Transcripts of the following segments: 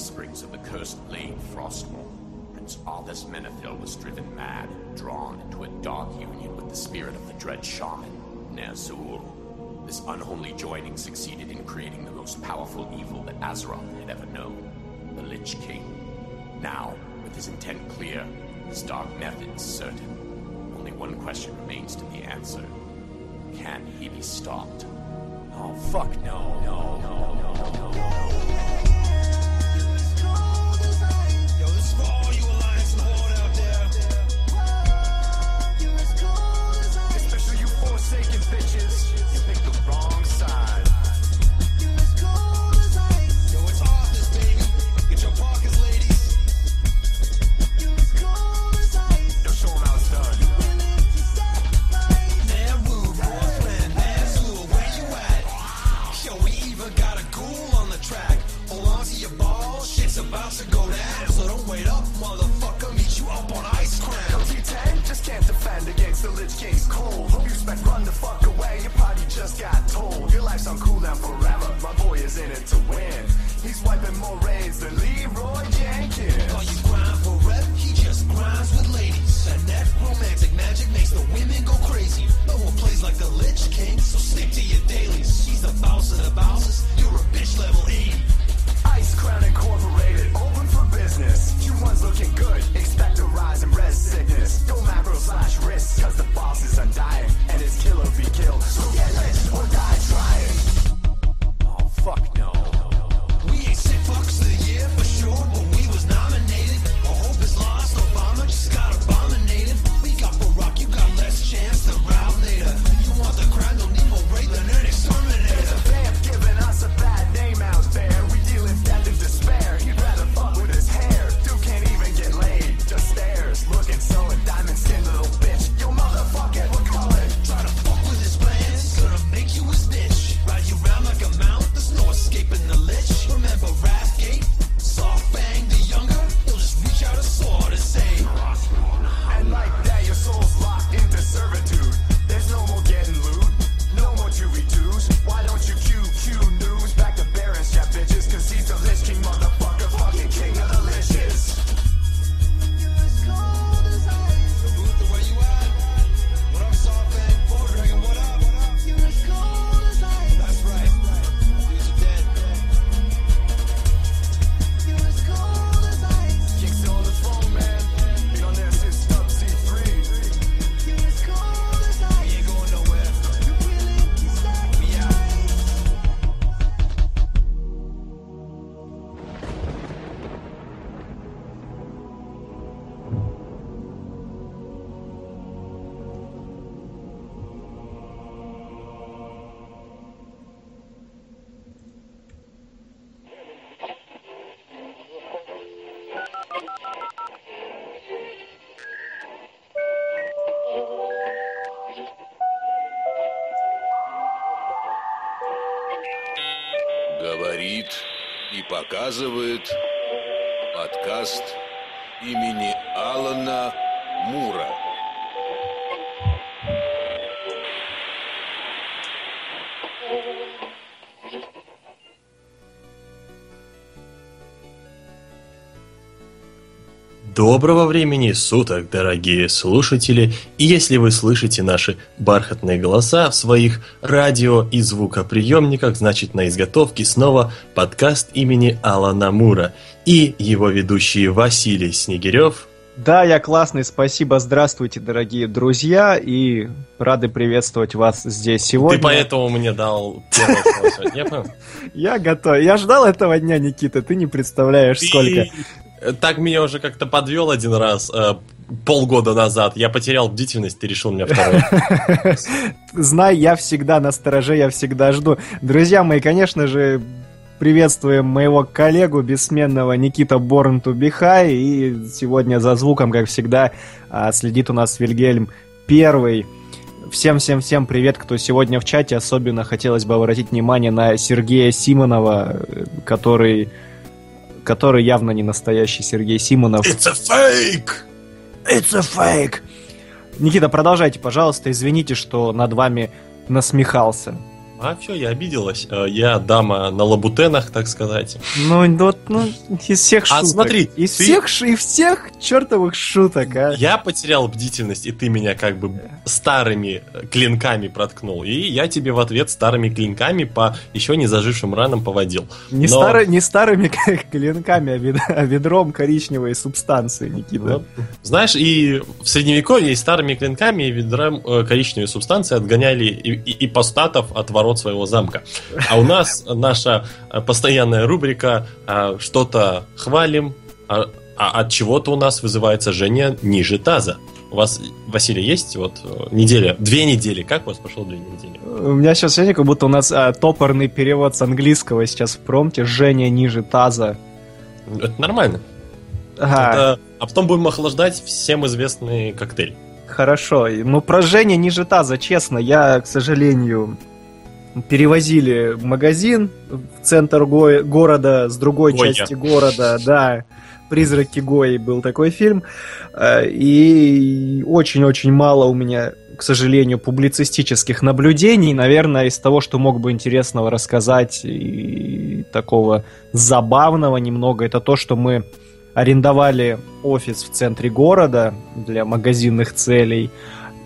whisperings of the cursed blade Frostmourne. Prince Arthas Menethil was driven mad, drawn into a dark union with the spirit of the dread shaman, Ner'zhul. This unholy joining succeeded in creating the most powerful evil that Azeroth had ever known, the Lich King. Now, with his intent clear, his dark methods certain, only one question remains to be answered. Can he be stopped? Oh, fuck no, no, no, no, no, no. Bitches. You picked the wrong side. Доброго времени суток, дорогие слушатели! И если вы слышите наши бархатные голоса в своих радио и звукоприемниках, значит на изготовке снова подкаст имени Алана Мура и его ведущие Василий Снегирев. Да, я классный, спасибо, здравствуйте, дорогие друзья, и рады приветствовать вас здесь сегодня. Ты поэтому мне дал первое я понял? Я готов. Я ждал этого дня, Никита, ты не представляешь, сколько. Так меня уже как-то подвел один раз э, полгода назад. Я потерял бдительность, ты решил меня второй. Знай, я всегда на стороже, я всегда жду. Друзья мои, конечно же, приветствуем моего коллегу бессменного Никита Борн Тубихай. И сегодня за звуком, как всегда, а, следит у нас Вильгельм Первый. Всем-всем-всем привет, кто сегодня в чате. Особенно хотелось бы обратить внимание на Сергея Симонова, э, который, который явно не настоящий Сергей Симонов. It's a fake! It's a fake. Никита, продолжайте, пожалуйста. Извините, что над вами насмехался. А все, я обиделась. Э, Я дама на лабутенах, так сказать. Ну, вот, ну, из всех А шуток. смотри, из ты- всех, ш- из всех чертовых шуток, а. Я потерял бдительность, и ты меня как бы старыми клинками проткнул. И я тебе в ответ старыми клинками по еще не зажившим ранам поводил. Не, Но- старо- не старыми клинками, а, вед- а ведром коричневой субстанции, Никита. Ну, знаешь, и в средневековье и старыми клинками и ведром э, коричневой субстанции отгоняли и, и, ипостатов от ворот своего замка. А у нас наша постоянная рубрика э, «Что-то хвалим», а, а от чего-то у нас вызывается Женя ниже таза. У вас, Василий, есть вот э, неделя, две недели. Как у вас пошло две недели? У меня сейчас ощущение, как будто у нас а, топорный перевод с английского сейчас в промте. Женя ниже таза. Это нормально. Ага, Это- а потом будем охлаждать всем известный коктейль. хорошо. Ну, про Женя ниже таза, честно, я, к сожалению, перевозили магазин в центр го- города с другой Гойя. части города, да. «Призраки Гои» был такой фильм. Э, И очень-очень мало у меня, к сожалению, публицистических наблюдений. Наверное, из того, что мог бы интересного рассказать и такого забавного немного, это то, что мы арендовали офис в центре города для магазинных целей.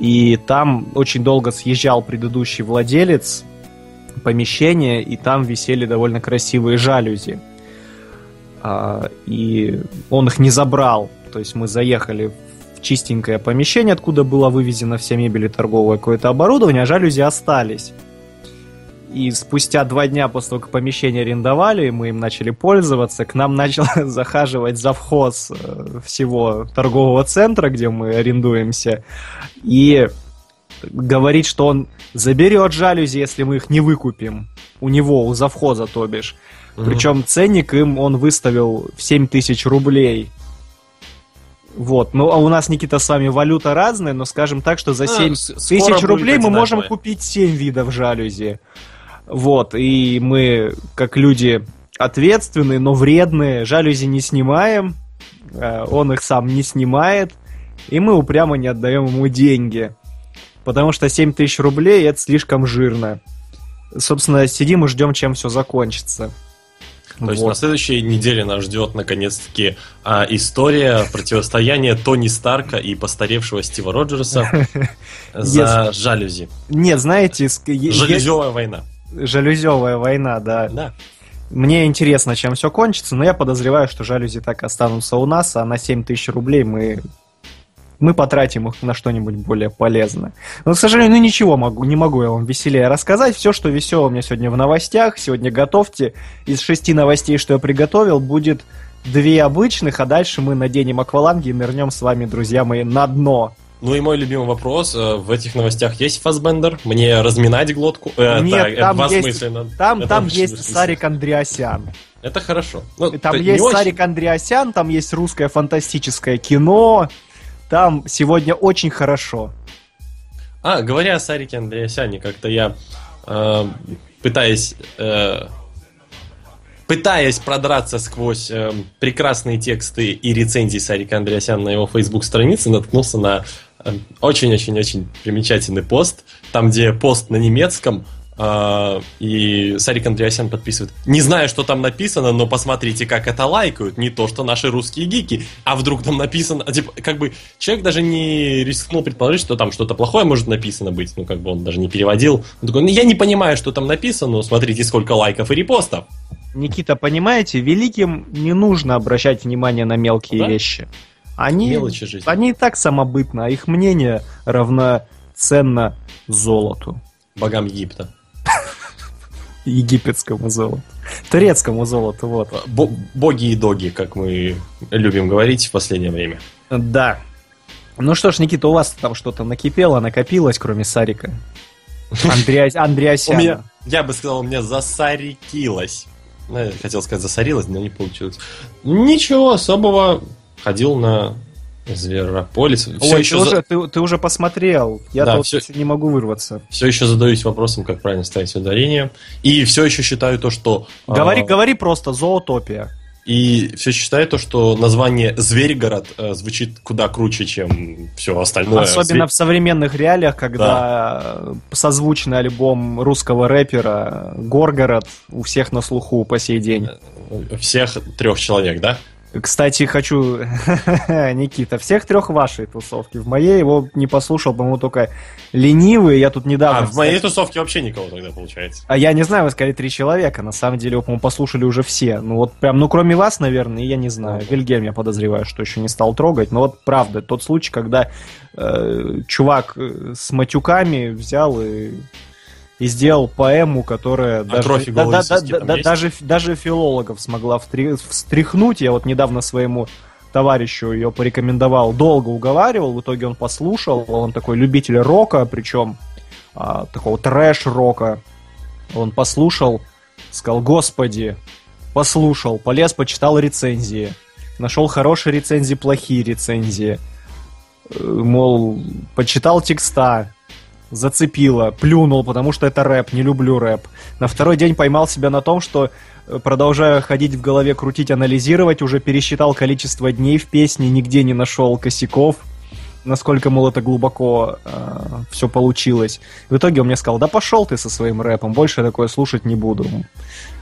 И там очень долго съезжал предыдущий владелец помещения, и там висели довольно красивые жалюзи. А, и он их не забрал. То есть мы заехали в чистенькое помещение, откуда была вывезена вся мебель и торговое какое-то оборудование, а жалюзи остались. И спустя два дня после того, как помещение арендовали, мы им начали пользоваться, к нам начал захаживать завхоз э, всего торгового центра, где мы арендуемся, и говорит, что он заберет жалюзи, если мы их не выкупим. У него, у завхоза, то бишь. Причем ценник им он выставил в 7 тысяч рублей. Вот. Ну, а у нас, Никита, с вами валюта разная, но скажем так, что за А, 7 с- тысяч рублей мы можем купить 7 видов жалюзи. Вот. И мы, как люди ответственные, но вредные, жалюзи не снимаем. Э, Он их сам не снимает. И мы упрямо не отдаем ему деньги. Потому что 7 тысяч рублей это слишком жирно. Собственно, сидим и ждем, чем все закончится. То есть Вот. на следующей неделе нас ждет наконец-таки а, история противостояния Тони Старка и постаревшего Стива Роджерса за жалюзи. Нет, знаете, Жалюзевая война. жалюзевая война, да. Да. Мне интересно, чем все кончится, но я подозреваю, что жалюзи так останутся у нас, а на 7 тысяч рублей мы мы потратим их на что-нибудь более полезное. Но, к сожалению, ну ничего могу, не могу я вам веселее рассказать. Все, что весело у меня сегодня в новостях, сегодня готовьте. Из шести новостей, что я приготовил, будет две обычных, а дальше мы наденем акваланги и нырнем с вами, друзья мои, на дно. Ну и мой любимый вопрос. э, В этих новостях есть Фасбендер? Мне разминать глотку? Э, Нет, это там есть-. Там, Это там есть бессмысленно. Сарик Андреасян. Это хорошо. Ну, Там есть очень- Сарик Андреасян, там есть русское фантастическое кино. Там сегодня очень хорошо. А, говоря о Сарике Андреасяне, как-то я э, пытаясь э, пытаясь продраться сквозь э, прекрасные тексты и рецензии Сарика Андреасяна на его Facebook странице, наткнулся на э, очень-очень-очень примечательный пост, там где пост на немецком и Сарик Андреасян подписывает. Не знаю, что там написано, но посмотрите, как это лайкают. Не то, что наши русские гики. А вдруг там написано... Типа, как бы человек даже не рискнул предположить, что там что-то плохое может написано быть. Ну, как бы он даже не переводил. Он такой, ну, я не понимаю, что там написано, но смотрите, сколько лайков и репостов. Никита, понимаете, великим не нужно обращать внимание на мелкие Да? вещи. Они, Мелочи жизни. они и так самобытны, а их мнение равноценно золоту. Богам Египта. Египетскому золоту. Турецкому золоту, вот. Бо- боги и доги, как мы любим говорить в последнее время. Да. Ну что ж, Никита, у вас там что-то накипело, накопилось, кроме Сарика? Андреас... Андреасяна. меня, я бы сказал, у меня засарикилось. Ну, хотел сказать засорилось, но не получилось. Ничего особого. Ходил на Зверополис. Все Ой, еще, ты, уже, ты, ты уже посмотрел. Я Да, всё- не могу вырваться. все еще задаюсь вопросом, как правильно ставить ударение. И все еще считаю то, что... Говори, а, говори просто, зоотопия. И все считают то, что название Зверьгород э, звучит куда круче, чем все остальное. Особенно в современных реалиях, когда созвучный альбом русского рэпера Горгород у всех на слуху по сей день. Зве- Всех трех человек, да? Кстати, хочу, Никита, всех трех вашей тусовки. В моей его не послушал, по-моему, только ленивый. Я тут недавно... А, в моей кстати, тусовке вообще никого тогда получается. А я не знаю, вы сказали три человека. На самом деле, его, по-моему, послушали уже все. Ну вот прям, ну кроме вас, наверное, я не знаю. Вильгельм, я подозреваю, что еще не стал трогать. Но вот правда, тот случай, когда э, чувак э, с матюками взял и, и сделал поэму, которая даже, кровь и да- да- да- да- даже, даже филологов смогла встряхнуть. Я вот недавно своему товарищу ее порекомендовал, долго уговаривал, в итоге он послушал, он такой любитель рока, причем а, такого трэш-рока. Он послушал, сказал, господи, послушал, полез, почитал рецензии, нашел хорошие рецензии, плохие рецензии, Э, мол, почитал текста, зацепило, плюнул, потому что это рэп, не люблю рэп. На второй день поймал себя на том, что э, продолжая ходить в голове, крутить, анализировать, уже пересчитал количество дней в песне, нигде не нашел косяков, насколько, мол, это глубоко все получилось. В итоге он мне сказал, да пошел ты со своим рэпом, больше я такое слушать не буду.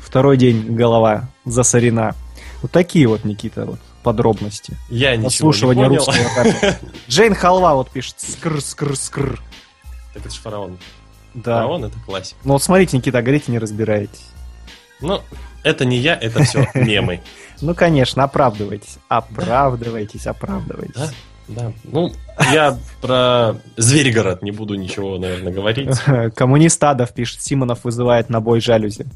Второй день голова засорена. Вот такие вот, Никита, вот подробности. Я ничего не понял. русского рэпа. Джейн Халва вот пишет скр скр скр Так это же фараон. Да. Фараон это классик. Ну вот смотрите, Никита, говорите, не разбираетесь. Ну, это не я, это все мемы. Ну, конечно, оправдывайтесь. Оправдывайтесь, оправдывайтесь. Да? Да. Ну, я про Зверьгород не буду ничего, наверное, говорить. Коммунист Адов пишет, Симонов вызывает на бой жалюзи.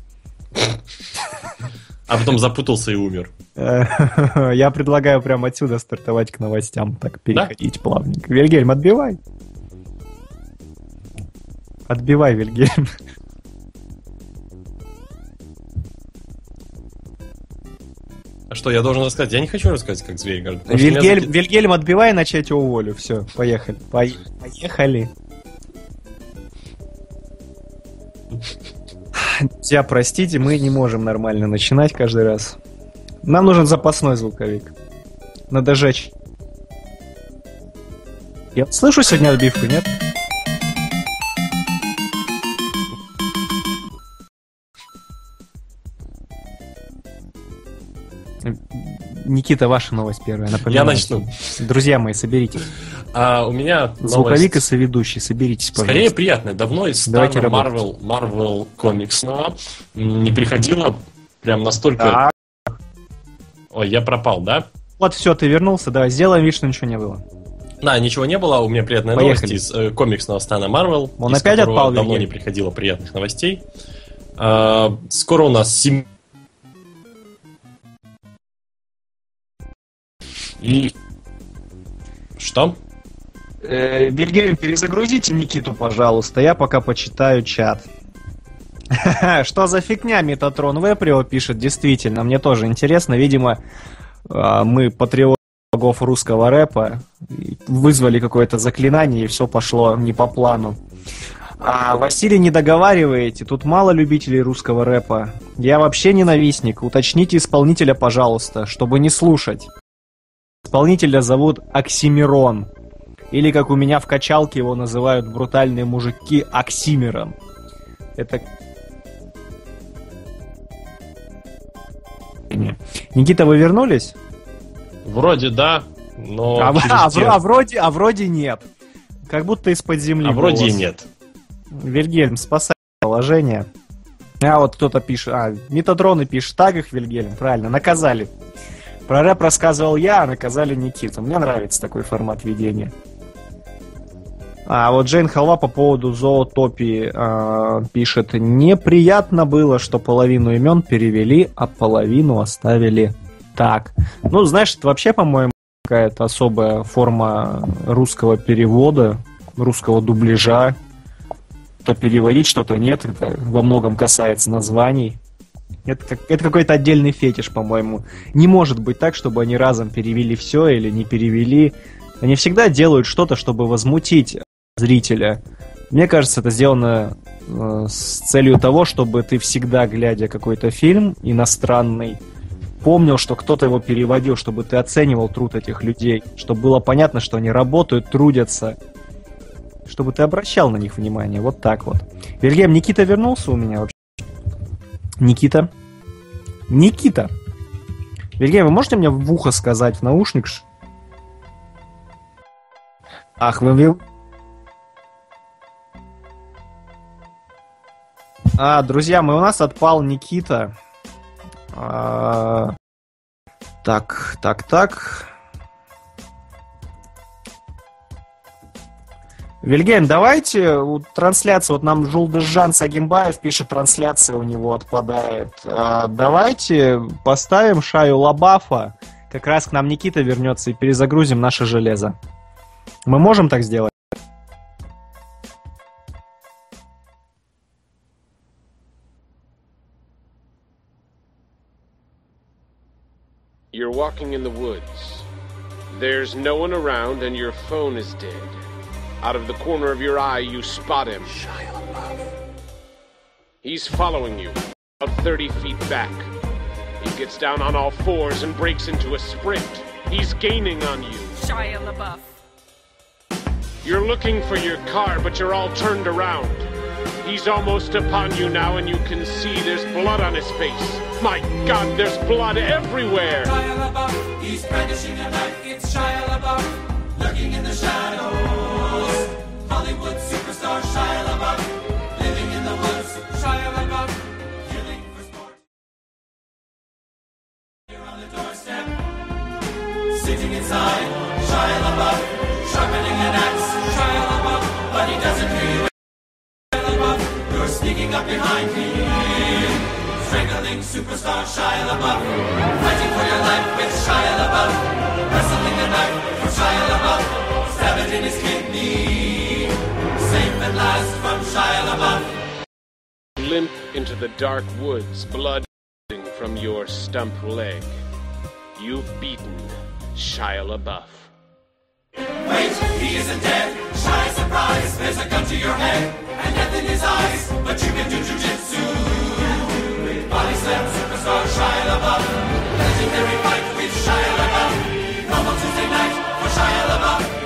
А потом запутался и умер. Я предлагаю прямо отсюда стартовать к новостям, так переходить плавненько. Вильгельм, отбивай. Отбивай, Вильгельм. А что, я должен рассказать? Я не хочу рассказать, как Зверьгород. потому что меня Вильгельм, Вильгельм, отбивай, иначе я тебя уволю. Все, поехали. Пой- Поехали. Друзья, простите, мы не можем нормально начинать каждый раз. Нам нужен запасной звуковик. Надо жечь. Я слышу сегодня отбивку, нет? Никита, ваша новость первая. Я напоминаю. начну. Друзья мои, соберитесь. А у меня Звуковик и новость соведущий, соберитесь, пожалуйста. скорее приятная. Давно из Давайте. Marvel, Marvel комиксного не приходило прям настолько... Так. Ой, я пропал, да? Вот все, ты вернулся, давай сделаем вид, что ничего не было. Да, ничего не было, у меня приятная Поехали. новость из э, комиксного стана Marvel. Он из опять отпал, Давно не приходило приятных новостей. А, скоро у нас сем... И... Что? Э, перезагрузите Никиту, пожалуйста, я пока почитаю чат. Что за фигня Метатрон Веприо пишет, действительно, мне тоже интересно, видимо, а, мы патриоты богов русского рэпа вызвали какое-то заклинание, и все пошло не по плану. А, Василий, не договариваете, тут мало любителей русского рэпа. Я вообще ненавистник, уточните исполнителя, пожалуйста, чтобы не слушать. Исполнителя зовут Оксимирон. Или, как у меня в качалке его называют брутальные мужики, Оксимирон. Это... Никита, вы вернулись? Вроде да, но а, а, а вроде, а вроде нет. Как будто из-под земли. а вроде и голос. нет. Вильгельм, спасай положение. А вот кто-то пишет, а, Метатроны пишет, так их Вильгельм, правильно, наказали. Про рэп рассказывал я, а наказали Никиту. Мне нравится такой формат ведения. А вот Джейн Халва по поводу зоотопии а, пишет, неприятно было, что половину имен перевели, а половину оставили так. Ну, знаешь, это вообще, по-моему, какая-то особая форма русского перевода, русского дубляжа, то переводить что-то нет, это во многом касается названий. Это, как, это какой-то отдельный фетиш, по-моему. Не может быть так, чтобы они разом перевели все или не перевели. Они всегда делают что-то, чтобы возмутить зрителя. Мне кажется, это сделано э, с целью того, чтобы ты всегда, глядя какой-то фильм иностранный, помнил, что кто-то его переводил, чтобы ты оценивал труд этих людей, чтобы было понятно, что они работают, трудятся, чтобы ты обращал на них внимание. Вот так вот. Вильгельм, Никита вернулся у меня вообще? Никита? Никита! Вильгельм, вы можете мне в ухо сказать в наушник? Ах, вы- А, друзья, мы у нас отпал Никита. А, Так, так, так. Вильгельм, давайте трансляцию, вот нам Жулдыжан Сагимбаев пишет, трансляция у него отпадает. А, давайте поставим Шаю Лабафа, как раз к нам Никита вернется и перезагрузим наше железо. Мы можем так сделать? You're walking in the woods. There's no one around, and your phone is dead. Out of the corner of your eye, you spot him. Shia LaBeouf. He's following you, about 30 feet back. He gets down on all fours and breaks into a sprint. He's gaining on you. Shia LaBeouf. You're looking for your car, but you're all turned around. He's almost upon you now, and you can see there's blood on his face. My God, there's blood everywhere! Shia LaBeouf, he's brandishing a knife. It's Shia LaBeouf, lurking in the shadows. Hollywood superstar Shia LaBeouf, living in the woods. Shia LaBeouf, killing for sport. Here on the doorstep, sitting inside. Shia LaBeouf, sharpening an axe. Shia LaBeouf, but he doesn't hear you. Shia LaBeouf, you're sneaking up behind me. Strangling superstar Shia LaBeouf, fighting for your life with Shia LaBeouf, wrestling a knife for Shia LaBeouf, Safe at last from Shia LaBeouf. limp into the dark woods, blood from your stump leg. You've beaten Shia LaBeouf. Wait, he isn't dead. Shy surprise, there's a gun to your head and death in his eyes, but you can do jujitsu. Body slam superstar Shia LaBeouf, legendary fight with Shia LaBeouf. Promo Tuesday night for Shia LaBeouf.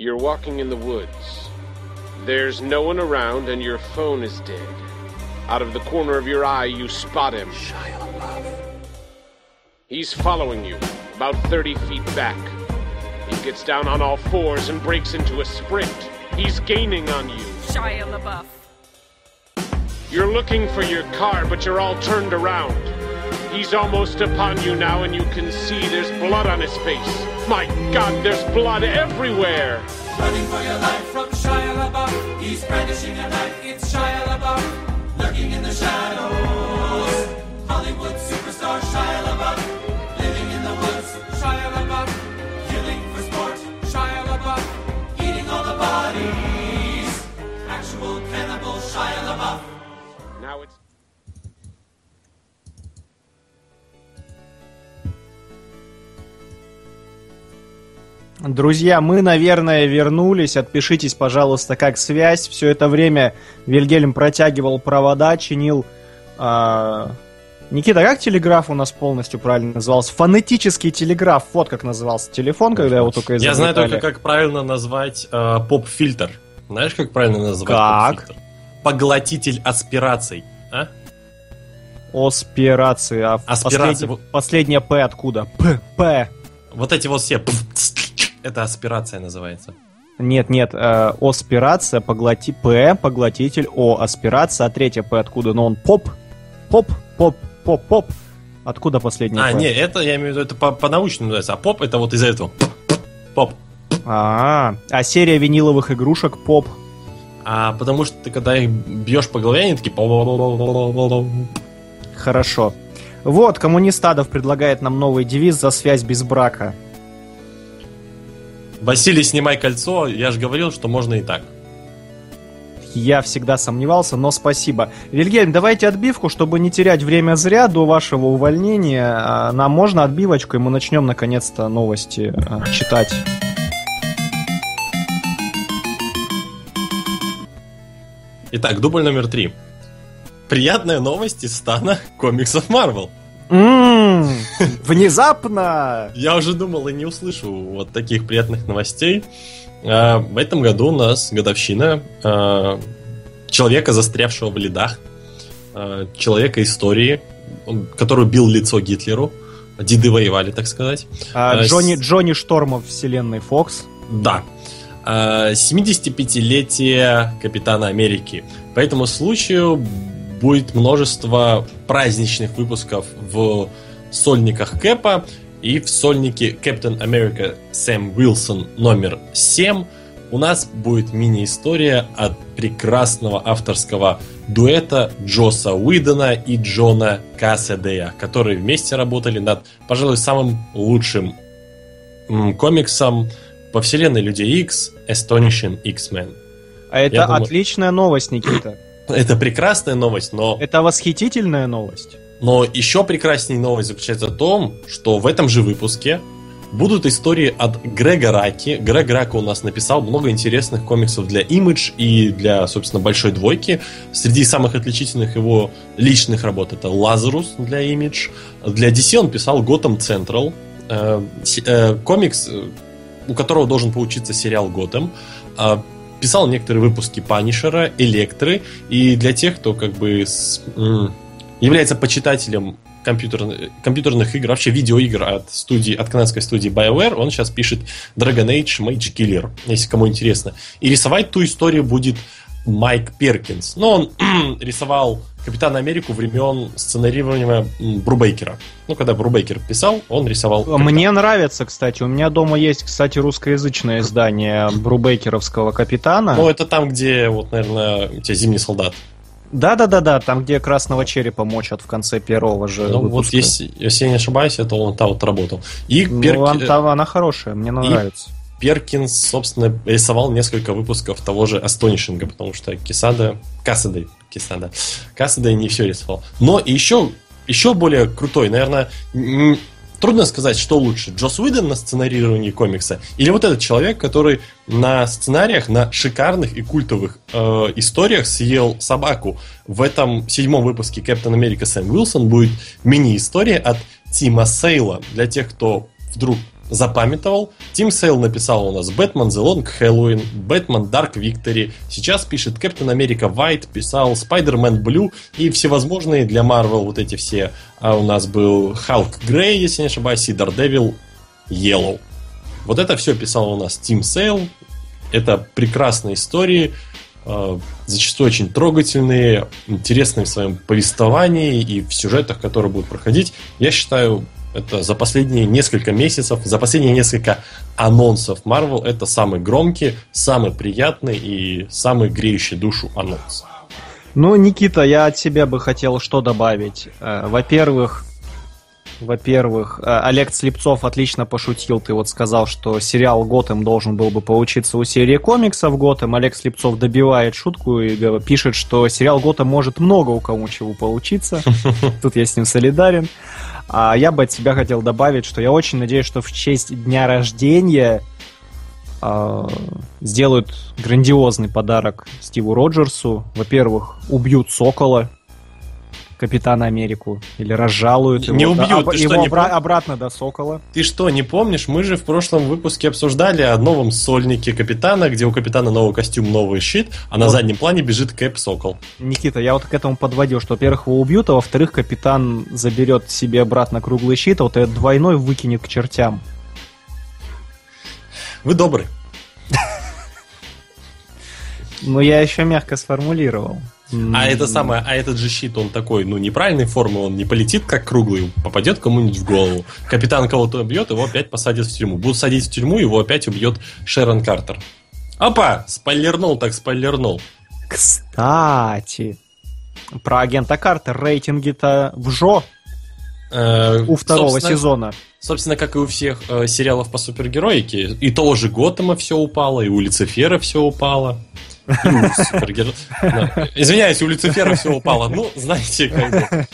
You're walking in the woods. There's no one around, and your phone is dead. Out of the corner of your eye, you spot him. Shia He's following you, about 30 feet back. He gets down on all fours and breaks into a sprint. He's gaining on you. Shia LaBeouf. You're looking for your car, but you're all turned around. He's almost upon you now, and you can see there's blood on his face. My God, there's blood everywhere! Running for your life from Shia LaBeouf. He's brandishing a knife. It's Shia LaBeouf, lurking in the shadows. Hollywood superstar Shia LaBeouf, Друзья, мы, наверное, вернулись. Отпишитесь, пожалуйста, как связь. Все это время Вильгельм протягивал провода, чинил... а, Никита, как телеграф у нас полностью правильно назывался? Фонетический телеграф. Вот как назывался телефон, когда его только Я знаю изобретали. только, как правильно назвать э, поп-фильтр. Знаешь, как правильно назвать Как? поп-фильтр? Поглотитель аспираций. А? Аспирации. А Аспирации, последний- вот. последнее П откуда? П. П. Вот эти вот все... Это аспирация называется. Нет, нет, э, аспирация, поглоти П, поглотитель, О, аспирация, а третье П откуда? Но он поп. поп, поп, поп, поп. Откуда последний? А, П? не, это я имею в виду, это по- по-научному называется, а поп это вот из-за этого. Поп. А, а серия виниловых игрушек поп. А потому что ты когда их бьешь по голове, они такие... Хорошо. Вот, коммунист Адов предлагает нам новый девиз за связь без брака. Василий, снимай кольцо. Я же говорил, что можно и так. Я всегда сомневался, но спасибо. Вильгельм, давайте отбивку, чтобы не терять время зря до вашего увольнения. А, Нам можно отбивочку, и мы начнем наконец-то новости а, читать. Итак, дубль номер три. Приятная новость из стана комиксов Марвел. Внезапно! Я уже думал и не услышу вот таких приятных новостей. А, В этом году у нас годовщина а, человека, застрявшего в ледах, а, человека истории, который бил лицо Гитлеру. Деды воевали, так сказать. Джонни, Джонни Штормов вселенной Фокс. Да. А, 75-летие Капитана Америки. По этому случаю будет множество праздничных выпусков в сольниках Кэпа и в сольнике Captain America Сэм Уилсон номер 7 у нас будет мини-история от прекрасного авторского дуэта Джоса Уидона и Джона Кассадея, которые вместе работали над, пожалуй, самым лучшим комиксом по вселенной Людей X Astonishing X-Men. А это Я думаю- отличная новость, Никита. Это прекрасная новость, но, Это восхитительная новость. но еще прекраснее новость заключается в том, что в этом же выпуске будут истории от Грега Раки. Грег Рака у нас написал много интересных комиксов для Image и для, собственно, Большой Двойки. Среди самых отличительных его личных работ это Лазарус для Image. Для DC он писал Gotham Central, э, э, комикс, э, у которого должен получиться сериал Готэм. Писал некоторые выпуски Панишера, Электры, и для тех, кто как бы с- м, является почитателем компьютер- компьютерных игр, вообще видеоигр от студии, от канадской студии BioWare, он сейчас пишет Dragon Age Mage Killer, если кому интересно. И рисовать ту историю будет Майк Перкинс. Но он рисовал Капитана Америку времен сценарирования Брубейкера. Ну, когда Брубейкер писал, он рисовал... Мне нравится, кстати. У меня дома есть, кстати, русскоязычное издание Брубейкеровского капитана. Ну, это там, где, вот, наверное, у тебя Зимний солдат. Да-да-да-да, там, где красного черепа мочат в конце первого же Ну, вот выпуска. если, если я не ошибаюсь, это он там вот работал. И Ну, Перки- там она хорошая, мне она и- нравится. Перкинс, собственно, рисовал несколько выпусков того же Астонишинга, потому что Кисада... Кассадой. Кисада. Кассадой не все рисовал. Но еще, еще более крутой, наверное, трудно сказать, что лучше. Джос Уидон на сценарировании комикса или вот этот человек, который на сценариях, на шикарных и культовых э, историях съел собаку. В этом седьмом выпуске Капитан Америка Сэм Уилсон будет мини-история от Тима Сейла. Для тех, кто вдруг запамятовал. Тим Сейл написал у нас Бэтмен The Long Halloween, Бэтмен Dark Victory. Сейчас пишет Капитан Америка White, писал Spider-Man Blue и всевозможные для Marvel вот эти все. А у нас был Халк Грей, если не ошибаюсь, и Daredevil Yellow. Вот это все писал у нас Тим Сейл. Это прекрасные истории, э, зачастую очень трогательные, интересные в своем повествовании и в сюжетах, которые будут проходить. Я считаю, это за последние несколько месяцев, за последние несколько анонсов Marvel это самый громкий, самый приятный и самый греющий душу анонс. Ну, Никита, я от себя бы хотел что добавить. Э, Во-первых, во-первых, э, Олег Слепцов отлично пошутил. Ты вот сказал, что сериал Готэм должен был бы получиться у серии комиксов Готэм. Олег Слепцов добивает шутку и пишет, что сериал Готэм может много у кому чего получиться. Тут я с ним солидарен. А я бы от себя хотел добавить, что я очень надеюсь, что в честь дня рождения а, сделают грандиозный подарок Стиву Роджерсу. Во-первых, убьют Сокола, Капитана Америку, или разжалуют Не его, убьют, да, ты его что, не обра- пом- обратно до Сокола. Ты что, не помнишь? Мы же в прошлом выпуске обсуждали о новом сольнике Капитана, где у Капитана новый костюм, новый щит, а на Вот. заднем плане бежит Кэп Сокол. Никита, я вот к этому подводил, что, во-первых, его убьют, а во-вторых, Капитан заберет себе обратно круглый щит, а вот этот двойной выкинет к чертям. Вы добры. Но я еще мягко сформулировал. А это самое, а этот же щит, он такой, ну, неправильной формы, он не полетит как круглый, попадет кому-нибудь в голову. Капитан кого-то убьет, его опять посадят в тюрьму. Будут садить в тюрьму, его опять убьет Шерон Картер. Опа! Спойлернул так спойлернул. Кстати, про агента Картер рейтинги-то в ЖО Э, у второго собственно- сезона. Собственно, как и у всех э, сериалов по супергероике, и того же Готэма все упало, и у Люцифера все упало. И у супергеро- Да. Извиняюсь, у Люцифера все упало. Ну, знаете, как бы.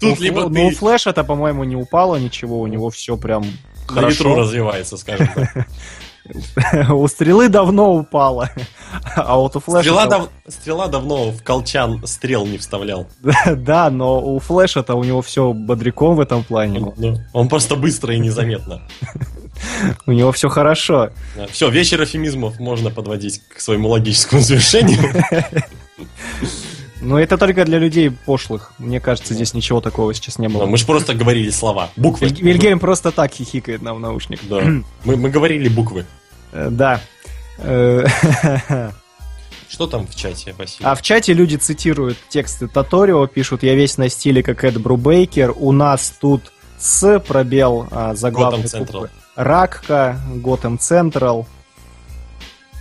Тут У либо Флэ- ну, у ты Флэша-то, по-моему, не упало ничего, у него все прям на ветру хорошо. развивается, скажем так. У Стрелы давно упало, а вот у Флэша... Стрела, дав- Стрела давно в колчан стрел не вставлял. Да, но у Флэша-то у него все бодряком в этом плане. Ну, Он просто быстро и незаметно. У него все хорошо. Все, вечер эфемизмов можно подводить к своему логическому завершению. Но это только для людей пошлых. Мне кажется, здесь ничего такого сейчас не было. Мы же просто говорили слова. Буквы. Виль- Вильгельм просто так хихикает нам в наушник. Да. Мы, мы говорили буквы. Э, Да. Э, Что там в чате, Василий? А в чате люди цитируют тексты Таторио, пишут «Я весь на стиле, как Эд Брубейкер, у нас тут с пробел а, заглавной буквы. Ракка, Готэм Централ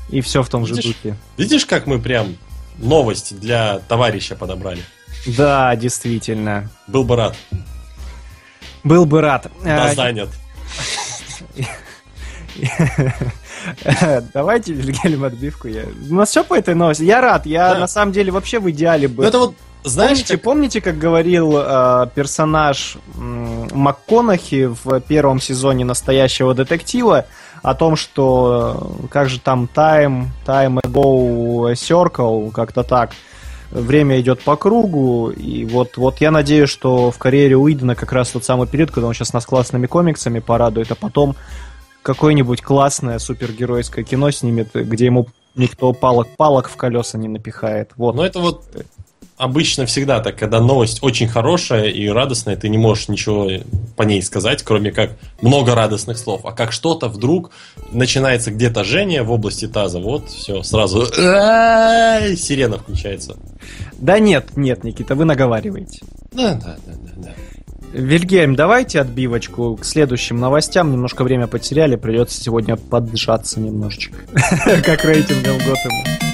и все в том же Видишь? духе. Видишь, как мы прям новость для товарища подобрали? Да, действительно. Был бы рад. Был бы рад. Да, А, занят. Давайте, Вильгельм, отбивку. Я... У нас все по этой новости. Я рад. Я Да. на самом деле вообще в идеале бы. Ну это вот, знаешь, помните, как- помните, как говорил э, персонаж м, МакКонахи в первом сезоне настоящего детектива о том, что э, как же там time, time ago circle, как-то так. Время идет по кругу, и вот, вот я надеюсь, что в карьере Уидона как раз тот самый период, когда он сейчас нас классными комиксами порадует, а потом какое-нибудь классное супергеройское кино снимет, где ему никто палок, палок в колеса не напихает. Вот. Но это вот обычно всегда так, когда новость очень хорошая и радостная, ты не можешь ничего по ней сказать, кроме как много радостных слов. А как что-то вдруг начинается где-то жжение в области таза, вот, все, сразу сирена включается. Да нет, нет, Никита, вы наговариваете. Да, да, да, да, да. Вильгельм, давайте отбивочку к следующим новостям. Немножко время потеряли, придется сегодня поджаться немножечко. Как рейтингом Готэма.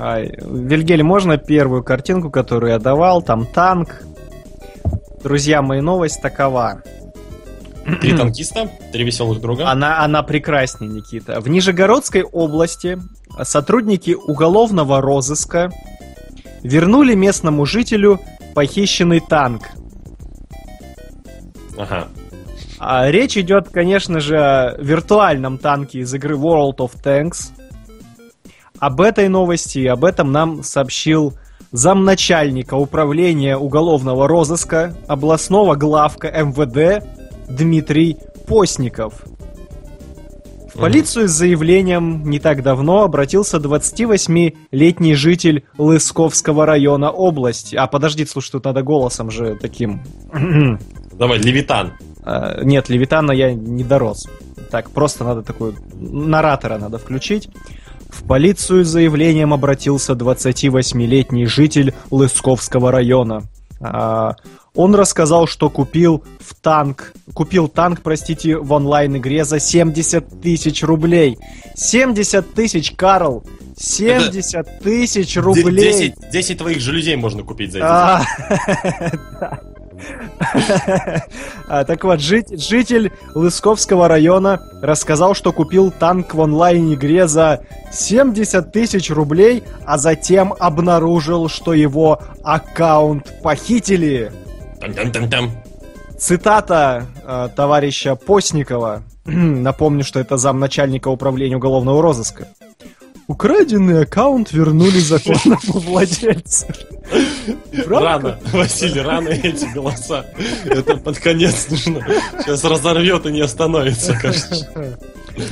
Ай, Вильгельм, можно первую картинку, которую я давал? Там танк. Друзья мои, новость такова. Три танкиста, три веселых друга. Она, она прекраснее, Никита. В Нижегородской области сотрудники уголовного розыска вернули местному жителю похищенный танк. Ага. А речь идет, конечно же, о виртуальном танке из игры World of Tanks. Об этой новости и об этом нам сообщил замначальника управления уголовного розыска областного главка МВД Дмитрий Постников. В полицию с заявлением не так давно обратился 28-летний житель Лысковского района области. А, подожди, слушай, тут надо голосом же таким. Давай, Левитан. А, Нет, Левитана я не дорос. Так, просто надо такой... Наратора надо включить. В полицию с заявлением обратился 28-летний житель Лысковского района. А, Он рассказал, что купил в танк, купил танк, простите, в онлайн-игре за 70 тысяч рублей. 70 тысяч, Карл! 70 тысяч рублей! 10, 10 твоих же людей можно купить за эти А. А, Так вот, житель Лысковского района рассказал, что купил танк в онлайн-игре за 70 тысяч рублей, а затем обнаружил, что его аккаунт похитили. Цитата э, товарища Постникова. Напомню, что это замначальника управления уголовного розыска. Украденный аккаунт вернули законному владельцу. Рано, Василий, рано эти голоса. Это под конец нужно. Сейчас разорвет и не остановится, кажется.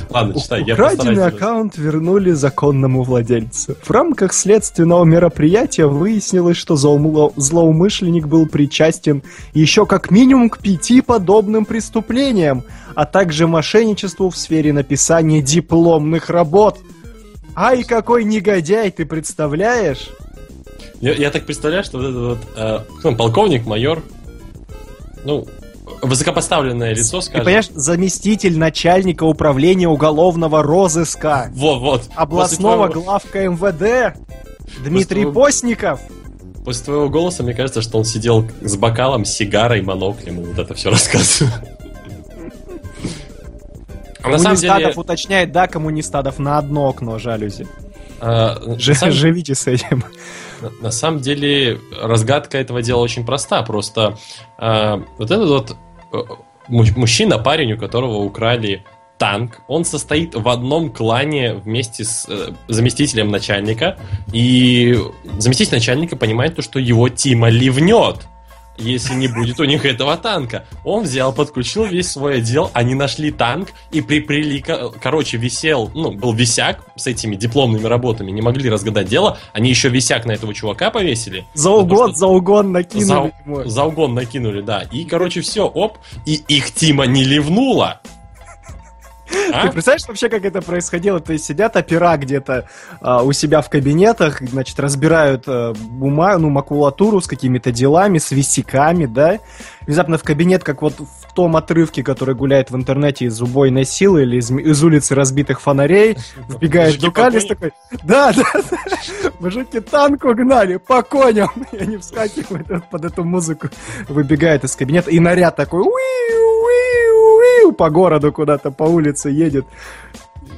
Ладно, читай, я Украденный аккаунт вернули законному владельцу. В рамках следственного мероприятия выяснилось, что злоумышленник был причастен еще как минимум к пяти подобным преступлениям, а также мошенничеству в сфере написания дипломных работ. Ай, какой негодяй, ты представляешь? Я, я так представляю, что вот этот вот э, он, полковник, майор, ну, высокопоставленное лицо, Ты скажем. понимаешь, заместитель начальника управления уголовного розыска Вот, вот. областного твоего- главка МВД Дмитрий твоего- Постников. После твоего голоса, мне кажется, что он сидел с бокалом, сигарой, моноклем и вот это все рассказывал. А Коммунистадов деле, уточняет, да, коммунистадов на одно окно жалюзи. а, Ж- самом- Живите с этим. На- На самом деле, разгадка этого дела очень проста. Просто э, вот этот вот э, му- мужчина, парень, у которого украли танк, он состоит в одном клане вместе с э, заместителем начальника, и заместитель начальника понимает то, что его Тима ливнет. Если не будет у них этого танка. Он взял, подключил весь свой отдел, они нашли танк и припрели, ко- короче, висел, ну, был висяк с этими дипломными работами, не могли разгадать дело, они еще висяк на этого чувака повесили. За угон, что- за угон накинули За, за угон накинули, да. И, короче, все, оп, и их Тима не ливнула. А? Ты представляешь вообще, как это происходило? То есть сидят опера где-то а, у себя в кабинетах, значит, разбирают а, бума- ну, макулатуру с какими-то делами, с висяками, да? Внезапно в кабинет, как вот в том отрывке, который гуляет в интернете из убойной силы или из, из улицы разбитых фонарей, вбегает Дукалис такой, да, да, да, мужики танк угнали, по коням. И они вскакивают под эту музыку, выбегает из кабинета, и наряд такой, уиу, уиу, по городу куда-то, по улице едет.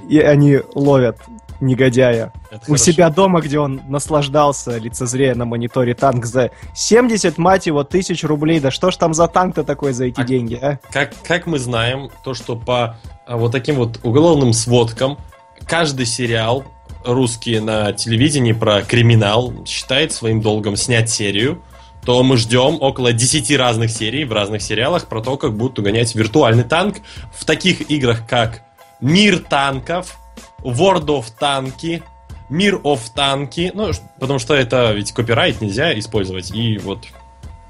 И они ловят негодяя. Это У хорошо. себя дома, где он наслаждался, лицезрея на мониторе танк за 70, мать его, тысяч рублей. Да что ж там за танк-то такой за эти А- деньги, а? Как, как мы знаем, то, что по а, вот таким вот уголовным сводкам каждый сериал русский на телевидении про криминал считает своим долгом снять серию, то мы ждем около 10 разных серий в разных сериалах про то, как будут угонять виртуальный танк в таких играх, как Мир танков, World of Танки, Мир of Танки, ну, потому что это ведь копирайт нельзя использовать, и вот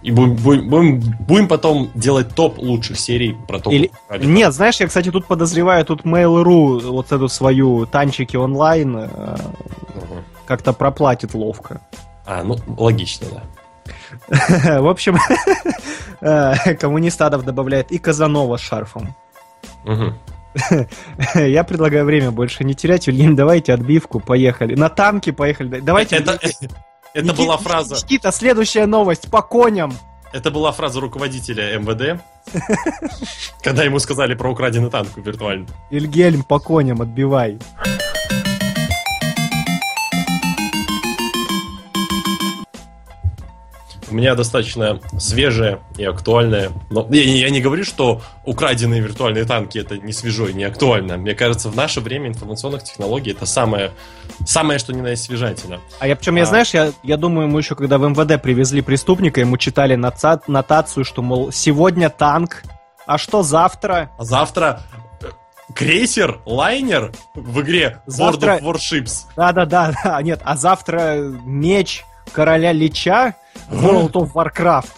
и будем, будем, будем, потом делать топ лучших серий про то, Или- Нет, знаешь, я, кстати, тут подозреваю, тут Mail.ru вот эту свою танчики онлайн. Мгм. как-то проплатит ловко. А, ну, логично, да. В общем, э, коммунистадов добавляет и Казанова шарфом. Я предлагаю время больше не терять. Ильин, давайте отбивку, поехали. На танке поехали. Давайте. это, это была фраза, Никита, следующая новость по коням. это была фраза руководителя МВД, когда ему сказали про украденный танк виртуально. Ильгельм по коням отбивай. У меня достаточно свежее и актуальное. Но я, я не говорю, что украденные виртуальные танки это не свежо и не актуально. Мне кажется, в наше время информационных технологий это самое, самое что ни на есть свежатина. А я причем, я А. знаешь, я, я думаю, ему еще когда в МВД привезли преступника, ему читали нотацию, что, мол, сегодня танк, а что завтра? А завтра э, крейсер, лайнер в игре Завтра- World of Warships. Да-да-да, да, нет, а завтра меч короля Лича World of Warcraft.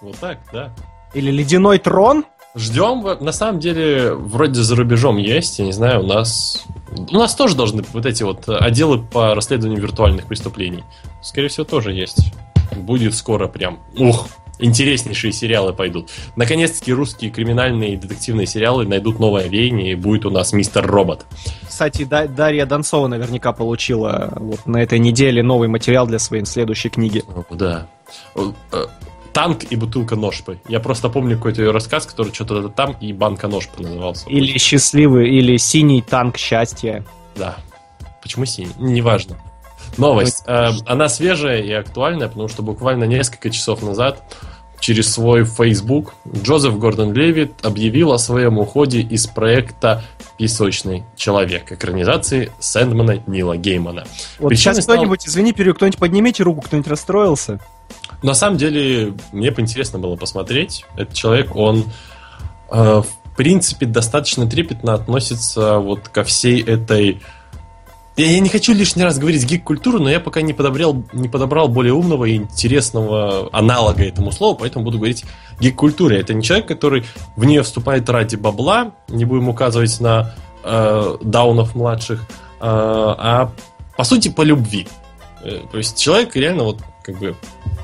Вот так, да. Или ледяной трон? Ждем, на самом деле, вроде за рубежом есть, я не знаю, у нас... У нас тоже должны вот эти вот отделы по расследованию виртуальных преступлений. Скорее всего, тоже есть. Будет скоро прям... Ух, интереснейшие сериалы пойдут. Наконец-таки русские криминальные и детективные сериалы найдут новое веяние, и будет у нас Мистер Робот. Кстати, Да- Дарья Донцова наверняка получила вот на этой неделе новый материал для своей следующей книги. Да. Э, Танк и бутылка ножпы. Я просто помню какой-то ее рассказ, который что-то там и банка ножпы назывался. Или счастливый, или синий танк счастья. Да. Почему синий? Неважно. Новость. Э, она свежая и актуальная, потому что буквально несколько часов назад через свой Facebook Джозеф Гордон Левит объявил о своем уходе из проекта «Песочный человек» экранизации Сэндмана Нила Геймана. Вот Причиной сейчас стал- кто-нибудь, извини, пере- кто-нибудь поднимите руку, кто-нибудь расстроился? На самом деле, мне бы интересно было посмотреть. Этот человек, он, э, в принципе, достаточно трепетно относится вот ко всей этой... Я, я не хочу лишний раз говорить гик-культуру, но я пока не подобрал, не подобрал более умного и интересного аналога этому слову, поэтому буду говорить гик-культуре. Это не человек, который в нее вступает ради бабла, не будем указывать на э, даунов младших, а по сути по любви. Э, То есть человек реально вот как бы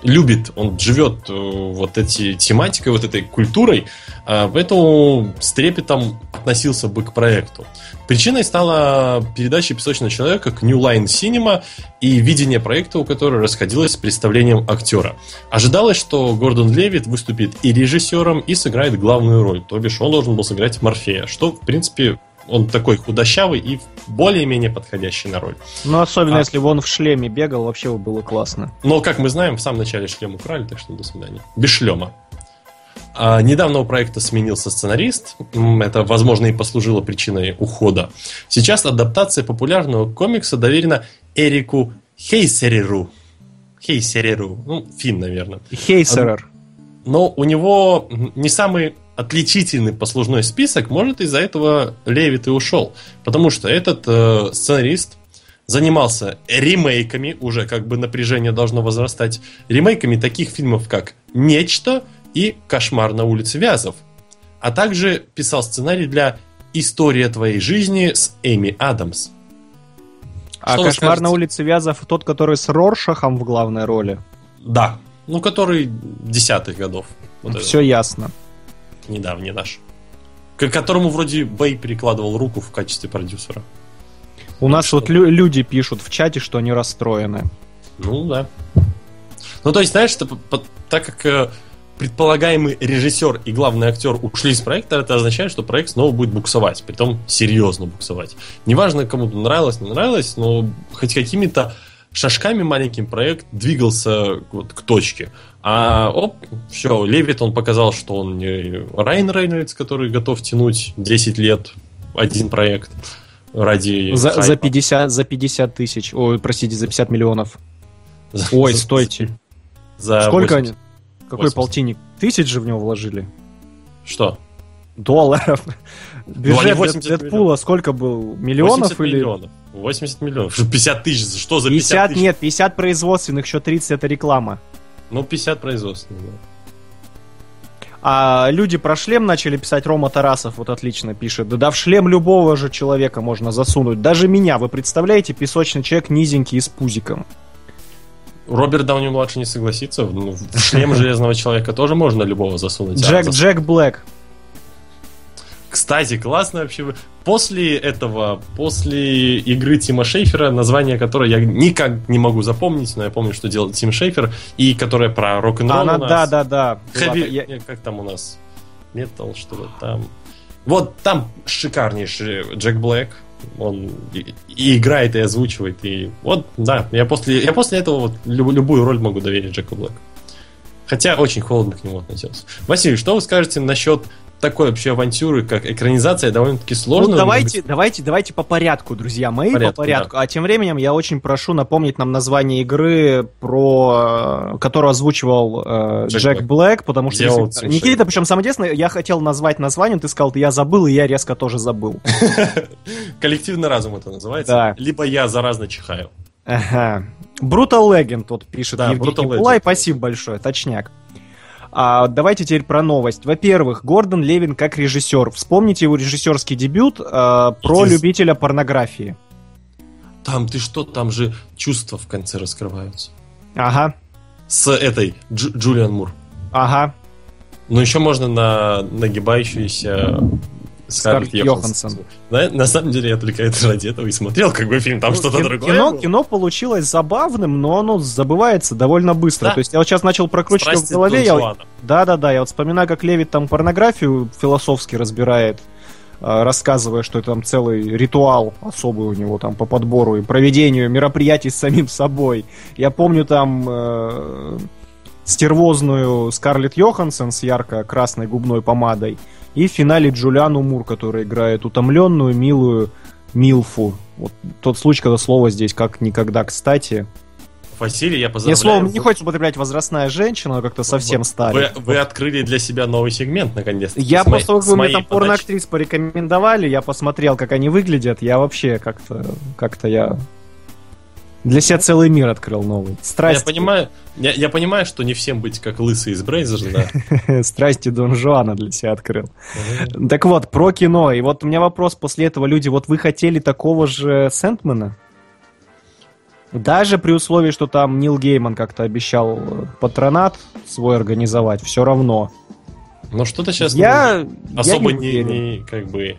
любит, он живет э, вот эти тематикой, вот этой культурой, а, поэтому с трепетом относился бы к проекту. Причиной стала передача «Песочного человека» к New Line Cinema и видение проекта, у которого расходилось с представлением актера. Ожидалось, что Гордон Левит выступит и режиссером, и сыграет главную роль, то бишь он должен был сыграть Морфея, что, в принципе, он такой худощавый и более-менее подходящий на роль. Ну, особенно А. если бы он в шлеме бегал, вообще бы было классно. Но, как мы знаем, в самом начале шлем украли, так что до свидания. Без шлема. А, недавно у проекта сменился сценарист. Это, возможно, и послужило причиной ухода. Сейчас адаптация популярного комикса доверена Эрику Хейсереру. Хейсереру. Ну, фин, наверное. Хейсерер. Но у него не самый отличительный послужной список, может, из-за этого Левит и ушел. Потому что этот э, сценарист занимался ремейками, уже как бы напряжение должно возрастать, ремейками таких фильмов, как «Нечто» и «Кошмар на улице Вязов». А также писал сценарий для «История твоей жизни» с Эми Адамс. А Что кошмар на улице Вязов тот, который с Роршахом в главной роли. Да, ну, который десятых годов. Вот это Все ясно. Недавний наш. К которому вроде Бэй перекладывал руку в качестве продюсера. У нас что? вот лю- люди пишут в чате, что они расстроены. Ну да. Ну то есть, знаешь, что по- так как э, предполагаемый режиссер и главный актер ушли из проекта, это означает, что проект снова будет буксовать, притом серьезно буксовать. Неважно, кому-то нравилось, не нравилось, но хоть какими-то шажками маленьким проект двигался вот к точке. А оп, все, Левит, он показал, что он не Райан Рейнольдс, который готов тянуть 10 лет один проект ради За, за хайпа. 50, за 50 тысяч. Ой, простите, за 50 миллионов. Ой, За- стойте. За Сколько 80. они? Какой 80. полтинник? Тысяч же в него вложили? Что? Долларов. Бюджет они 80 Дэд- Дэдпула сколько был? Миллионов 80 или... миллионов. 80 миллионов. Что, 50 тысяч? Что за 50, 50, тысяч? нет, 50 производственных, еще 30 это реклама. Ну, 50 производственных. да. А люди про шлем начали писать, Рома Тарасов вот отлично пишет. Да, да в шлем любого же человека можно засунуть. Даже меня, вы представляете, песочный человек низенький и с пузиком. Роберт Дауни младший не согласится. Ну, в шлем железного человека тоже можно любого засунуть. А Джек, Джек Блэк. Кстати, классно вообще. После этого, после игры Тима Шейфера, название которой я никак не могу запомнить, но я помню, что делал Тим Шейфер, и которая про рок-н-ролл Она, у нас. да, да, да. Хэви- я- как там у нас? Метал, что ли там? Вот там шикарнейший Джек Блэк. Он и, и играет, и озвучивает. И вот, да, я после, я после этого вот люб- любую роль могу доверить Джеку Блэку. Хотя очень холодно к нему относился. Василий, что вы скажете насчет такой вообще авантюры, как экранизация, довольно-таки Ну, сложно. давайте, давайте, давайте по порядку, друзья мои, Порядку, по порядку. А тем временем я очень прошу напомнить нам название игры, про которую озвучивал э, Джек Джек, Блэк. Блэк, потому что если- Никита, причем самое интересное, я хотел назвать название, ты сказал, я забыл, и я резко тоже забыл. Коллективный разум это называется. Да. Либо я заразно чихаю. Ага. Brutal Legend тут пишет Да, Евгений Brutal Пулай. Legend. Спасибо большое, точняк. А, давайте теперь про новость. Во-первых, Гордон Левин как режиссер. Вспомните его режиссерский дебют а, про Иди любителя порнографии. Там ты что, там же чувства в конце раскрываются. Ага, С этой Дж- Джулиан Мур. ага. Но еще можно на нагибающуюся Скарлетт Йоханссон. На, на самом деле я только это ради этого и смотрел, как бы фильм, там что-то Кин- другое. кино, было. кино получилось забавным, но оно забывается довольно быстро. Да. То есть я вот сейчас начал прокручивать Страсти в голове. Я... Жуана. Да-да-да, я вот вспоминаю, как Левит там порнографию философски разбирает, э, рассказывая, что это там целый ритуал особый у него там по подбору и проведению мероприятий с самим собой. Я помню там э, стервозную Скарлетт Йоханссон с ярко-красной губной помадой и в финале Джулиану Мур, которая играет утомленную, милую Милфу. Вот тот случай, когда слово здесь как никогда кстати. Василий, я Мне поздравляю. не Вы- хочется употреблять возрастная женщина, но как-то совсем старый. Вы, вы открыли для себя новый сегмент, наконец-то. Я С моей- просто, с вы мне моей там порноактрис порекомендовали, я посмотрел, как они выглядят, я вообще как-то, как-то я Для себя целый мир открыл новый. Я Страсти, понимаю, я, я понимаю, что не всем быть как лысый из Брейзера, да. страсти Дон Жуана для себя открыл. Так вот, про кино. И вот у меня вопрос после этого, люди, вот вы хотели такого же Сэндмана? Даже при условии, что там Нил Гейман как-то обещал э, патронат свой организовать, все равно. Но что-то сейчас Я, особо я не, не, не, как бы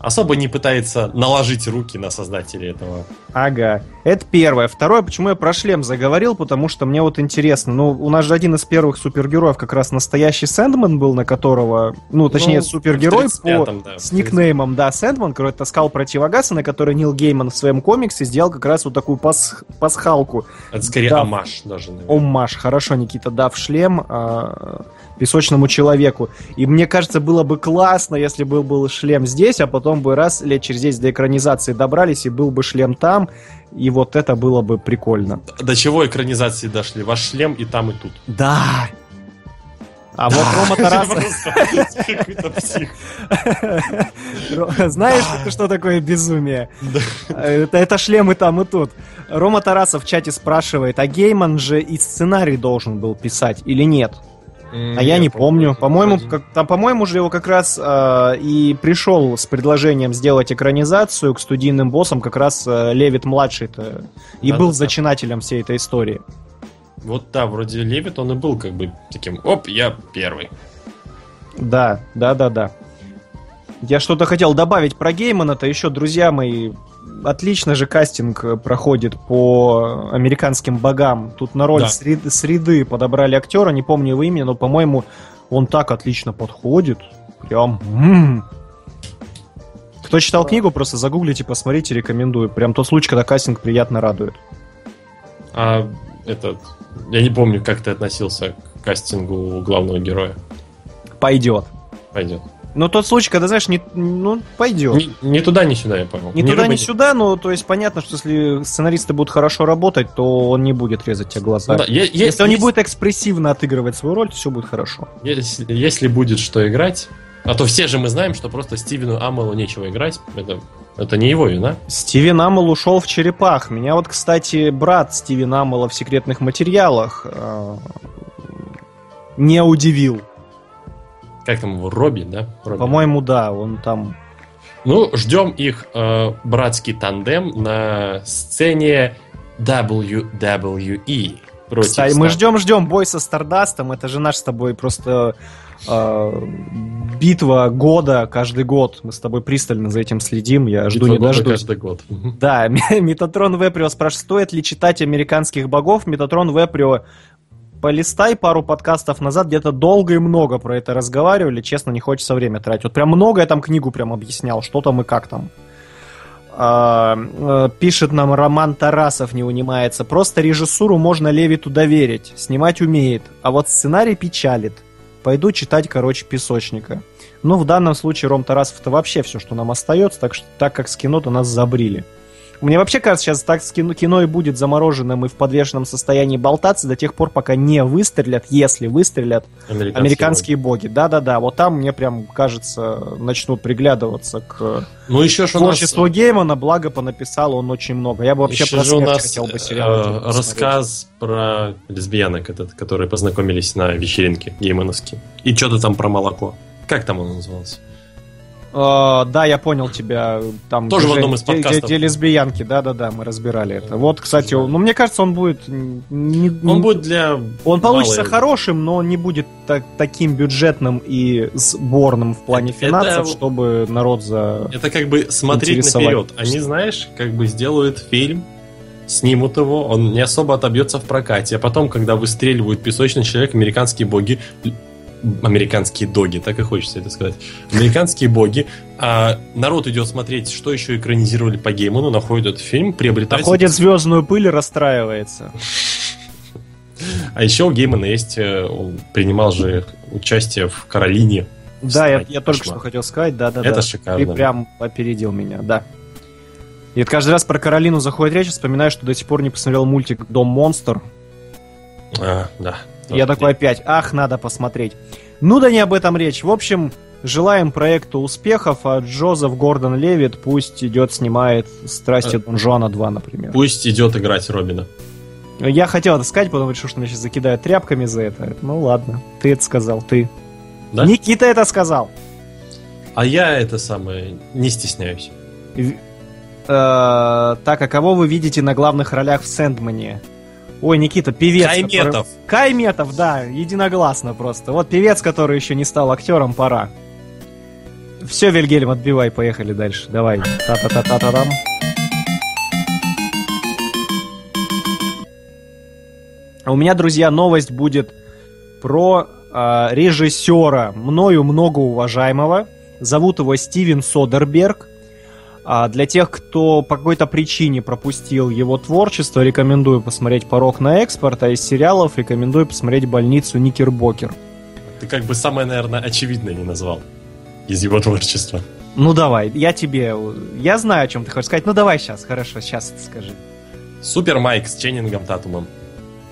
особо не пытается наложить руки на создателей этого. Ага, это первое. Второе, почему я про шлем заговорил, потому что мне вот интересно, ну, у нас же один из первых супергероев как раз настоящий Сэндман был, на которого, ну, точнее, Ну, супергерой в по, 35-м, да, с в никнеймом, да, Сэндман, который таскал противогаз, и на который Нил Гейман в своем комиксе сделал как раз вот такую пас- пасхалку. Это скорее Да. амаш даже. наверное. Оммаш, хорошо, Никита, дав шлем а, песочному человеку. И мне кажется, было бы классно, если бы был шлем здесь, а потом бы раз лет через 10 до экранизации добрались, и был бы шлем там, и вот это было бы прикольно. До чего экранизации дошли? Ваш шлем и там, и тут. Да! А вот Рома Тарасов... Знаешь, что такое безумие? Да. Это, это шлем и там, и тут. Рома Тарасов в чате спрашивает, а Гейман же и сценарий должен был писать или нет? А я не помню. По-моему, как, там, по-моему, же его как раз э, и пришел с предложением сделать экранизацию к студийным боссам как раз э, Левит младший то и Да, был да. зачинателем всей этой истории. Вот да, вроде Левит, он и был как бы таким, оп, я первый. Да, да, да, да. Я что-то хотел добавить про Геймана-то еще, друзья мои. Отлично же кастинг э, проходит по американским богам. Тут на роль Да. сред- среды подобрали актера, не помню его имя, но, по-моему, он так отлично подходит. Прям. м. Кто читал книгу, просто загуглите, посмотрите, рекомендую. Прям тот случай, когда кастинг приятно радует. А этот, я не помню, как ты относился к кастингу главного героя. Пойдет. Пойдет. Но тот случай, когда, знаешь, не, ну, пойдет. Ни, ни туда, ни сюда, я понял. Ни Ни туда, рыба, ни сюда, но то есть понятно, что если сценаристы будут хорошо работать, то он не будет резать тебе глаза. Ну да, е- если он не есть- будет экспрессивно отыгрывать свою роль, то все будет хорошо. Если, если будет что играть, а то все же мы знаем, что просто Стивену Амелу нечего играть. Это, это не его вина. Стивен Амел ушел в черепах. Меня вот, кстати, брат Стивен Амела в секретных материалах э, не удивил. Как там его, Робби, да? Робби. По-моему, да, он там... Ну, ждем их э, братский тандем на сцене WWE. Против Кстати, мы Стар- ждем-ждем бой со Стардастом. Это же наш с тобой просто э, битва года каждый год. Мы с тобой пристально за этим следим. Я жду Битва не года дождусь. каждый год. Да, Метатрон Веприо спрашивает, стоит ли читать американских богов. Метатрон Веприо, полистай пару подкастов назад, где-то долго и много про это разговаривали. Честно, не хочется время тратить. Вот прям много я там книгу прям объяснял, что там и как там. А, э, пишет нам Роман Тарасов, не унимается. Просто режиссуру можно Левиту доверить. Снимать умеет. А вот сценарий печалит. Пойду читать, короче, песочника. Ну, в данном случае Ром Тарасов это вообще все, что нам остается, так, что, так как с кино-то нас забрили. Мне вообще кажется, сейчас так с кино, кино и будет замороженным и в подвешенном состоянии болтаться до тех пор, пока не выстрелят, если выстрелят Американские американские боги. Да-да-да, вот там мне прям кажется, начнут приглядываться к. Ну, еще же у нас, творчеству Геймана, благо понаписал он очень много. Я бы вообще еще про же у нас хотел бы э, сериал. рассказ про лесбиянок, этот, которые познакомились на вечеринке геймановский. И что-то там про молоко. Как там он назывался? А, да, я понял тебя. Там Тоже в где- одном из где- где- подкастов. Где, лесбиянки, да-да-да, мы разбирали это. Вот, кстати, он- ну мне кажется, он будет... не- Он будет для... Он получится малой- хорошим, но не будет так- таким бюджетным и сборным в плане Это- финансов, это- чтобы народ за... Это как бы смотреть наперед. Они, знаешь, как бы сделают фильм, снимут его, он не особо отобьется в прокате, а потом, когда выстреливают песочный человек, американские боги, американские доги, так и хочется это сказать, американские боги, а народ идет смотреть, что еще экранизировали по Гейману, находит этот фильм, приобретает... Находит звездную пыль и расстраивается. А еще у Геймана есть, э, он принимал же участие в Каролине. Да, я, я только что хотел сказать, да-да-да. Это шикарно. Ты прям опередил меня, да. И вот каждый раз про Каролину заходит речь, вспоминаю, что до сих пор не посмотрел мультик «Дом монстр». А, да. Я такой опять, ах, надо посмотреть. Ну да не об этом речь. В общем, Желаем проекту успехов, а Джозеф Гордон Левит пусть идет снимает «Страсти Э. Дон Жуана 2», например. Пусть идет играть Робина. Я хотел это сказать, потом решил, что меня сейчас закидают тряпками за это. Ну ладно, ты это сказал, ты. Да? Никита это сказал. А я это самое не стесняюсь. В- э, так, а кого вы видите на главных ролях в «Сэндмане»? Ой, Никита, певец. который- Кайметов. Кайметов, да, единогласно просто. Вот певец, который еще не стал актером, пора. Все, Вильгельм, отбивай, поехали дальше. Давай. Та-та-та-та-та-дам. А У меня, друзья, новость будет про а, режиссера, мною многоуважаемого. Зовут его Стивен Содерберг. А для тех, кто по какой-то причине пропустил его творчество, рекомендую посмотреть «Порог на экспорт», а из сериалов рекомендую посмотреть «Больницу Никербокер». Ты как бы самое, наверное, очевидное не назвал из его творчества. Ну давай, я тебе... Я знаю, о чем ты хочешь сказать. Ну давай сейчас, хорошо, сейчас это скажи. Супер Майк с Ченнингом Татумом.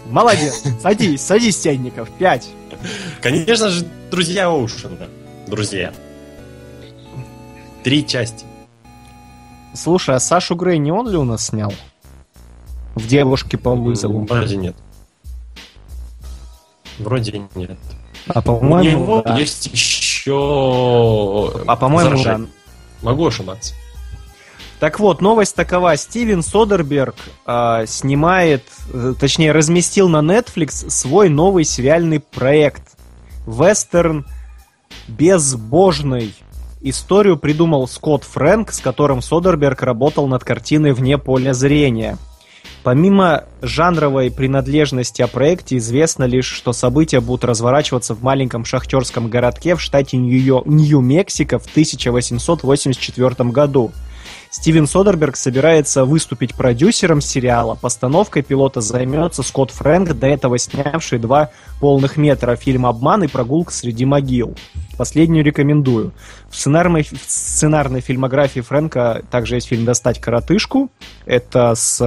Молодец, садись, садись, Тянников, пять. Конечно же, друзья Оушена. Друзья. Три части. Слушай, а Сашу Грей не он ли у нас снял? В «Девушке по вызову». Вроде нет. Вроде нет. А У по-моему, него да. есть еще... А по-моему, да. Могу ошибаться. Так вот, новость такова. Стивен Содерберг а, снимает, э, точнее, разместил на Netflix свой новый сериальный проект. Вестерн безбожный. Историю придумал Скотт Фрэнк, с которым Содерберг работал над картиной «Вне поля зрения». Помимо жанровой принадлежности о проекте, известно лишь, что события будут разворачиваться в маленьком шахтерском городке в штате Нью- Нью-Мексико в 1884 году. Стивен Содерберг собирается выступить продюсером сериала. Постановкой пилота займется Скотт Фрэнк, до этого снявший два полных метра фильм «Обман» и «Прогулка среди могил». Последнюю рекомендую. В сценарной, в сценарной фильмографии Фрэнка также есть фильм «Достать коротышку». Это с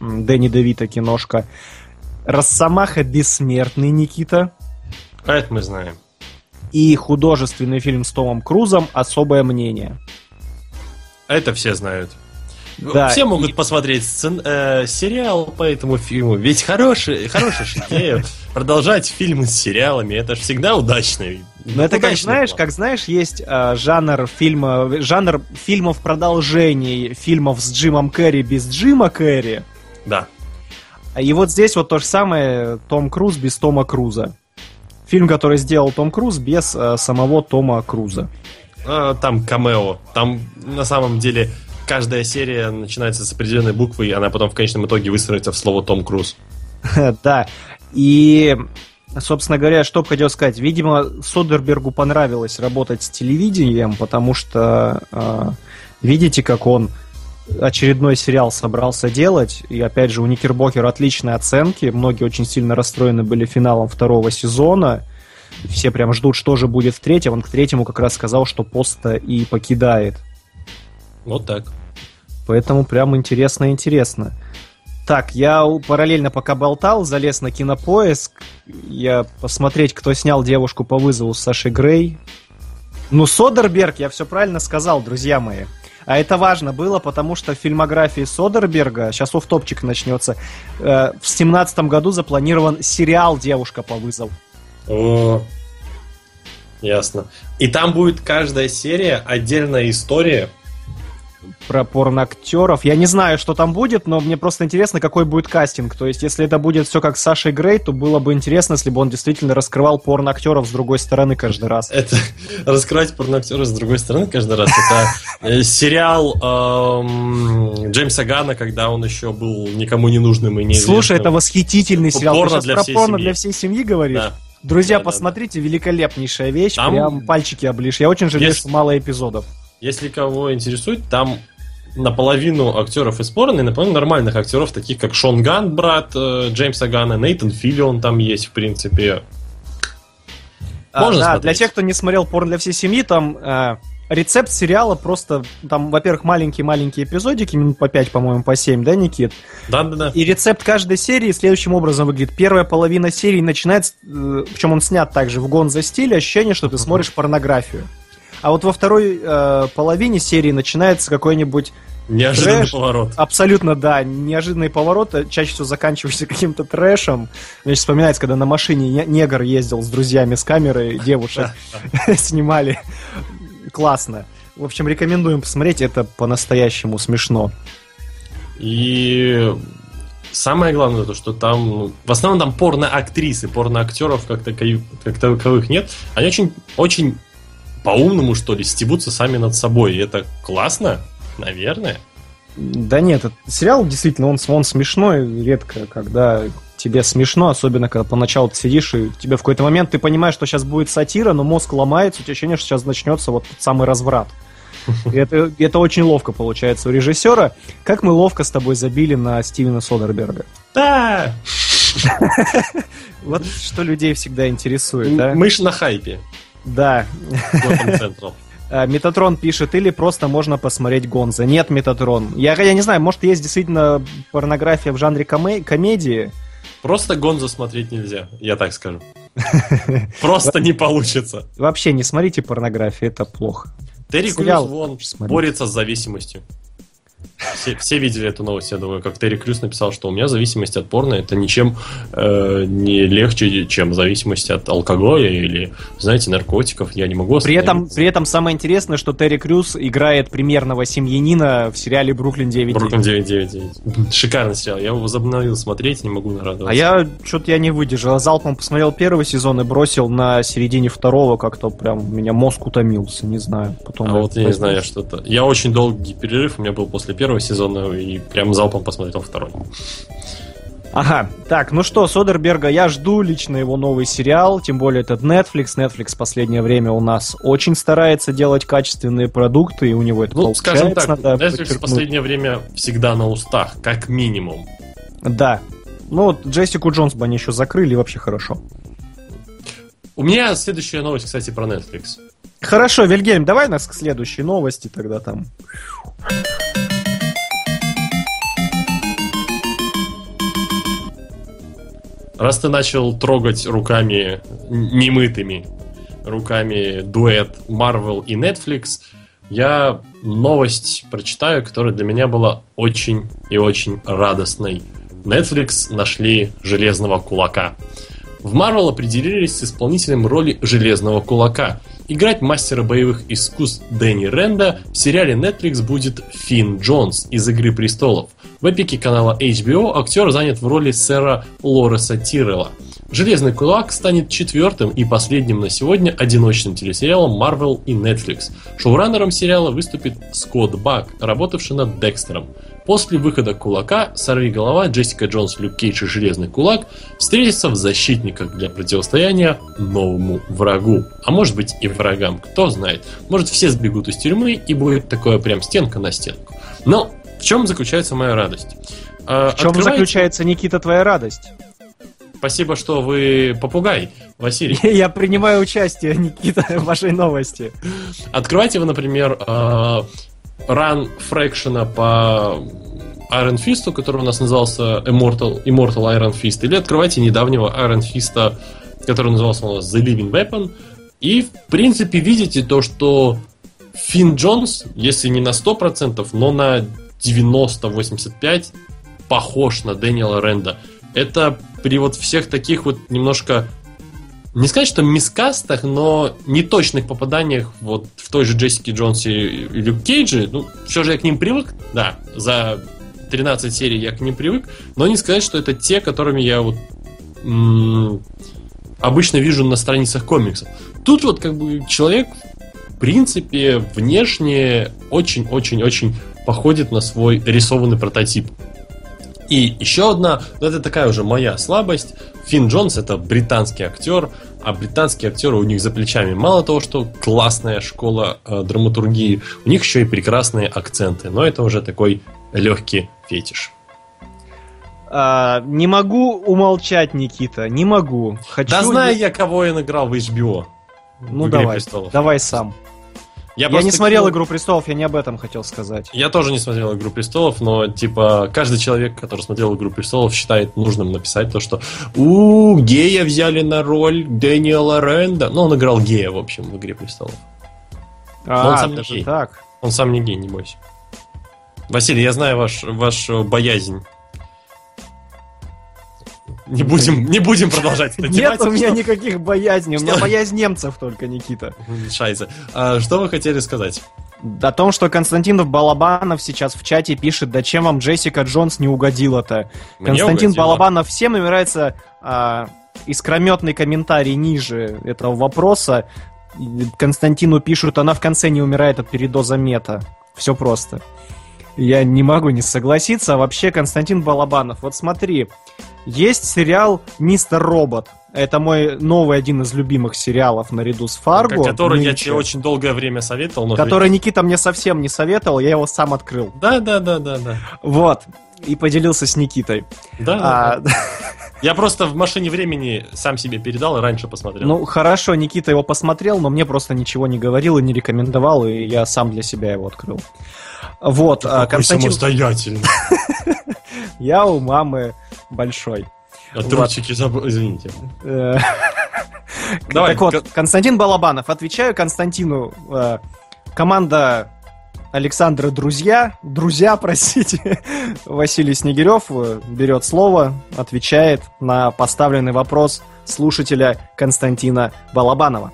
Дэнни Девита киношка. «Росомаха бессмертный» Никита. А это мы знаем. И художественный фильм с Томом Крузом «Особое мнение». А это все знают. Да, все могут и- посмотреть сцен- э, сериал по этому фильму. Ведь хороший, хорошая идея продолжать фильмы с сериалами. Это же всегда удачно. Ну это как знаешь, план. как знаешь, есть э, жанр фильма, жанр фильмов продолжений фильмов с Джимом Керри без Джима Керри. Да. И вот здесь вот то же самое Том Круз без Тома Круза. Фильм, который сделал Том Круз без э, самого Тома Круза. А, там камео. Там на самом деле каждая серия начинается с определенной буквы, и она потом в конечном итоге выстроится в слово Том Круз. Да. И, собственно говоря, что хотел сказать. Видимо, Содербергу понравилось работать с телевидением, потому что э, видите, как он очередной сериал собрался делать. И опять же, у Никербокера отличные оценки. Многие очень сильно расстроены были финалом второго сезона. Все прям ждут, что же будет в третьем. Он к третьему как раз сказал, что поста и покидает. Вот так. Поэтому прям интересно-интересно. Так, я параллельно пока болтал, залез на кинопоиск. Я посмотреть, кто снял девушку по вызову с Сашей Грей. Ну, Содерберг, я все правильно сказал, друзья мои. А это важно было, потому что в фильмографии Содерберга, сейчас офф-топчик начнется, э, в семнадцатом году запланирован сериал «Девушка по вызову». О, ясно. И там будет каждая серия отдельная история. Про порноактеров. Я не знаю, что там будет, но мне просто интересно, какой будет кастинг. То есть, если это будет все как с Сашей Грей, то было бы интересно, если бы он действительно раскрывал порноактеров с другой стороны каждый раз. Это раскрывать порноактера с другой стороны каждый раз. Это э, сериал эм, Джеймса Гана, когда он еще был никому не нужным и неизвестным. Слушай, это восхитительный сериал. Порно для всей порно для всей семьи говоришь? Да. Друзья, Да, да, посмотрите, великолепнейшая вещь. Там- Прям пальчики облишь. Я очень жалею, Есть- что мало эпизодов. Если кого интересует, там наполовину актеров из порно и наполовину нормальных актеров, таких как Шон Ган, брат э, Джеймса Гана, Нейтан Филлион там есть, в принципе. А, Можно да, смотреть. для тех, кто не смотрел порно для всей семьи, там э, рецепт сериала просто, там, во-первых, маленькие-маленькие эпизодики, минут по 5, по-моему, по 7, да, Никит? Да-да-да. И рецепт каждой серии следующим образом выглядит. Первая половина серии начинается, э, причем он снят также в гонзо стиле, ощущение, что ты смотришь порнографию. А вот во второй э, половине серии начинается какой-нибудь Неожиданный Трэш. поворот. Абсолютно, да. Неожиданный поворот, э, чаще всего заканчиваешься каким-то трэшем. Мне сейчас вспоминается, когда на машине не- негр ездил с друзьями с камерой, девушек снимали. Классно. В общем, рекомендуем посмотреть, это по-настоящему смешно. И самое главное, то, что там, ну, в основном там порно-актрисы, порно-актеров как таковых нет. Они очень, очень по-умному, что ли, стебутся сами над собой. И это классно, наверное. Да нет, этот сериал действительно, он, он смешной, редко, когда тебе смешно, особенно когда поначалу ты сидишь, и тебе в какой-то момент ты понимаешь, что сейчас будет сатира, но мозг ломается, у тебя ощущение, что сейчас начнется вот тот самый разврат. И это, это очень ловко получается у режиссера. Как мы ловко с тобой забили на Стивена Содерберга. Да! Вот что людей всегда интересует, да? Мышь на хайпе. Да. А, Метатрон пишет, или просто можно посмотреть Гонза. Нет, Метатрон. Я, я не знаю, может, есть действительно порнография в жанре коме- комедии. Просто Гонзо смотреть нельзя, я так скажу. Просто не получится. Вообще не смотрите порнографию, это плохо. Терри Крюс вон смотри. борется с зависимостью. Все, все видели эту новость, я думаю, как Терри Крюс написал, что у меня зависимость от порно это ничем э, не легче, чем зависимость от алкоголя или, знаете, наркотиков. Я не могу При этом, при этом самое интересное, что Терри Крюс играет примерного семьянина в сериале «Бруклин 9 Бруклин 999. Шикарный сериал. Я его возобновил смотреть, не могу нарадоваться. А я что-то я не выдержал. Залпом посмотрел первый сезон и бросил на середине второго, как-то прям у меня мозг утомился, не знаю. Потом А вот я не знаю, что-то. Я очень долгий перерыв у меня был после первого сезона и прям залпом посмотрел второй. Ага, так, ну что, Содерберга, я жду лично его новый сериал, тем более этот Netflix. Netflix в последнее время у нас очень старается делать качественные продукты, и у него это Ну, получается. скажем так, Netflix в подчеркнуть. последнее время всегда на устах, как минимум. Да. Ну, вот Джессику Джонс бы они еще закрыли, и вообще хорошо. У меня следующая новость, кстати, про Netflix. Хорошо, Вильгельм, давай нас к следующей новости тогда там. Раз ты начал трогать руками немытыми руками дуэт Marvel и Netflix, я новость прочитаю, которая для меня была очень и очень радостной. Netflix нашли железного кулака. В Marvel определились с исполнителем роли железного кулака. Играть мастера боевых искусств Дэнни Ренда в сериале Netflix будет Финн Джонс из «Игры престолов». В эпике канала HBO актер занят в роли сэра Лореса Тиррелла. «Железный кулак» станет четвертым и последним на сегодня одиночным телесериалом Marvel и Netflix. Шоураннером сериала выступит Скотт Бак, работавший над Декстером. После выхода «Кулака» «Сорви голова», Джессика Джонс, Люк Кейдж и «Железный кулак» встретятся в «Защитниках» для противостояния новому врагу. А может быть и врагам, кто знает. Может все сбегут из тюрьмы и будет такое прям стенка на стенку. Но в чем заключается моя радость? А, В чем открываете- заключается, Никита, твоя радость? Спасибо, что вы попугай, Василий. Я принимаю участие, Никита, в вашей новости. Открывайте вы, например, ран фрэкшена по Iron Fist, который у нас назывался Immortal, Immortal Iron Fist, или открывайте недавнего Iron Fist, который назывался у нас The Living Weapon, и, в принципе, видите то, что Финн Джонс, если не на 100%, но на 90-85% похож на Дэниела Ренда. Это при вот всех таких вот немножко не сказать, что мискастах, но неточных попаданиях вот в той же Джессике Джонсе и Люк Кейджи, ну, все же я к ним привык, да, за 13 серий я к ним привык, но не сказать, что это те, которыми я вот м, обычно вижу на страницах комиксов. Тут вот как бы человек, в принципе, внешне очень-очень-очень походит на свой рисованный прототип. И еще одна, ну это такая уже моя слабость. Финн Джонс это британский актер, а британские актеры у них за плечами мало того, что классная школа э, драматургии, у них еще и прекрасные акценты. Но это уже такой легкий фетиш. А, не могу умолчать, Никита, не могу. Хочу... Да знаю я, кого я играл в HBO. Ну в «Игре давай, престолов». давай сам. Я, просто не смотрел «Игру престолов», я не об этом хотел сказать. Я тоже не смотрел «Игру престолов», но, типа, каждый человек, который смотрел «Игру престолов», считает нужным написать то, что у гея взяли на роль Дэниела Ренда. Ну, он играл гея, в общем, в «Игре престолов». А, он сам не гей. так. Он сам не гей, не бойся. Василий, я знаю ваш, вашу боязнь. Не будем, не будем продолжать эту Нет у меня никаких боязней, у меня боязнь немцев только, Никита. Шайза. Что вы хотели сказать? О том, что Константинов Балабанов сейчас в чате пишет, да чем вам Джессика Джонс не угодила-то? Константин угодила. Балабанов всем нравится а, искрометный комментарий ниже этого вопроса. Константину пишут, она в конце не умирает от передоза мета. Все просто. Я не могу не согласиться. А вообще, Константин Балабанов, вот смотри, есть сериал «Мистер Робот». Это мой новый один из любимых сериалов наряду с Фарго. который я нынче, тебе очень долгое время советовал, но... Который Никита мне совсем не советовал, я его сам открыл. Да, да, да, да, да. Вот. И поделился с Никитой. Да, А, да. Я просто в машине времени сам себе передал и раньше посмотрел. Ну, хорошо, Никита его посмотрел, но мне просто ничего не говорил и не рекомендовал, и я сам для себя его открыл. Вот, а, Какой Константин, самостоятельный. я у мамы большой. А трубчики забыл, извините. Э, Давай, так вот, Кон- Константин Балабанов. Отвечаю Константину. э, Команда Александра Друзья, друзья, простите, Василий Снегирев э, берет слово, отвечает на поставленный вопрос слушателя Константина Балабанова.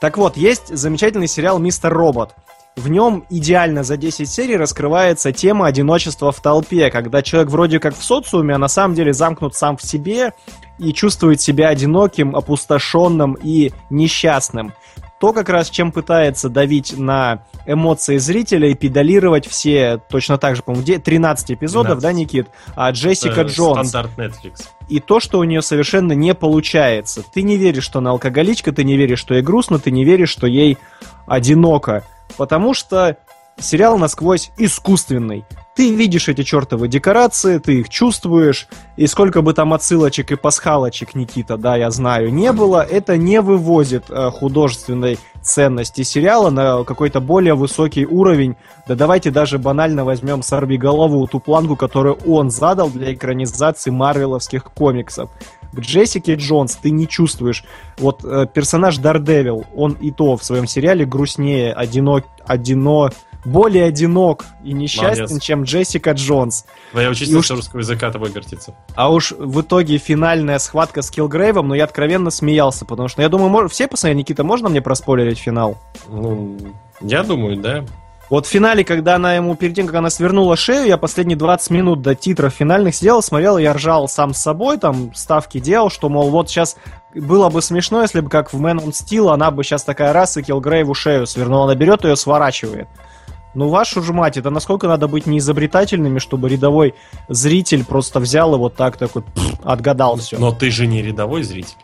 Так вот, есть замечательный сериал «Мистер Робот». В нем идеально за 10 серий раскрывается тема одиночества в толпе, когда человек вроде как в социуме, а на самом деле замкнут сам в себе и чувствует себя одиноким, опустошенным и несчастным. То как раз, чем пытается давить на эмоции зрителя и педалировать все, точно так же, по-моему, де- 13 эпизодов, 12. да, Никит? А Джессика Э, Джонс. Стандарт Netflix. И то, что у нее совершенно не получается. Ты не веришь, что она алкоголичка, ты не веришь, что ей грустно, ты не веришь, что ей одиноко. Потому что сериал насквозь искусственный. Ты видишь эти чертовы декорации, ты их чувствуешь, и сколько бы там отсылочек и пасхалочек, Никита, да, я знаю, не было, это не вывозит э, художественной ценности сериала на какой-то более высокий уровень. Да давайте даже банально возьмем Сорви голову, ту планку, которую он задал для экранизации марвеловских комиксов. В Джессике Джонс ты не чувствуешь. Вот э, персонаж Дардевил, он и то в своем сериале грустнее, одинок, одино, более одинок и несчастен, Молодец. чем Джессика Джонс. Твоя учительница уж- русского языка тобой гордится. А уж в итоге финальная схватка с Киллгрейвом, но я откровенно смеялся, потому что я думаю, мож- все посмотрели, Никита, можно мне проспойлерить финал? Ну, я думаю, да. Вот в финале, когда она ему, перед тем, как она свернула шею, я последние 20 минут до титров финальных сидел, смотрел, я ржал сам с собой, там, ставки делал, что, мол, вот сейчас было бы смешно, если бы, как в Man on Steel, она бы сейчас такая раз и Киллгрейву шею свернула, она берет ее, сворачивает. Ну, вашу ж мать, это насколько надо быть неизобретательными, чтобы рядовой зритель просто взял и вот так такой пф, отгадал все. Но ты же не рядовой зритель.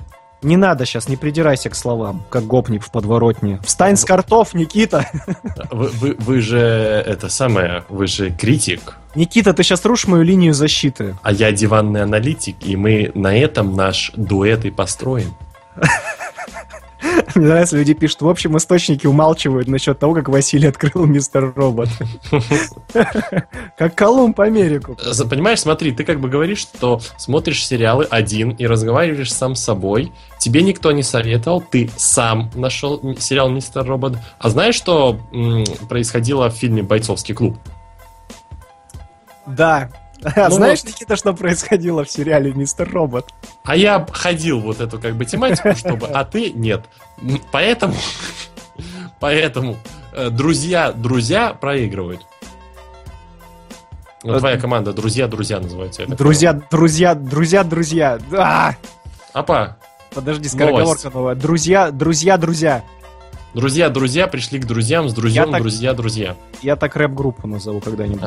Не надо сейчас, не придирайся к словам, как гопник в подворотне. Встань с картов, Никита! Вы, вы- вы же это самое, вы же критик, Никита, ты сейчас рушишь мою линию защиты. а я диванный аналитик, и мы на этом наш дуэт и построен. Мне нравится, люди пишут, в общем, источники умалчивают насчет того, как Василий открыл Мистер Робот. Как Колумб Америку. Понимаешь, смотри, ты как бы говоришь, что смотришь сериалы один и разговариваешь сам с собой. Тебе никто не советовал, ты сам нашел сериал Мистер Робот. А знаешь, что происходило в фильме Бойцовский клуб? Да. А Ну знаешь. Никита, что происходило в сериале Мистер Робот? А я ходил вот эту как бы тематику, чтобы, а ты нет. Поэтому, поэтому э, друзья, друзья проигрывают. Ну, Э, твоя команда друзья, друзья называется. это. Друзья, друзья, друзья, друзья. А! Апа, Подожди, скороговорка новая. Друзья, друзья, друзья. друзья, друзья пришли к друзьям с друзьям, Я так- друзья, друзья. Я так рэп-группу назову когда-нибудь.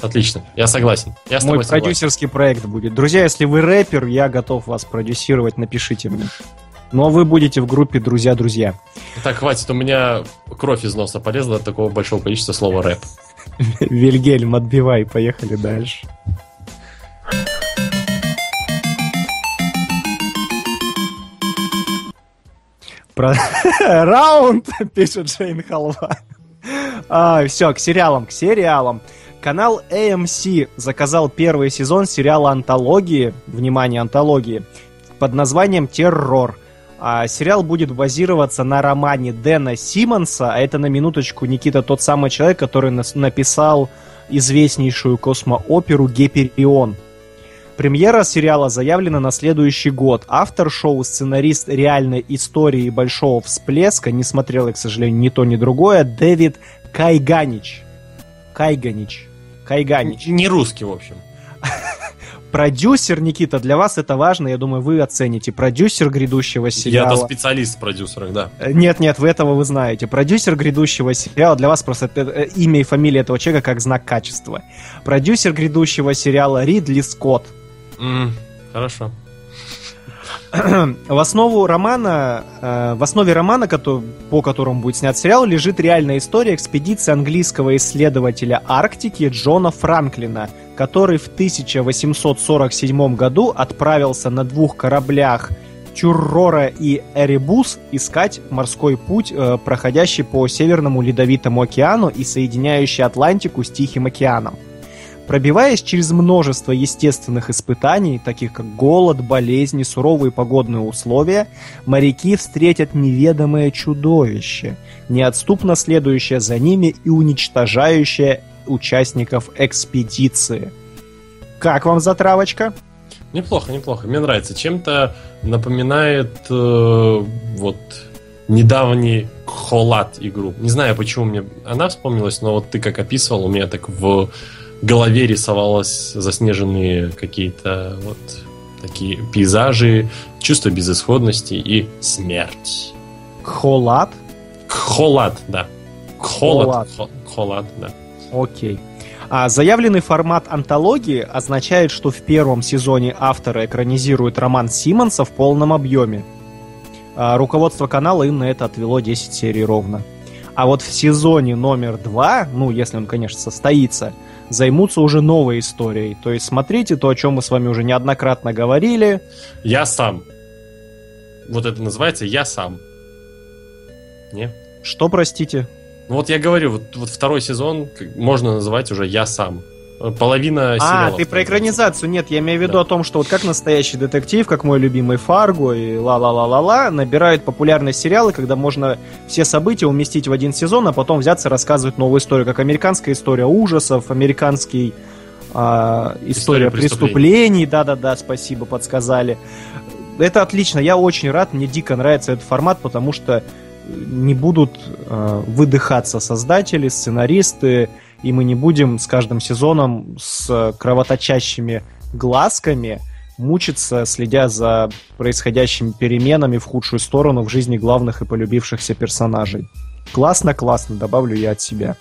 А, Отлично, я согласен. Я Мой согласен. продюсерский проект будет. Друзья, если вы рэпер, я готов вас продюсировать, напишите мне. Но вы будете в группе «Друзья-друзья». Так, хватит, у меня кровь из носа полезла от такого большого количества слова рэп. Вильгельм, отбивай, поехали дальше. Про... Раунд, пишет Джейн Халва. А, все, к сериалам, к сериалам. Канал AMC заказал первый сезон сериала «Антологии», внимание, «Антологии», под названием «Террор». А сериал будет базироваться на романе Дэна Симмонса, а это на минуточку, Никита, тот самый человек, который нас- написал известнейшую космооперу «Геперион». Премьера сериала заявлена на следующий год. Автор шоу, сценарист реальной истории большого всплеска, не смотрел я, к сожалению, ни то, ни другое, Дэвид Кайганич. Кайганич. Кайганич. Не русский, в общем. Продюсер, Никита, для вас это важно, я думаю, вы оцените. Продюсер грядущего сериала. Я-то специалист в продюсерах, да. Э, Нет, нет, вы этого вы знаете. Продюсер грядущего сериала для вас просто это, э, имя и фамилия этого человека как знак качества. Продюсер грядущего сериала Ридли Скотт. М, Хорошо. В основу романа, э, в основе романа, кото- по которому будет снят сериал, лежит реальная история экспедиции английского исследователя Арктики Джона Франклина, который в 1847 году отправился на двух кораблях Тюррора и Эребус искать морской путь, э, проходящий по Северному Ледовитому океану и соединяющий Атлантику с Тихим океаном. Пробиваясь через множество естественных испытаний, таких как голод, болезни, суровые погодные условия, моряки встретят неведомое чудовище, неотступно следующее за ними и уничтожающее участников экспедиции. Как вам затравочка? Неплохо, неплохо. Мне нравится. Чем-то напоминает э, вот недавний Холат игру. Не знаю, почему мне она вспомнилась, но вот ты как описывал, у меня так в голове рисовалось заснеженные какие-то вот такие пейзажи, чувство безысходности и смерть. Холат? Холат, да. Холат. Холод. Хо- Холат, да. Окей. А заявленный формат антологии означает, что в первом сезоне авторы экранизируют роман Симмонса в полном объеме. А руководство канала им на это отвело 10 серий ровно. А вот в сезоне номер два, ну, если он, конечно, состоится, займутся уже новой историей. То есть смотрите то, о чем мы с вами уже неоднократно говорили. Я сам. Вот это называется «Я сам». Не? Что, простите? Ну вот я говорю, вот, вот второй сезон можно называть уже «Я сам». Половина А, сериалов ты про экранизацию. Нет, я имею в виду Да. о том, что вот как настоящий детектив, как мой любимый Фарго и ла-ла-ла-ла-ла, набирают популярность сериалы, когда можно все события уместить в один сезон, а потом взяться рассказывать новую историю, как американская история ужасов, американский а, история, История преступлений. Да-да-да, спасибо, подсказали. Это отлично, я очень рад, мне дико нравится этот формат, потому что не будут э, выдыхаться создатели, сценаристы, и мы не будем с каждым сезоном с кровоточащими глазками мучиться, следя за происходящими переменами в худшую сторону в жизни главных и полюбившихся персонажей. Классно, классно, добавлю я от себя.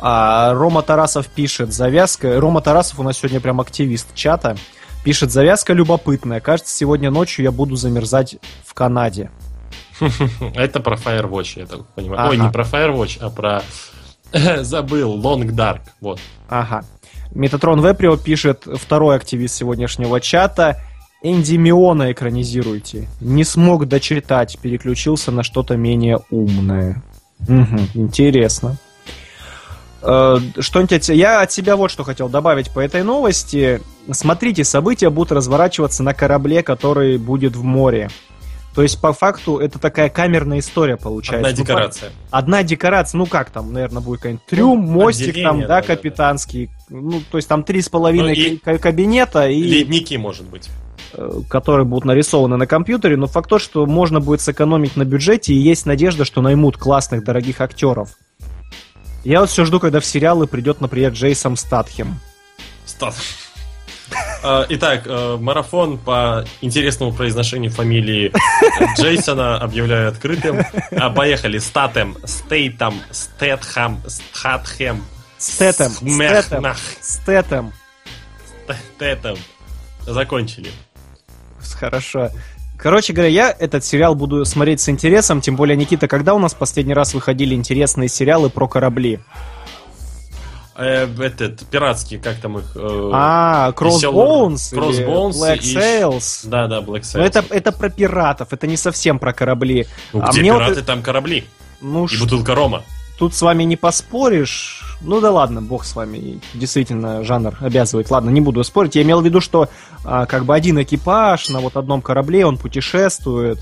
А Рома Тарасов пишет, завязка... Рома Тарасов у нас сегодня прям активист чата. Пишет, завязка любопытная. Кажется, сегодня ночью я буду замерзать в Канаде. Это про Firewatch, я так понимаю. Ой, не про Firewatch, а про... Забыл, Long Dark, вот. Ага. Метатрон Веприо пишет, второй активист сегодняшнего чата. Энди Миона экранизируйте. Не смог дочитать, переключился на что-то менее умное. Мгм, интересно. Э, Что-нибудь я от себя вот что хотел добавить по этой новости. Смотрите, события будут разворачиваться на корабле, который будет в море. То есть, по факту, это такая камерная история получается. Одна Ну, декорация. одна декорация, ну как там, наверное, будет какой-нибудь трюм, мостик отделение, там, да, да, да, капитанский. Ну, то есть там три с половиной Ну, и- кабинета, и, Ледники, может быть. э, которые будут нарисованы на компьютере, но факт то, что можно будет сэкономить на бюджете, и есть надежда, что наймут классных, дорогих актеров. Я вот все жду, когда в сериалы придет, например, Джейсон Статхем. Стат. Э, Итак, э, марафон по интересному произношению фамилии Джейсона объявляю открытым. А, Поехали. Статем, Стейтом, Стэтхам, Статхем, Стэтем, Смехнах, Стэтем. Стэтем. Закончили. Хорошо. Короче говоря, я этот сериал буду смотреть с интересом, тем более, Никита, когда у нас последний раз выходили интересные сериалы про корабли? Э, Этот, пиратский, как там их... э, А, Crossbones, Crossbones Black и- Sails. Да, да, Black Sails. Но это, это про пиратов, это не совсем про корабли. Ну, а где мне вот пираты, это- там корабли. Ну, И ш- бутылка рома. тут с вами не поспоришь. Ну да ладно, бог с вами. Действительно, жанр обязывает. Ладно, не буду спорить. Я имел в виду, что а, как бы один экипаж на вот одном корабле, он путешествует.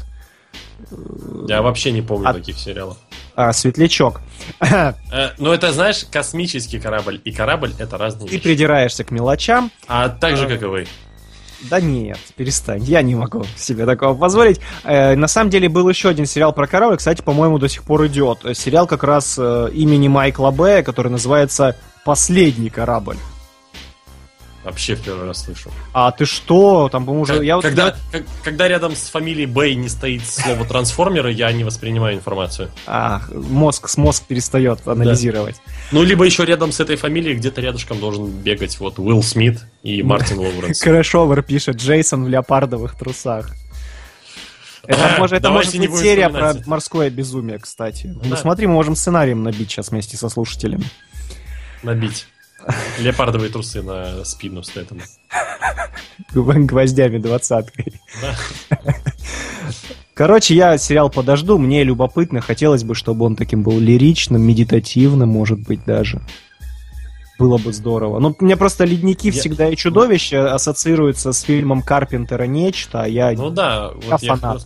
Я вообще не помню А- таких сериалов. А, светлячок. Э, ну, это, знаешь, космический корабль. И корабль — это разные Ты вещи. придираешься к мелочам. А так же, А. как и вы. Да нет, перестань, я не могу себе такого позволить. Э, на самом деле был еще один сериал про корабль, кстати, по-моему, до сих пор идет. Сериал как раз э, имени Майкла Б, который называется «Последний корабль». Вообще в первый раз слышу. А ты что? Там, по-моему, уже... Как- я вот- когда, как- когда рядом с фамилией Бэй не стоит слово трансформеры, я не воспринимаю информацию. А, мозг, с мозг перестает анализировать. Ну, либо еще рядом с этой фамилией где-то рядышком должен бегать вот Уилл Смит и Мартин Лоуренс. Крэшовер пишет Джейсон в леопардовых трусах. Это, может, это может быть серия про морское безумие, кстати. Ну, Да. смотри, мы можем сценарием набить сейчас вместе со слушателями. Набить. Леопардовые трусы на спину Стэттема. Гвоздями двадцаткой. Короче, я сериал подожду, мне любопытно, хотелось бы, чтобы он таким был лиричным, медитативным, может быть, даже. Было бы здорово. Ну, у меня просто «Ледники» Я- всегда и чудовища ассоциируются с фильмом Карпентера «Нечто», а я... Ну да, Я вот я фанат.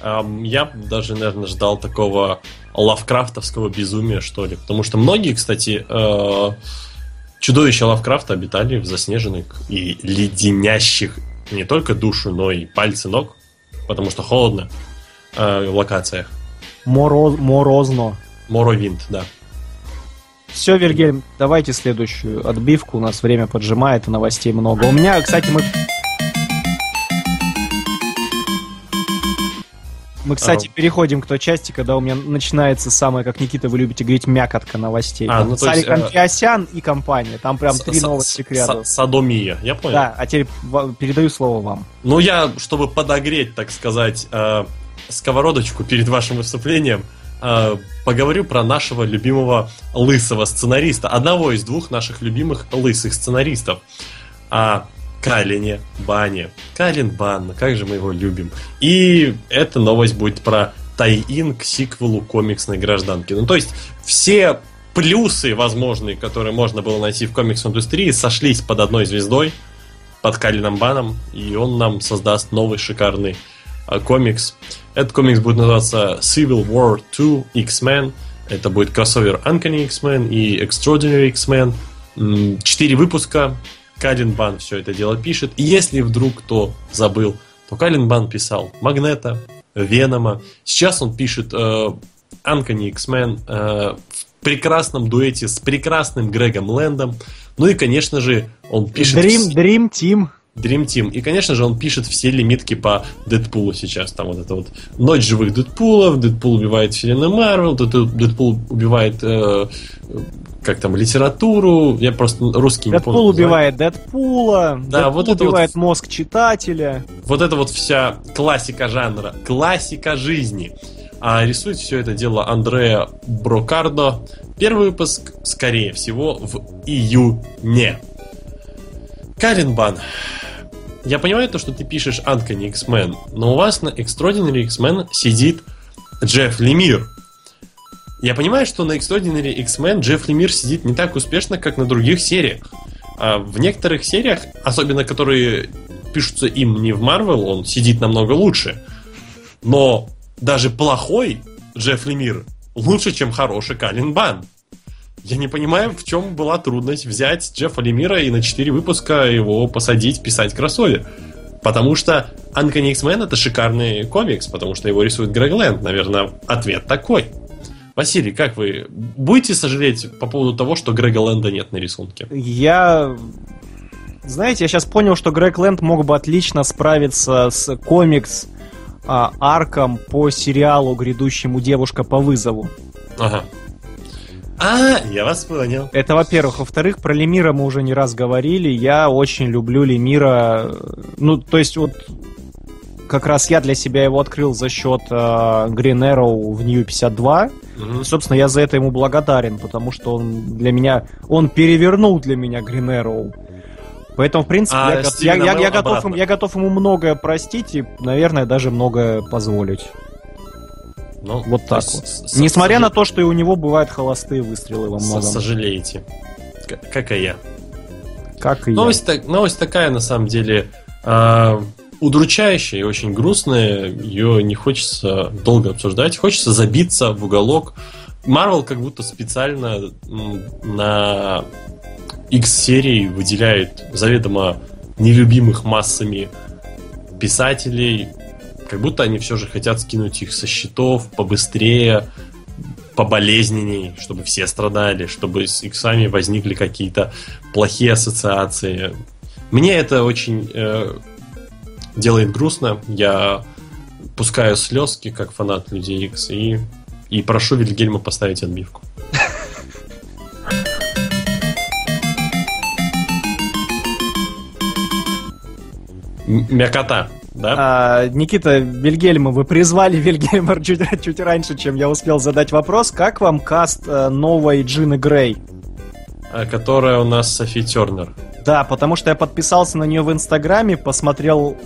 Ам, Я даже, наверное, ждал такого лавкрафтовского безумия, что ли. Потому что многие, кстати, э, чудовища Лавкрафта обитали в заснеженных и леденящих не только душу, но и пальцы ног, потому что холодно э, в локациях. Моро- Морозно. Моровинт, да. Все, Вильгельм, давайте следующую отбивку. У нас время поджимает, и новостей много. У меня, кстати, мы... Мы, кстати, А. переходим к той части, когда у меня начинается самое, как Никита, вы любите говорить, мякотка новостей. А, ну, Сарик есть, э, Андреасян и компания. Там прям три новости к ряду. Садомия, я понял. Да, а теперь передаю слово вам. Ну, я, чтобы подогреть, так сказать, э, сковородочку перед вашим выступлением, э, поговорю про нашего любимого лысого сценариста. Одного из двух наших любимых лысых сценаристов. О Калине Бане. Калин Бан, как же мы его любим. И эта новость будет про тай-ин к сиквелу комиксной гражданки. Ну, то есть, все плюсы возможные, которые можно было найти в комикс-индустрии, сошлись под одной звездой, под Калином Баном, и он нам создаст новый шикарный а, комикс. Этот комикс будет называться Civil War 2 X-Men. Это будет кроссовер Uncanny X-Men и Extraordinary X-Men. Четыре выпуска. Калин Бан все это дело пишет. И если вдруг кто забыл, то Калин Бан писал Магнета, Венома. Сейчас он пишет э, Uncanny X-Men э, в прекрасном дуэте с прекрасным Грегом Лэндом. Ну и, конечно же, он пишет... Dream, Dream Team. Dream Team. И, конечно же, он пишет все лимитки по Дэдпулу сейчас. Там вот это вот Ночь живых Дэдпулов, Дэдпул убивает вселенную Марвел, Дэд- Дэдпул убивает э, как там, литературу. Я просто русский не помню. Дэдпул убивает Дэдпула. Да, Дэдпул вот это убивает вот- мозг читателя. Вот это вот вся классика жанра, классика жизни. А рисует все это дело Андреа Брокардо. Первый выпуск, скорее всего, в июне. Карин Бан, я понимаю то, что ты пишешь Uncanny X-Men, но у вас на Extraordinary X-Men сидит Джефф Лемир. Я понимаю, что на Extraordinary X-Men Джефф Лемир сидит не так успешно, как на других сериях. А в некоторых сериях, особенно которые пишутся им не в Marvel, он сидит намного лучше. Но даже плохой Джефф Лемир лучше, чем хороший Калин Бан. Я не понимаю, в чем была трудность взять Джеффа Лемира и на 4 выпуска его посадить писать кроссовер. Потому что Uncanny X-Men это шикарный комикс, потому что его рисует Грег Лэнд. Наверное, ответ такой. Василий, как вы будете сожалеть по поводу того, что Грега Лэнда нет на рисунке? Я... Знаете, я сейчас понял, что Грег Лэнд мог бы отлично справиться с комикс а, арком по сериалу, грядущему «Девушка по вызову». Ага. А, я вас понял. Это, во-первых. Во-вторых, про Лемира мы уже не раз говорили. Я очень люблю Лемира. Ну, то есть вот как раз я для себя его открыл за счет э, Green Arrow в New 52. Мгм. И, собственно, я за это ему благодарен, потому что он для меня... Он перевернул для меня Green Arrow. Поэтому, в принципе, А я, Стивена я- я- я готов, обратно. я готов ему многое простить и, наверное, даже многое позволить. Ну, Вот так вот. Несмотря на то, что и у него бывают холостые выстрелы во многом. Сожалеете. К- Как и я. Как и я. Новость, так- новость такая, на самом деле, а, удручающая и очень грустная. Ее не хочется долго обсуждать. Хочется забиться в уголок. Марвел как будто специально на X-серии выделяет заведомо нелюбимых массами писателей. Как будто они все же хотят скинуть их со счетов побыстрее, поболезненней, чтобы все страдали, чтобы с иксами возникли какие-то плохие ассоциации. Мне это очень э, делает грустно. Я пускаю слезки, как фанат Людей Икс, и, и прошу Вильгельма поставить отбивку. Мякота, да? А, Никита Вильгельма, вы призвали Вильгельма чуть, чуть раньше, чем я успел задать вопрос. Как вам каст э, новой Джины Грей? А, Которая у нас Софи Тернер. Да, потому что я подписался на нее в Инстаграме, посмотрел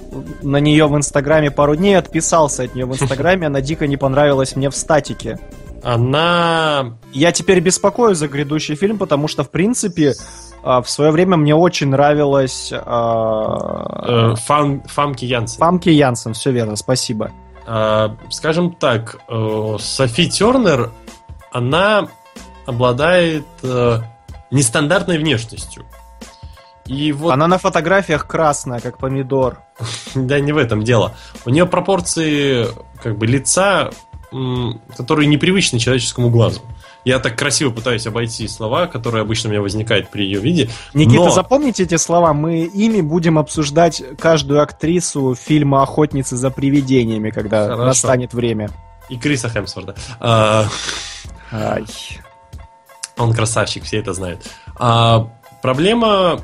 на нее в Инстаграме пару дней, отписался от нее в Инстаграме, она дико не понравилась мне в статике. Она... Я теперь беспокоюсь за грядущий фильм, потому что, в принципе, а, в свое время мне очень нравилась а, э, фам, Фамки Янсен. Фамки Янсен, все верно, спасибо. А, скажем так, э, Софи Тернер, она обладает э, нестандартной внешностью. И вот, Она на фотографиях красная, как помидор. да, не в этом дело. У нее пропорции как бы лица, которые непривычны человеческому глазу. Я так красиво пытаюсь обойти слова, которые обычно у меня возникают при ее виде. Никита, но- запомните эти слова. Мы ими будем обсуждать каждую актрису фильма «Охотницы за привидениями», когда Хорошо. настанет время. И Криса Хемсворда. А, Ай. Он красавчик, все это знают. А, проблема,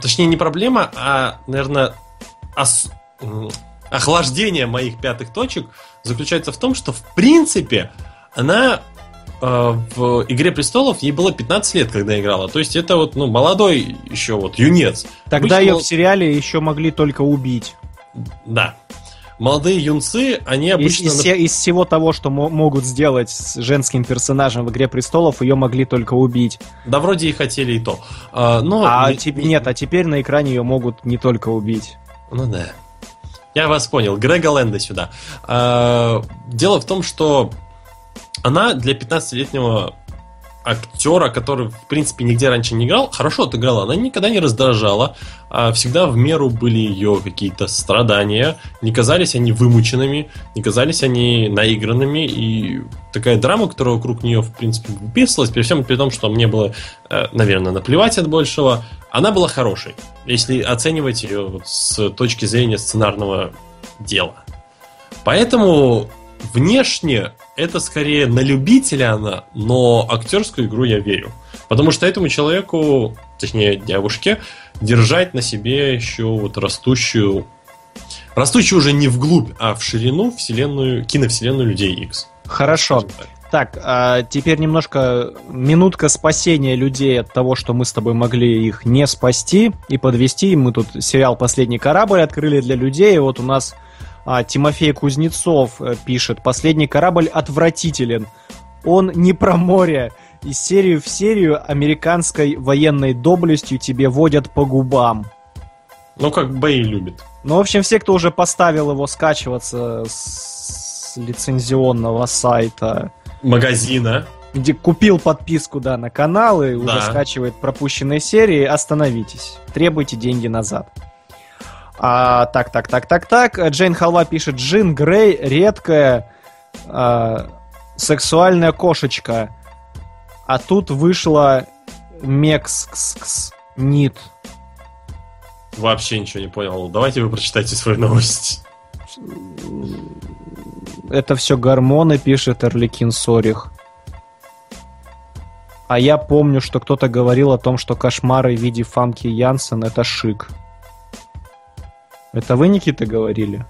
точнее не проблема, а, наверное, ос- охлаждение моих пятых точек заключается в том, что в принципе она э, в Игре престолов ей было 15 лет, когда играла. То есть это вот ну молодой еще вот юнец. Тогда Обычно ее в сериале еще могли только убить. да. Молодые юнцы, они Из, обычно из се- из всего того, что мо- могут сделать с женским персонажем в «Игре престолов», ее могли только убить. да вроде и хотели и то. А, но а не- теперь не- нет, а теперь на экране ее могут не только убить. Ну да. Я вас понял. Грега Лэнда сюда. А, Дело в том, что она для 15-летнего актера, который, в принципе, нигде раньше не играл, хорошо отыграла. Она никогда не раздражала. а Всегда в меру были ее какие-то страдания. Не казались они вымученными, не казались они наигранными. И такая драма, которая вокруг нее, в принципе, выписывалась, при всем при том, что мне было, э, наверное, наплевать от большего, она была хорошей, если оценивать ее с точки зрения сценарного дела. Поэтому внешне это скорее на любителя она, но актерскую игру я верю. Потому что этому человеку, точнее девушке, держать на себе еще вот растущую растущую уже не вглубь, а в ширину вселенную, киновселенную Людей X. Хорошо. Так, а теперь немножко минутка спасения людей от того, что мы с тобой могли их не спасти и подвести. Мы тут сериал «Последний корабль» открыли для людей. И вот у нас а, Тимофей Кузнецов э, пишет «Последний корабль отвратителен. Он не про море. Из серии в серию американской военной доблестью тебе водят по губам». Ну, как Бэй любит. Ну, в общем, все, кто уже поставил его скачиваться с лицензионного сайта, Магазина. где купил подписку, да, на канал и уже Да. скачивает пропущенные серии, остановитесь. Требуйте деньги назад. А, так, так, так, так, так. Джейн Халва пишет, Джин Грей редкая а, сексуальная кошечка. А тут вышла Мекс Нит. Вообще ничего не понял. Давайте вы прочитайте свою новость. Это все гормоны, пишет Эрликин Сорих. А я помню, что кто-то говорил о том, что кошмары в виде Фамки Янсен это шик. Это вы, Никита, говорили?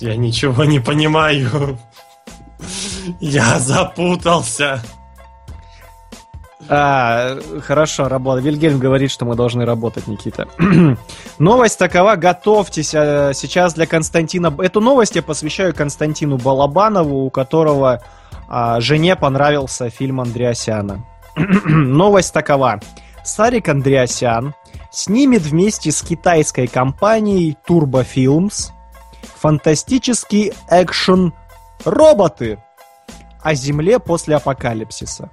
Я ничего не понимаю. Я запутался. А, хорошо, работа. Вильгельм говорит, что мы должны работать, Никита. Новость такова, готовьтесь а, сейчас для Константина. Эту новость я посвящаю Константину Балабанову, у которого а, жене понравился фильм Андреасяна. Новость такова. Сарик Андреасян снимет вместе с китайской компанией Turbo Films фантастический экшен «Роботы» о Земле после апокалипсиса.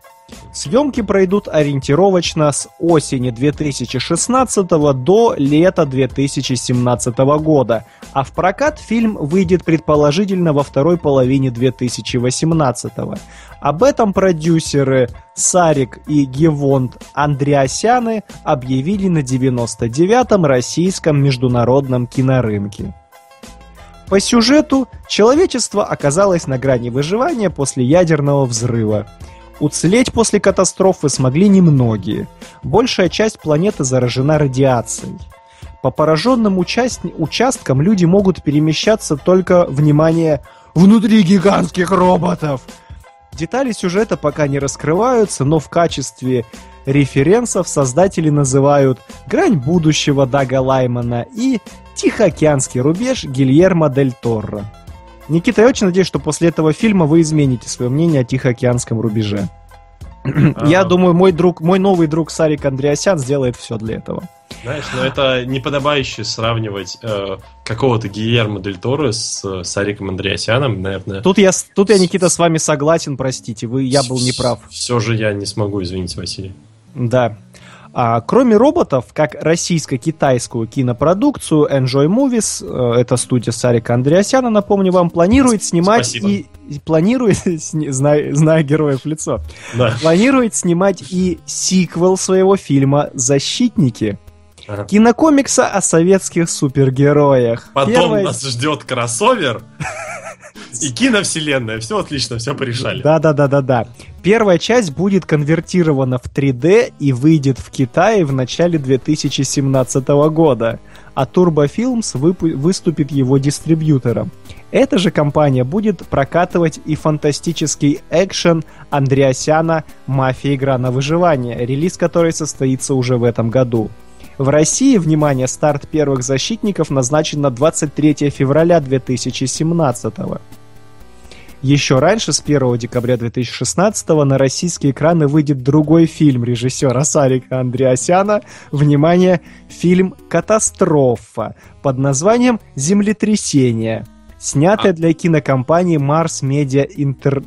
Съемки пройдут ориентировочно с осени 2016 до лета 2017 года, а в прокат фильм выйдет предположительно во второй половине 2018. Об этом продюсеры Сарик и Гевонд Андреасяны объявили на 99-м российском международном кинорынке. По сюжету, человечество оказалось на грани выживания после ядерного взрыва. Уцелеть после катастрофы смогли немногие. Большая часть планеты заражена радиацией. По пораженным участ... участкам люди могут перемещаться только, внимание, внутри гигантских роботов. Детали сюжета пока не раскрываются, но в качестве референсов создатели называют «Грань будущего» Дага Лаймана и «Тихоокеанский рубеж» Гильермо Дель Торро. Никита, я очень надеюсь, что после этого фильма вы измените свое мнение о Тихоокеанском рубеже. Я думаю, мой друг, мой новый друг Сарик Андреасян сделает все для этого. Знаешь, но это неподобающе сравнивать э, какого-то Гильермо Дель Торо с э, Сариком Андреасяном, наверное. Тут я, тут я, Никита, с вами согласен, простите, вы, я был неправ. Все же я не смогу, извините, Василий. Да. А, кроме роботов, как российско-китайскую кинопродукцию, Enjoy Movies, э, это студия Сарика Андреасяна, напомню вам, планирует снимать Спасибо. и и планирует, зная, зная героев лицо, Да. планирует снимать и сиквел своего фильма «Защитники». Ага. Кинокомикса о советских супергероях. Потом Первая- нас ждет кроссовер и киновселенная. Все отлично, все порешали. Да-да-да-да-да. Первая часть будет конвертирована в 3D и выйдет в Китае в начале 2017 года, а Turbo Films выпу- выступит его дистрибьютором. Эта же компания будет прокатывать и фантастический экшен Андреасяна «Мафия. Игра на выживание», релиз которой состоится уже в этом году. В России, внимание, старт первых защитников назначен на 23 февраля 2017 еще раньше, с 1 декабря 2016 на российские экраны выйдет другой фильм режиссера Сарика Андреасяна. Внимание, фильм «Катастрофа» под названием «Землетрясение», снятая А- для кинокомпании Mars Media Inter...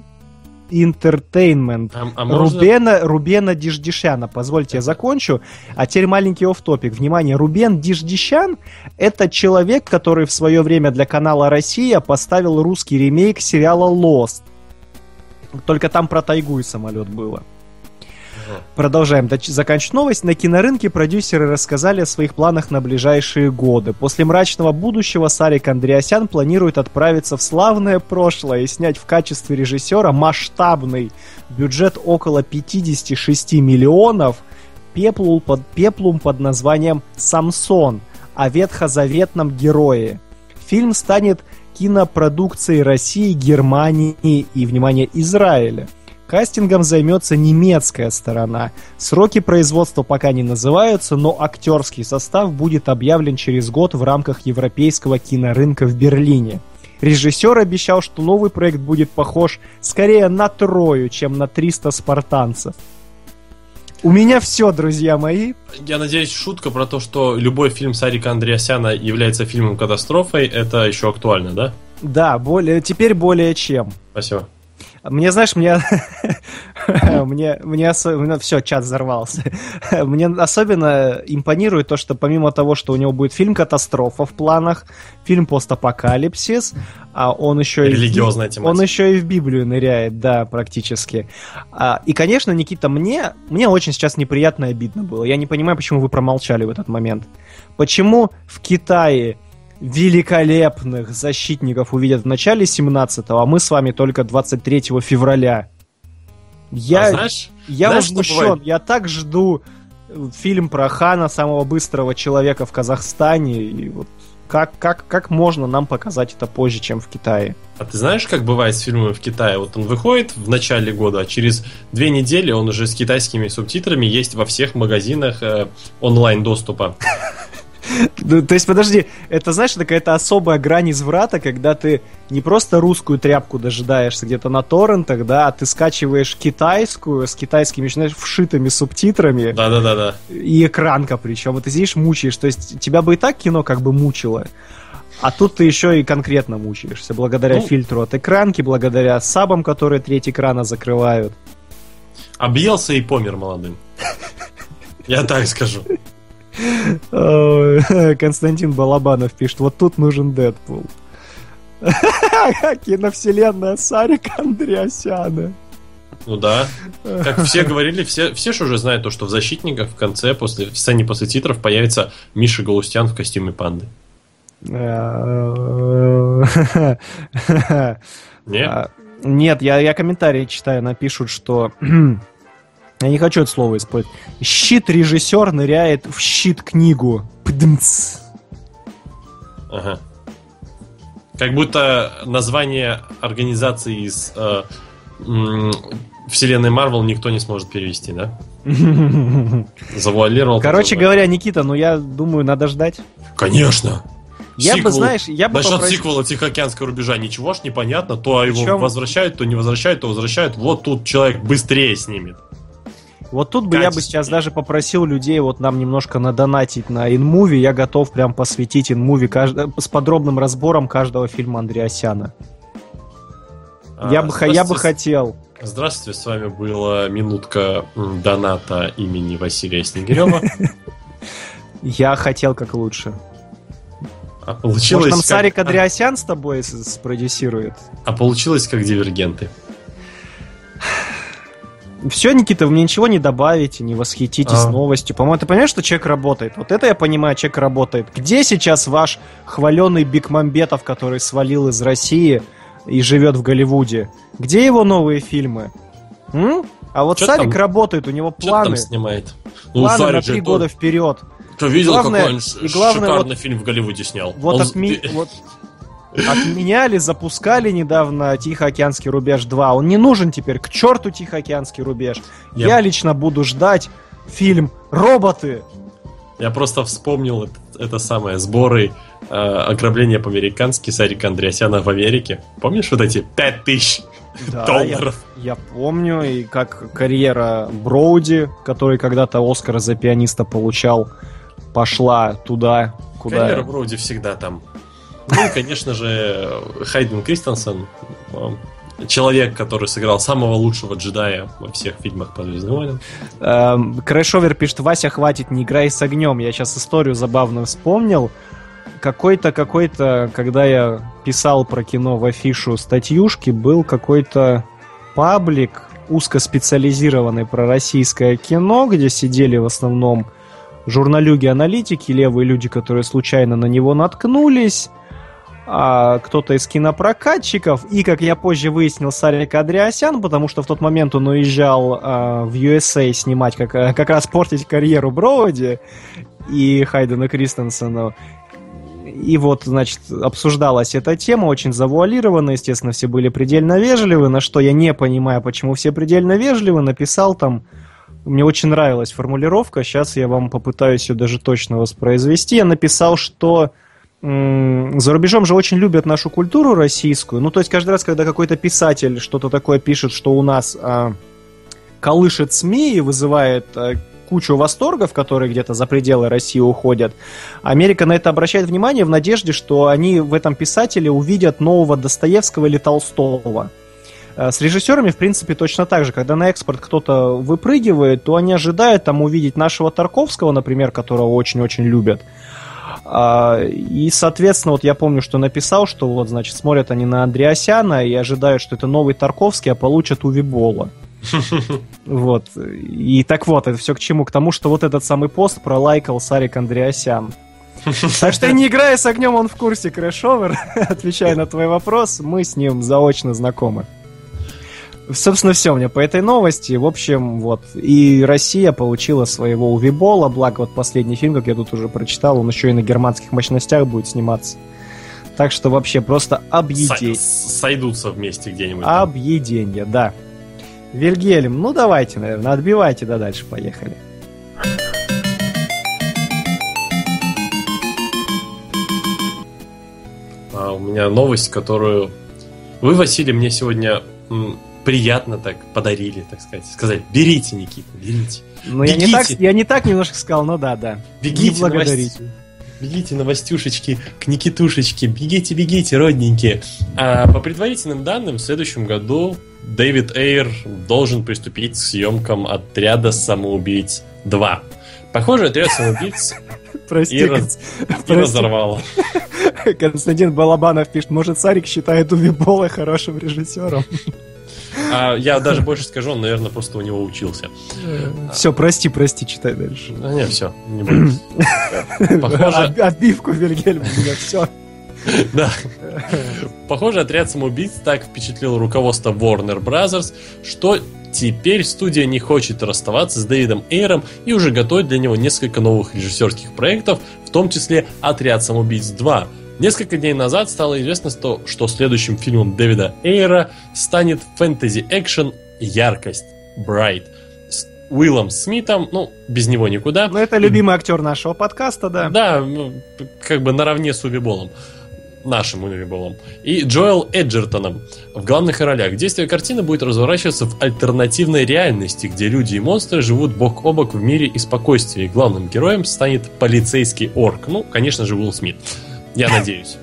Entertainment. А, а можно- Рубена, Рубена Диждишяна. Позвольте, я закончу. А теперь маленький офф-топик. Внимание, Рубен Диждишян — это человек, который в свое время для канала «Россия» поставил русский ремейк сериала «Lost». Только там про тайгу и самолет было. Продолжаем заканчивать новость. На кинорынке продюсеры рассказали о своих планах на ближайшие годы. После мрачного будущего Сарик Андреасян планирует отправиться в славное прошлое и снять в качестве режиссера масштабный бюджет около 56 миллионов пеплум под, пеплум под названием «Самсон» о ветхозаветном герое. Фильм станет кинопродукцией России, Германии и, внимание, Израиля. Кастингом займется немецкая сторона. Сроки производства пока не называются, но актерский состав будет объявлен через год в рамках европейского кинорынка в Берлине. Режиссер обещал, что новый проект будет похож скорее на Трою, чем на 300 спартанцев. У меня все, друзья мои. Я надеюсь, шутка про то, что любой фильм Сарика Андреасяна является фильмом катастрофой, это еще актуально, да? Да, более, теперь более чем. Спасибо. Мне, знаешь, мне... мне, мне особенно... Все, чат взорвался. мне особенно импонирует то, что помимо того, что у него будет фильм «Катастрофа» в планах, фильм «Постапокалипсис», а он еще и... Религиозная тематика. Он еще и в Библию ныряет, да, практически. А, и, конечно, Никита, мне, мне очень сейчас неприятно и обидно было. Я не понимаю, почему вы промолчали в этот момент. Почему в Китае великолепных защитников увидят в начале 17-го, а мы с вами только 23 февраля? Я, А знаешь, я знаешь, возмущен, я так жду э, фильм про Хана, самого быстрого человека в Казахстане. И вот как, как, как можно нам показать это позже, чем в Китае? А ты знаешь, как бывает с фильмами в Китае? Вот он выходит в начале года, а через две недели он уже с китайскими субтитрами есть во всех магазинах э, онлайн доступа. Ну, то есть, подожди, это, знаешь, какая-то особая грань изврата, когда ты не просто русскую тряпку дожидаешься где-то на торрентах, да, а ты скачиваешь китайскую с китайскими, знаешь, вшитыми субтитрами. Да-да-да-да. И экранка причем. И ты сидишь, мучаешь. То есть, тебя бы и так кино как бы мучило. А тут ты еще и конкретно мучаешься, благодаря Ну. фильтру от экранки, благодаря сабам, которые треть экрана закрывают. Объелся и помер молодым. Я так скажу. Константин Балабанов пишет, вот тут нужен Дэдпул. Киновселенная Сарика Андреасяна. Ну да. Как все говорили, все, все же уже знают то, что в «Защитниках» в конце, после, в сцене после титров, появится Миша Галустян в костюме панды. Не? А, Нет, я, я комментарии читаю, напишут, что... Я не хочу это слово использовать. Щит-режиссер ныряет в щит-книгу. Пдмц. Ага. Как будто название организации из э, м, вселенной Марвел никто не сможет перевести, да? Завуалировал. Короче говоря, Никита, ну я думаю, надо ждать. Конечно. Я бы, знаешь, я бы Насчет попросил- сиквела Тихоокеанского рубежа ничего ж непонятно. То его возвращают, то не возвращают, то возвращают. Вот тут человек быстрее снимет. Вот тут бы я бы сейчас даже попросил людей вот нам немножко надонатить на InMovie. Я готов прям посвятить InMovie кажд- с подробным разбором каждого фильма Андреасяна. А, я, бы, я бы хотел. Здравствуйте, с вами была минутка доната имени Василия Снегирева. Я хотел как лучше. А получилось, Может, нам как- Сарик Андреасян с тобой спродюсирует? а получилось как дивергенты. Все, Никита, вы мне ничего не добавите, не восхититесь А. новостью. По-моему, ты понимаешь, что человек работает? Вот это я понимаю, человек работает. Где сейчас ваш хваленый Бекмамбетов, который свалил из России и живет в Голливуде? Где его новые фильмы? М? А вот Чё Сарик там? работает, у него планы, там снимает? Ну, планы Сарик на три года вперед. Ты видел, главное- какой он и главное, шикарный фильм в Голливуде снял? Вот, Он- ты- вот отменяли, запускали недавно Тихоокеанский рубеж 2. Он не нужен теперь. К черту Тихоокеанский рубеж. Я- Я лично буду ждать фильм «Роботы». Я просто вспомнил это, это самое сборы э, ограбления по-американски Сарика Андреасяна в Америке. Помнишь вот эти пять тысяч Да, долларов? Я, я помню, и как карьера Броуди, который когда-то Оскара за пианиста получал, пошла туда, куда... Карьера вроде всегда там. Ну и, конечно же, Хайден Кристенсен, э, человек, который сыграл самого лучшего джедая во всех фильмах по Звездным войнам. Эм, Крэшовер пишет, Вася, хватит, не играй с огнем. Я сейчас историю забавную вспомнил. Какой-то, какой-то, когда я писал про кино в афишу статьюшки, был какой-то паблик узкоспециализированный про российское кино, где сидели в основном журналюги-аналитики, левые люди, которые случайно на него наткнулись, а, кто-то из кинопрокатчиков, и, как я позже выяснил, Сарик Андреасян, потому что в тот момент он уезжал а, в USA снимать, как, а, как раз портить карьеру Броуди и Хайдена Кристенсену. И вот, значит, обсуждалась эта тема, очень завуалирована, естественно, все были предельно вежливы, на что я не понимаю, почему все предельно вежливы, написал там, мне очень нравилась формулировка, сейчас я вам попытаюсь ее даже точно воспроизвести. Я написал, что за рубежом же очень любят нашу культуру российскую. Ну, то есть каждый раз, когда какой-то писатель что-то такое пишет, что у нас а, колышет СМИ и вызывает а, кучу восторгов, которые где-то за пределы России уходят, Америка на это обращает внимание в надежде, что они в этом писателе увидят нового Достоевского или Толстого. Э, С режиссерами, в принципе, точно так же. Когда на экспорт кто-то выпрыгивает, то они ожидают там увидеть нашего Тарковского, например, которого очень-очень любят. А, И, соответственно, вот я помню, что написал, что вот, значит, смотрят они на Андреасяна и ожидают, что это новый Тарковский, а получат Уве Болла. Вот. И так вот, это все к чему? К тому, что вот этот самый пост пролайкал Сарик Андреасян. Так что не играя с огнем, он в курсе Крэшовер. Отвечая на твой вопрос, мы с ним заочно знакомы. Собственно, все мне по этой новости. В общем, вот. И Россия получила своего Увибола. Благо, вот последний фильм, как я тут уже прочитал, он еще и на германских мощностях будет сниматься. Так что вообще просто объедение. сойдутся вместе где-нибудь. там. Объедение, да. Вильгельм, ну давайте, наверное, отбивайте, да дальше поехали. А у меня новость, которую вы, Василий, мне сегодня приятно так подарили, так сказать. Сказать, берите, Никита, берите. Ну, я не, так, я не так немножко сказал, но да, да. Бегите, не благодарите. новость- Бегите, новостюшечки, к Никитушечке, бегите, бегите, родненькие. А, по предварительным данным, в следующем году Дэвид Эйр должен приступить к съемкам отряда самоубийц 2. Похоже, отряд самоубийц Прости, и, раз- и разорвало. Константин Балабанов пишет, может, Сарик считает Уви Болла хорошим режиссером. А, я даже больше скажу, он, наверное, просто у него учился. Все, прости, прости, читай дальше. А, не, все, не буду. Похоже, От- Отбивку Вильгельм, все. Да. Похоже, отряд самоубийц так впечатлил руководство Warner Brothers, что теперь студия не хочет расставаться с Дэвидом Эйром и уже готовит для него несколько новых режиссерских проектов, в том числе «Отряд самоубийц 2». Несколько дней назад стало известно, что, что следующим фильмом Дэвида Эйра станет фэнтези-экшен «Яркость» Bright с Уиллом Смитом, ну, без него никуда. Ну, это любимый актер нашего подкаста, да. Да, ну, как бы наравне с Увиболом. Нашим Увиболом. И Джоэл Эджертоном в главных ролях. Действие картины будет разворачиваться в альтернативной реальности, где люди и монстры живут бок о бок в мире и спокойствии. Главным героем станет полицейский орк. Ну, конечно же, Уилл Смит. Я надеюсь.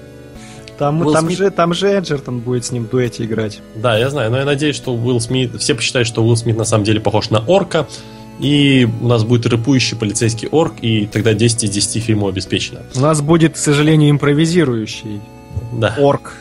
Там, Уилл там, Смит- же, там же Эджертон будет с ним в дуэте играть. Да, я знаю, но я надеюсь, что Уилл Смит... Все посчитают, что Уилл Смит на самом деле похож на орка, и у нас будет рэпующий полицейский орк, и тогда 10 из 10 фильмов обеспечено. У нас будет, к сожалению, импровизирующий Да. орк.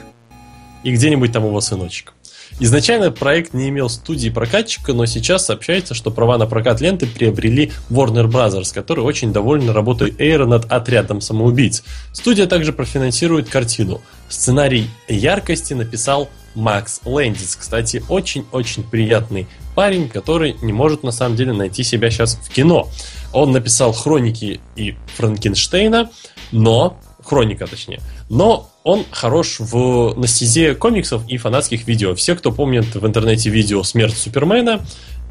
и где-нибудь там его сыночек. Изначально проект не имел студии прокатчика, но сейчас сообщается, что права на прокат ленты приобрели Warner Brothers, которые очень довольны работой Эйра над отрядом самоубийц. Студия также профинансирует картину. Сценарий яркости написал Макс Лэндис. Кстати, очень-очень приятный парень, который не может на самом деле найти себя сейчас в кино. Он написал «Хроники» и «Франкенштейна», но хроника точнее. Но он хорош в на стезе комиксов и фанатских видео. Все, кто помнит в интернете видео «Смерть Супермена»,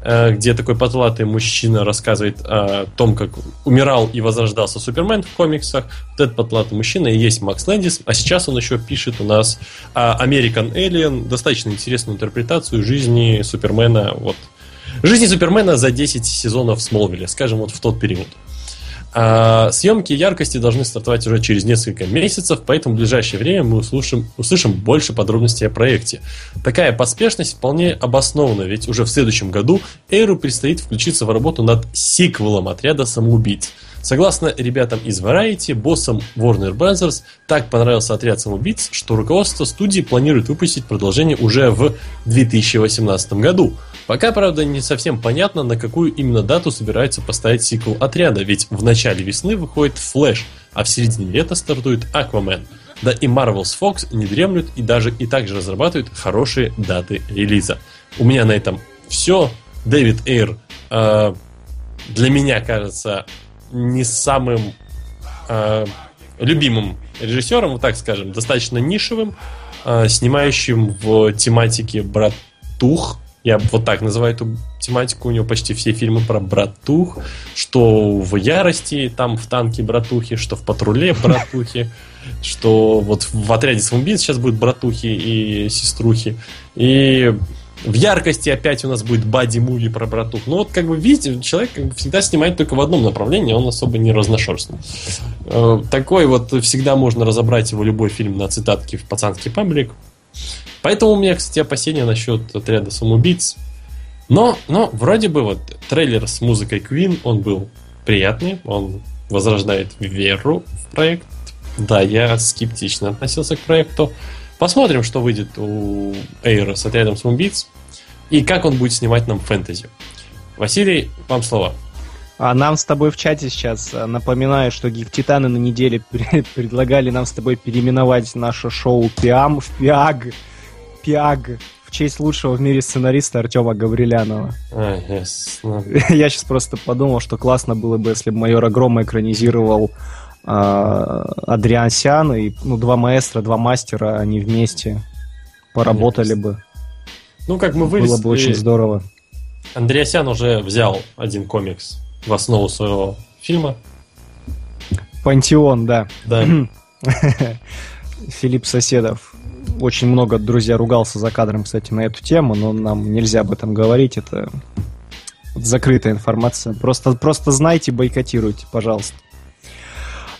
э, где такой потлатый мужчина рассказывает о том, как умирал и возрождался Супермен в комиксах. Вот этот потлатый мужчина и есть Макс Лэндис. А сейчас он еще пишет у нас American Alien, достаточно интересную интерпретацию жизни Супермена. Вот. Жизни Супермена за 10 сезонов Смолвиля, скажем, вот в тот период. А, съемки яркости должны стартовать уже через несколько месяцев, поэтому в ближайшее время мы услышим, услышим больше подробностей о проекте. Такая поспешность вполне обоснована, ведь уже в следующем году Эйру предстоит включиться в работу над сиквелом отряда самоубийц. Согласно ребятам из Variety, боссам Warner Bros. так понравился отряд самоубийц, что руководство студии планирует выпустить продолжение уже в 2018 году. Пока, правда, не совсем понятно, на какую именно дату собираются поставить сиквел отряда, ведь в начале весны выходит Флэш, а в середине лета стартует Аквамен. Да и Marvel's Fox не дремлют и даже и также разрабатывают хорошие даты релиза. У меня на этом все. Дэвид Эйр э, для меня кажется не самым э, любимым режиссером, вот так скажем, достаточно нишевым, э, снимающим в тематике братух. Я вот так называю эту тематику. У него почти все фильмы про братух. Что в ярости, там в танке братухи, что в патруле братухи, что вот в отряде самоубийц сейчас будут братухи и сеструхи. И в яркости опять у нас будет Бади Муви про братух. Ну вот, как бы, видите, человек как бы, всегда снимает только в одном направлении, он особо не разношерстный. Э, Такой вот всегда можно разобрать его любой фильм на цитатки в пацанский паблик. Поэтому у меня, кстати, опасения насчет отряда самоубийц. Но, но вроде бы вот трейлер с музыкой Queen, он был приятный, он возрождает веру в проект. Да, я скептично относился к проекту. Посмотрим, что выйдет у Эйра с отрядом самоубийц и как он будет снимать нам фэнтези. Василий, вам слово. А нам с тобой в чате сейчас а, напоминаю, что Гик Титаны на неделе пре- предлагали нам с тобой переименовать наше шоу Пиам в Пиаг. Пиаг. В честь лучшего в мире сценариста Артема Гаврилянова. А, ясно. Я сейчас просто подумал, что классно было бы, если бы майора Грома экранизировал а, Адриансиан и ну, два маэстро, два мастера, они вместе поработали бы. Ну, как мы Было вылезли, бы очень здорово. Андреасян уже взял один комикс в основу своего фильма. Пантеон, да. Да. Филипп Соседов. Очень много, друзья, ругался за кадром, кстати, на эту тему, но нам нельзя об этом говорить, это закрытая информация. Просто, просто знайте, бойкотируйте, пожалуйста.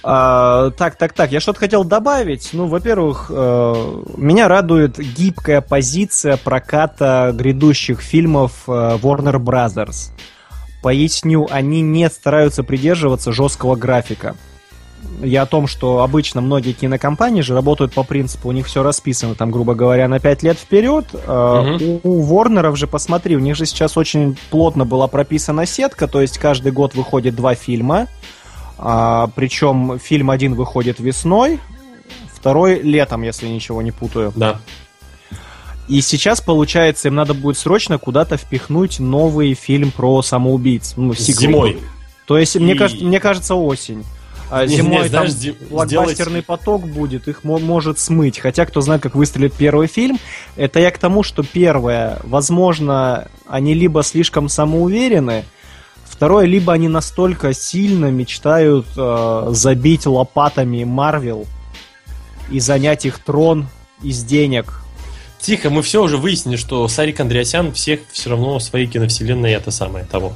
А, так, так, так, я что-то хотел добавить. Ну, во-первых, э, меня радует гибкая позиция проката грядущих фильмов э, Warner Brothers. Поясню, они не стараются придерживаться жесткого графика. Я о том, что обычно многие кинокомпании же работают по принципу, у них все расписано, там, грубо говоря, на 5 лет вперед. Э, Мгм. У, Ворнеров же, посмотри, у них же сейчас очень плотно была прописана сетка, то есть каждый год выходит два фильма. А, причем фильм один выходит весной, второй летом, если ничего не путаю. Да. И сейчас, получается, им надо будет срочно куда-то впихнуть новый фильм про самоубийц. Ну, сиквел. Зимой. То есть, мне, И- кажется, мне кажется, осень. А зимой не, знаешь, там блокбастерный поток будет, их мо- может смыть. Хотя, кто знает, как выстрелит первый фильм, это я к тому, что первое, возможно, они либо слишком самоуверены, второе, либо они настолько сильно мечтают э, забить лопатами Марвел и занять их трон из денег. Тихо, мы все уже выяснили, что Сарик Андреасян всех все равно в своей киновселенной это самое того.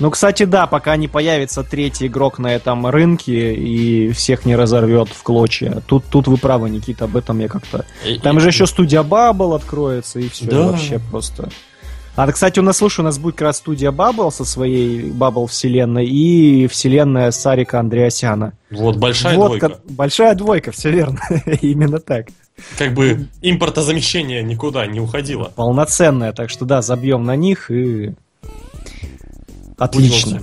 Ну, кстати, да, пока не появится третий игрок на этом рынке и всех не разорвет в клочья. Тут, тут вы правы, Никита, об этом я как-то... Там и- же еще студия Bubble откроется, и все, Да. вообще просто... А, кстати, у нас, слушай, у нас будет как раз студия Bubble со своей Bubble вселенной и вселенная Сарика Андреасяна. Вот, большая вот, двойка. большая двойка, все верно. Именно так. Как бы импортозамещение никуда не уходило. Полноценная, так что да, забьем на них и... Отлично.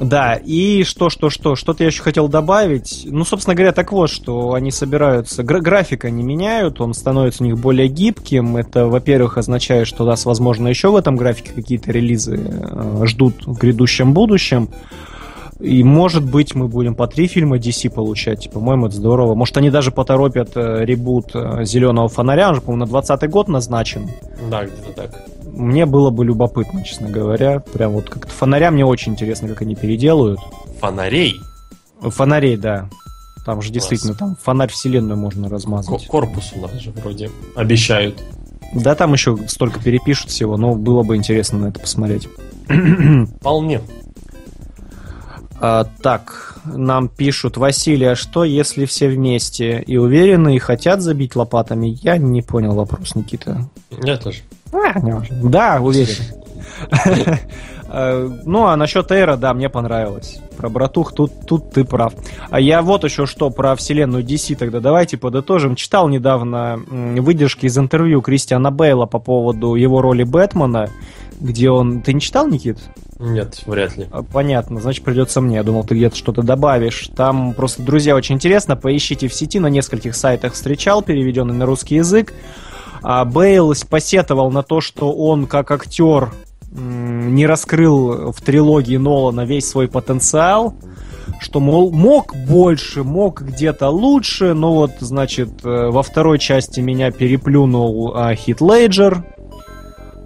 Да, и что, что, что, что-то я еще хотел добавить. Ну, собственно говоря, так вот, что они собираются, гра- график они меняют, он становится у них более гибким. Это, во-первых, означает, что нас, возможно, еще в этом графике какие-то релизы э, ждут в грядущем будущем. И, может быть, мы будем по три фильма DC получать. По-моему, это здорово. Может, они даже поторопят э, ребут э, «Зеленого фонаря». Он же, по-моему, на 20 год назначен. Да, где-то так. Мне было бы любопытно, честно говоря. Прям вот как-то «Фонаря» мне очень интересно, как они переделают. Фонарей. Фонарей, да. Там же Класс. действительно там фонарь вселенную можно размазать. корпус у нас же вроде обещают. Да, там еще столько перепишут всего, но было бы интересно на это посмотреть. Вполне. А, так, нам пишут, Василий, а что, если все вместе и уверены, и хотят забить лопатами? Я не понял вопрос, Никита. Я тоже. А. Да, уверен. Э, Ну, а насчет Эйра, да, мне понравилось. Про братух, тут, тут ты прав. А я вот еще что про вселенную DC тогда. Давайте подытожим. Читал недавно выдержки из интервью Кристиана Бейла по поводу его роли Бэтмена, где он... Ты не читал, Никит? Нет, вряд ли. А, Понятно, значит придется мне. Я думал, ты где-то что-то добавишь. Там просто, друзья, очень интересно. Поищите в сети, на нескольких сайтах встречал, переведенный на русский язык. А Бейл посетовал на то, что он как актер не раскрыл в трилогии Нолана весь свой потенциал, что, мол, мог больше, мог где-то лучше, но вот, значит, э, во второй части меня переплюнул а, Хит Лейджер,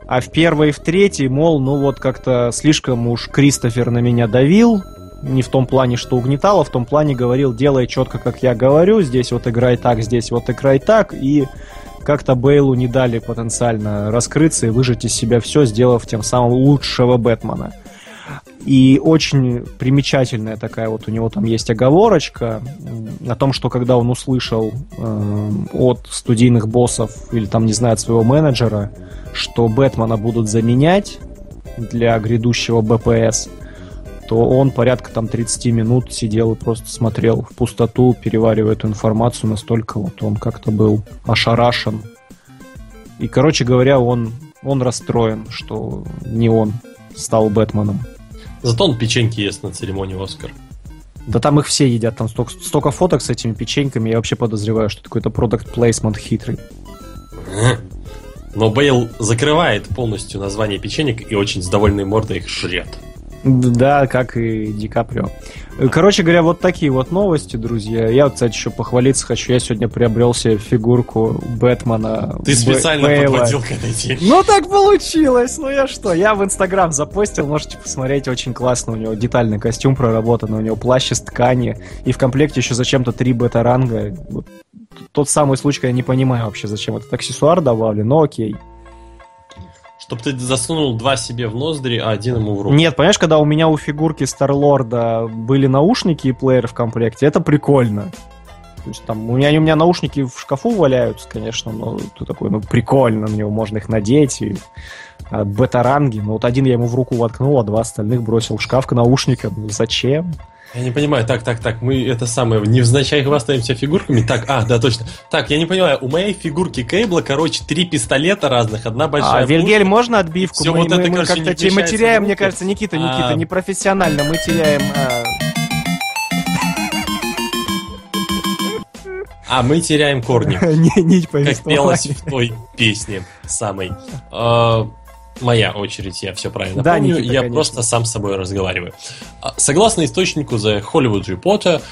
а в первой и в третьей, мол, ну вот как-то слишком уж Кристофер на меня давил, не в том плане, что угнетал, а в том плане говорил, делай четко, как я говорю, здесь вот играй так, здесь вот играй так, и как-то Бейлу не дали потенциально раскрыться и выжать из себя все, сделав тем самым лучшего Бэтмена. И очень примечательная такая вот у него там есть оговорочка о том, что когда он услышал э, от студийных боссов или там, не знаю, от своего менеджера, что Бэтмена будут заменять для грядущего БПС, то он порядка там 30 минут сидел и просто смотрел в пустоту, переваривая эту информацию, настолько вот он как-то был ошарашен. И, короче говоря, он, он расстроен, что не он стал Бэтменом. Зато он печеньки ест на церемонии Оскар. Да там их все едят, там столько, столько фоток с этими печеньками, я вообще подозреваю, что это какой-то продукт плейсмент хитрый. Но Бейл закрывает полностью название печенек и очень с довольной мордой их жрет. Да, как и Ди Каприо. Короче говоря, вот такие вот новости, друзья. Я, кстати, еще похвалиться хочу. Я сегодня приобрел себе фигурку Бэтмена. Ты Б- специально Бейла. подводил к этой теме. Ну так получилось, ну я что, я в Инстаграм запостил, можете посмотреть, очень классно, у него детальный костюм проработан, у него плащ из ткани, и в комплекте еще зачем-то три бета-ранга. Вот Тот самый случай, когда я не понимаю вообще, зачем этот аксессуар добавлен, но окей. Чтобы ты засунул два себе в ноздри, а один ему в руку. Нет, понимаешь, когда у меня у фигурки Старлорда были наушники и плеер в комплекте, это прикольно. То есть там у меня, у меня наушники в шкафу валяются, конечно, но ты такой, ну прикольно, на него можно их надеть. И, а, бета-ранги, ну вот один я ему в руку воткнул, а два остальных бросил в шкаф к наушникам. Ну, зачем? Я не понимаю, так, так, так, мы это самое, невзначай хвастаемся фигурками. Так, а, да, точно. Так, я не понимаю, у моей фигурки Кейбла, короче, три пистолета разных, одна большая а, Вильгель, можно отбивку? Всё мы вот это, мы- мы короче, как-то мы теряем, мне кажется, Никита, Никита, А. непрофессионально, мы теряем... а, А мы теряем корни, ни- нить как пелось в той песне самой. Моя очередь, я все правильно Да, помню, Никита, я конечно. просто сам с собой разговариваю. А, Согласно источнику The Hollywood Reporter,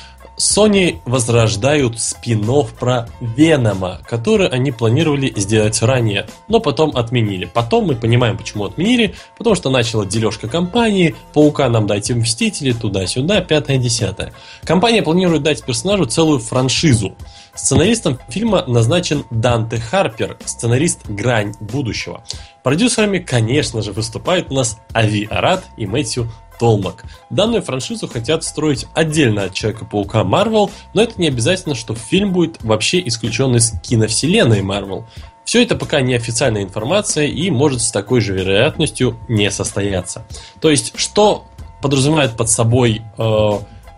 Sony возрождают спин про Венома, который они планировали сделать ранее, но потом отменили. Потом мы понимаем, почему отменили, потому что начала дележка компании, Паука нам дайте Мстители, туда-сюда, пятое-десятое. Компания планирует дать персонажу целую франшизу. Сценаристом фильма назначен Данте Харпер, сценарист «Грань будущего». Продюсерами, конечно же, выступают у нас Ави Арат и Мэтью Толмак. Данную франшизу хотят строить отдельно от Человека-паука Марвел, но это не обязательно, что фильм будет вообще исключен из киновселенной Марвел. Все это пока не официальная информация и может с такой же вероятностью не состояться. То есть, что подразумевает под собой э,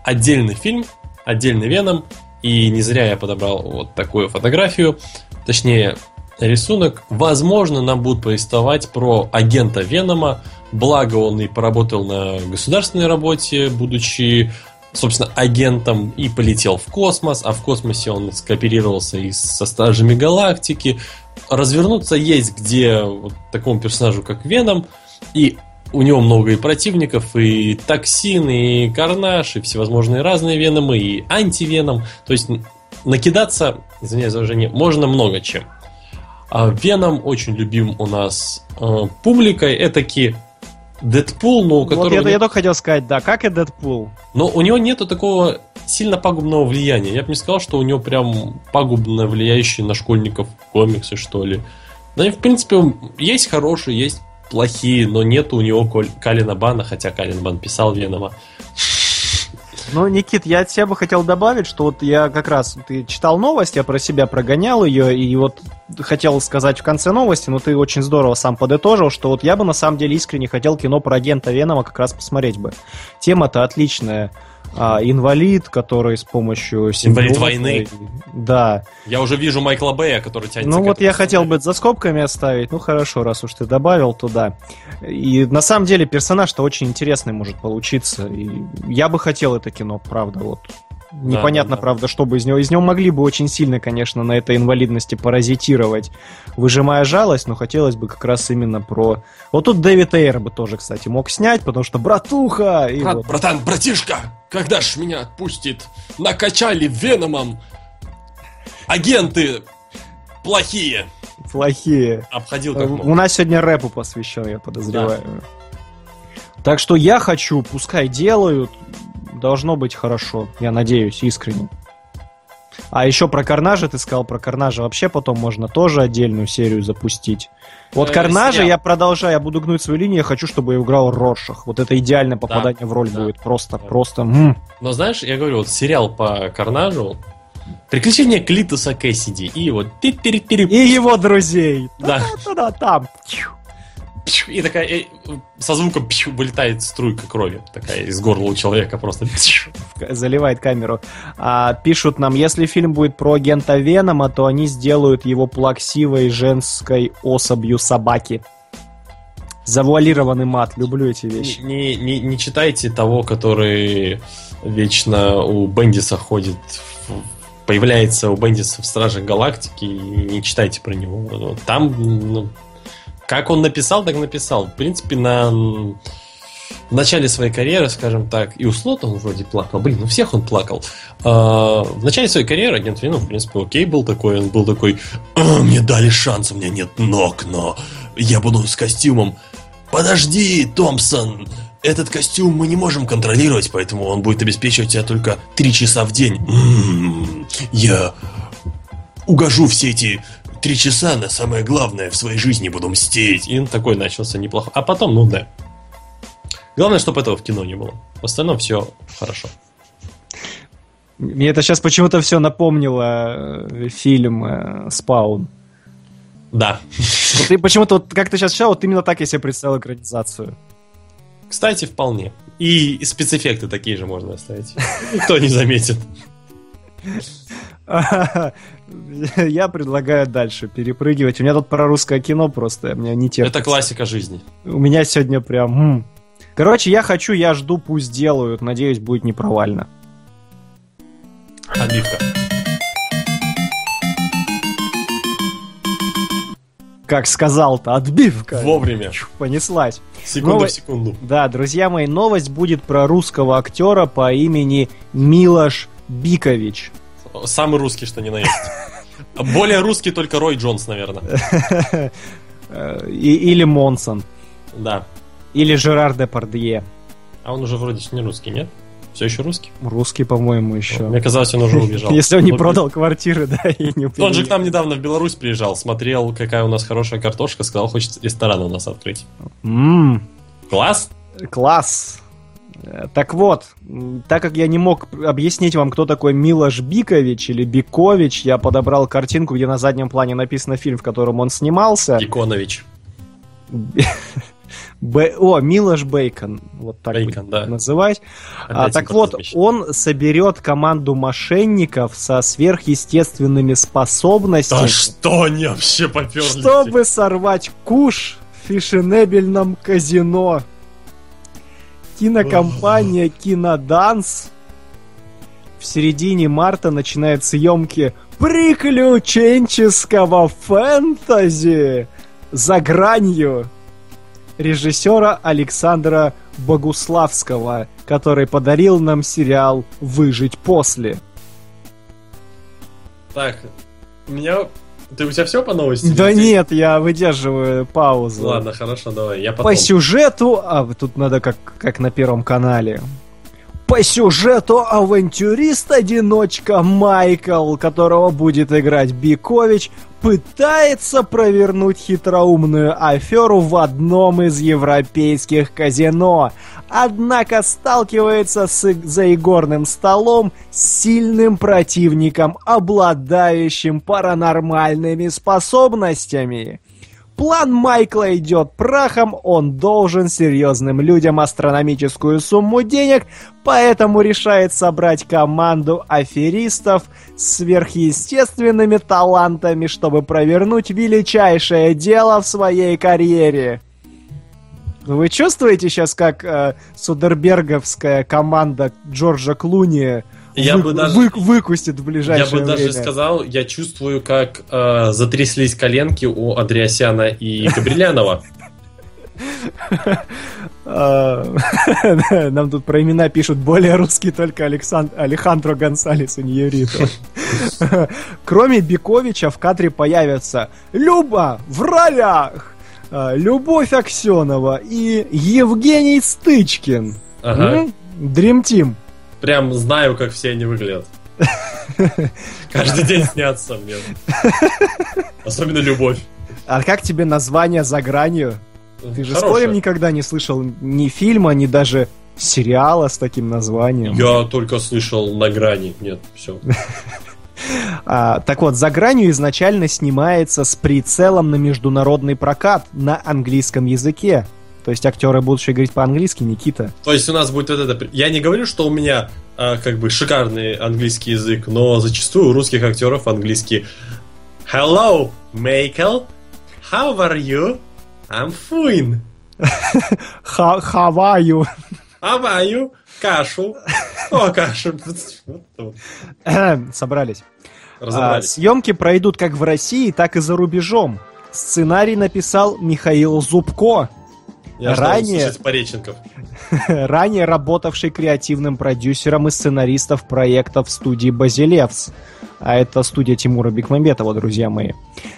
отдельный фильм, отдельный Веном, и не зря я подобрал вот такую фотографию, точнее рисунок. Возможно, нам будут повествовать про агента Венома, благо он и поработал на государственной работе, будучи собственно, агентом и полетел в космос, а в космосе он скооперировался и со Стражами Галактики. Развернуться есть где вот такому персонажу, как Веном, и у него много и противников, и токсин, и карнаж, и всевозможные разные веномы, и антивеном. То есть накидаться, извиняюсь за выражение, можно много чем. А Веном очень любим у нас э, публикой. Этаки Дэдпул, но у Вот которого я, нет- я только хотел сказать, да, как и Дэдпул. но у него нету такого сильно пагубного влияния. Я бы не сказал, что у него прям пагубно влияющие на школьников комиксы, что ли. Да, и, в принципе, есть хорошие, есть плохие, но нету у него Калина Бана, хотя Калин Бан писал Венома. Ну, Никит, я от себя бы хотел добавить, что вот я как раз, ты читал новость, я про себя прогонял ее, и вот хотел сказать в конце новости, но ты очень здорово сам подытожил, что вот я бы на самом деле искренне хотел кино про агента Венома как раз посмотреть бы. Тема-то отличная. А, инвалид, который с помощью... Инвалид симбиоза войны. и- Да. Я уже вижу Майкла Бэя, который тянется Ну вот я хотел бы за скобками оставить. Ну хорошо, раз уж ты добавил туда. И на самом деле персонаж-то очень интересный может получиться. И я бы хотел это кино, правда, вот. Непонятно, да, да. правда, что бы из него. Из него могли бы очень сильно, конечно, на этой инвалидности паразитировать, выжимая жалость, но хотелось бы как раз именно про... Вот тут Дэвид Эйр бы тоже, кстати, мог снять, потому что братуха! И Брат, вот. братан, братишка, когда ж меня отпустит? Накачали Веномом. Агенты плохие. Плохие. Обходил как мог. У нас сегодня рэпу посвящен, я подозреваю. Так что я хочу, пускай делают, должно быть хорошо, я надеюсь, искренне. А еще про Карнажа ты сказал, про Карнажа вообще потом можно тоже отдельную серию запустить. Вот Э, Карнажа сериал. я продолжаю, я буду гнуть свою линию, я хочу, чтобы играл Роршах. Вот это идеальное попадание в роль да, будет. Просто, да. просто. м. Но знаешь, я говорю, вот сериал по Карнажу, Приключения Клитуса Кэссиди и вот И его друзей. Да. Да, там. И такая э, со звуком пью, вылетает струйка крови такая из горла у человека просто. заливает камеру. А, пишут нам, если фильм будет про агента Венома, то они сделают его плаксивой женской особью собаки. Завуалированный мат. Люблю эти вещи. Не, не, не читайте того, который вечно у Бендиса ходит, в- появляется у Бендиса в Стражах Галактики, и не читайте про него. Там, ну, как он написал, так написал. В принципе, на в начале своей карьеры, скажем так, и у Слота он вроде плакал, блин, у всех он плакал. А, в начале своей карьеры агент Веном, в принципе, окей был такой, он был такой, «А, мне дали шанс, у меня нет ног, но я буду с костюмом. Подожди, Томпсон, этот костюм мы не можем контролировать, поэтому он будет обеспечивать тебя только три часа в день. М-м-м, я угожу все эти три часа на самое главное в своей жизни буду мстить. И он такой начался неплохо. А потом, ну да. Главное, чтобы этого в кино не было. В остальном все хорошо. Мне это сейчас почему-то все напомнило э, фильм э, «Спаун». Да. Вот ты почему-то, вот, как ты сейчас сказал, вот именно так я себе представил экранизацию. Кстати, вполне. И спецэффекты такие же можно оставить. Никто не заметит. Я предлагаю дальше перепрыгивать. У меня тут про русское кино просто, мне не терпится. Это классика жизни. У меня сегодня прям... Короче, я хочу, я жду, пусть делают. Надеюсь, будет не провально. Отбивка. Как сказал-то, отбивка. Вовремя. Чух, Понеслась. Секунду Ново- в секунду. Да, друзья мои, новость будет про русского актера по имени Милош Бикович. Самый русский, что ни на есть. Более русский только Рой Джонс, наверное. И- или Монсон. Да. Или Жерар Депардье. А он уже вроде не русский, нет? Все еще русский? Русский, по-моему, еще. Мне казалось, он уже убежал. Если он не Но- продал квартиры, да, и не Он же к нам недавно в Беларусь приезжал, смотрел, какая у нас хорошая картошка, сказал, хочет ресторан у нас открыть. Класс? Класс. Э, Так вот, так как я не мог объяснить вам, кто такой Милош Бикович или Бикович, я подобрал картинку, где на заднем плане написано фильм, в котором он снимался. Иконович. Б- О, Милош Бейкон, вот так Бейкон, да. называть. А, так вот, он соберет команду мошенников со сверхъестественными способностями, Да что они вообще поперлись? чтобы сорвать куш в фешенебельном казино. Кинокомпания Киноданс в середине марта начинает съемки приключенческого фэнтези за гранью режиссера Александра Богуславского, который подарил нам сериал «Выжить после». Так, у меня... Ты у тебя все по новости? Да Или нет, я выдерживаю паузу. Ладно, хорошо, давай, я потом. По сюжету, а тут надо как, как на Первом канале. По сюжету авантюрист-одиночка Майкл, которого будет играть Бикович, пытается провернуть хитроумную аферу в одном из европейских казино. Однако сталкивается с, и- за игорным столом с сильным противником, обладающим паранормальными способностями. План Майкла идет прахом, он должен серьезным людям астрономическую сумму денег, поэтому решает собрать команду аферистов с сверхъестественными талантами, чтобы провернуть величайшее дело в своей карьере. Вы чувствуете сейчас, как э, Судерберговская команда Джорджа Клуни Я бы даже- вы- выкусит в Я ближайшее бы даже время? сказал, я чувствую, как э, затряслись коленки у Андреасяна и Габрилянова. А, Нам тут про имена пишут более русский только Александр, Алехандро Гонсалес Иньерито. Кроме Биковича в кадре появятся Люба в ролях, а, Любовь Аксенова и Евгений Стычкин. Ага. Дрим Тим. Прям знаю, как все они выглядят. Каждый день снятся мне. Особенно любовь. А как тебе название за гранью? Ты же Хорошая. Колем никогда не слышал ни фильма, ни даже сериала с таким названием. Я только слышал на грани. Нет, все. А, так вот, «За гранью» изначально снимается с прицелом на международный прокат на английском языке. То есть актеры будут еще говорить по-английски, Никита. То есть у нас будет вот это... Я не говорю, что у меня а, как бы шикарный английский язык, но зачастую у русских актеров английский Hello, Michael. How are you? I'm fine. Ха Хаваю. How are you? Кашу. О, кашу. Собрались. А, съемки пройдут как в России, так и за рубежом. Сценарий написал Михаил Зубко. Я Ранее- Пореченков. ранее работавший креативным продюсером и сценаристов проектов студии Базилевс. А это студия Тимура Бекмамбетова, друзья мои.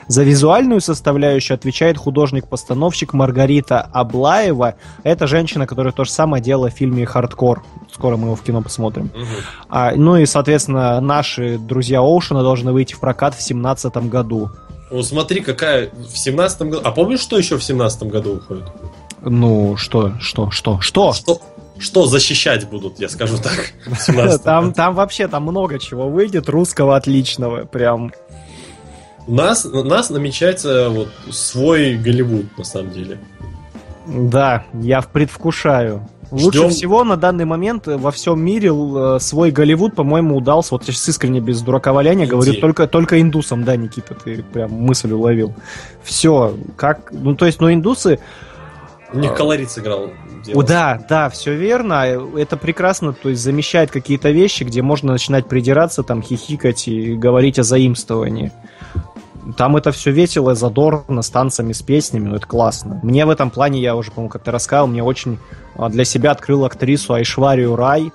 За визуальную составляющую отвечает художник-постановщик Маргарита Аблаева. Это женщина, которая то же самое делала в фильме «Хардкор». Скоро мы его в кино посмотрим. А, ну и, соответственно, наши друзья Оушена должны выйти в прокат в 2017 году. Ну, смотри, какая в семнадцатом году. А помнишь, что еще в семнадцатом году уходит? Ну, что, что, что, что? Что, что защищать будут, я скажу так. в 17-м Там, там вообще там много чего выйдет, русского отличного, прям. У нас, у нас намечается вот свой Голливуд, на самом деле. Да, я предвкушаю. Лучше Ждем. всего на данный момент во всем мире э, свой Голливуд, по-моему, удался. Вот я сейчас искренне без дурака валяния говорю, только, только индусам, да, Никита, ты прям мысль уловил. Все, как, ну то есть, ну индусы, У них колорит сыграл. дело. Да, да, все верно. Это прекрасно, то есть замещает какие-то вещи, где можно начинать придираться, там хихикать и говорить о заимствовании. Там это все весело, задорно, с танцами, с песнями, ну это классно. Мне в этом плане, я уже, по-моему, как-то рассказывал, мне очень а, для себя открыл актрису Айшварию Рай,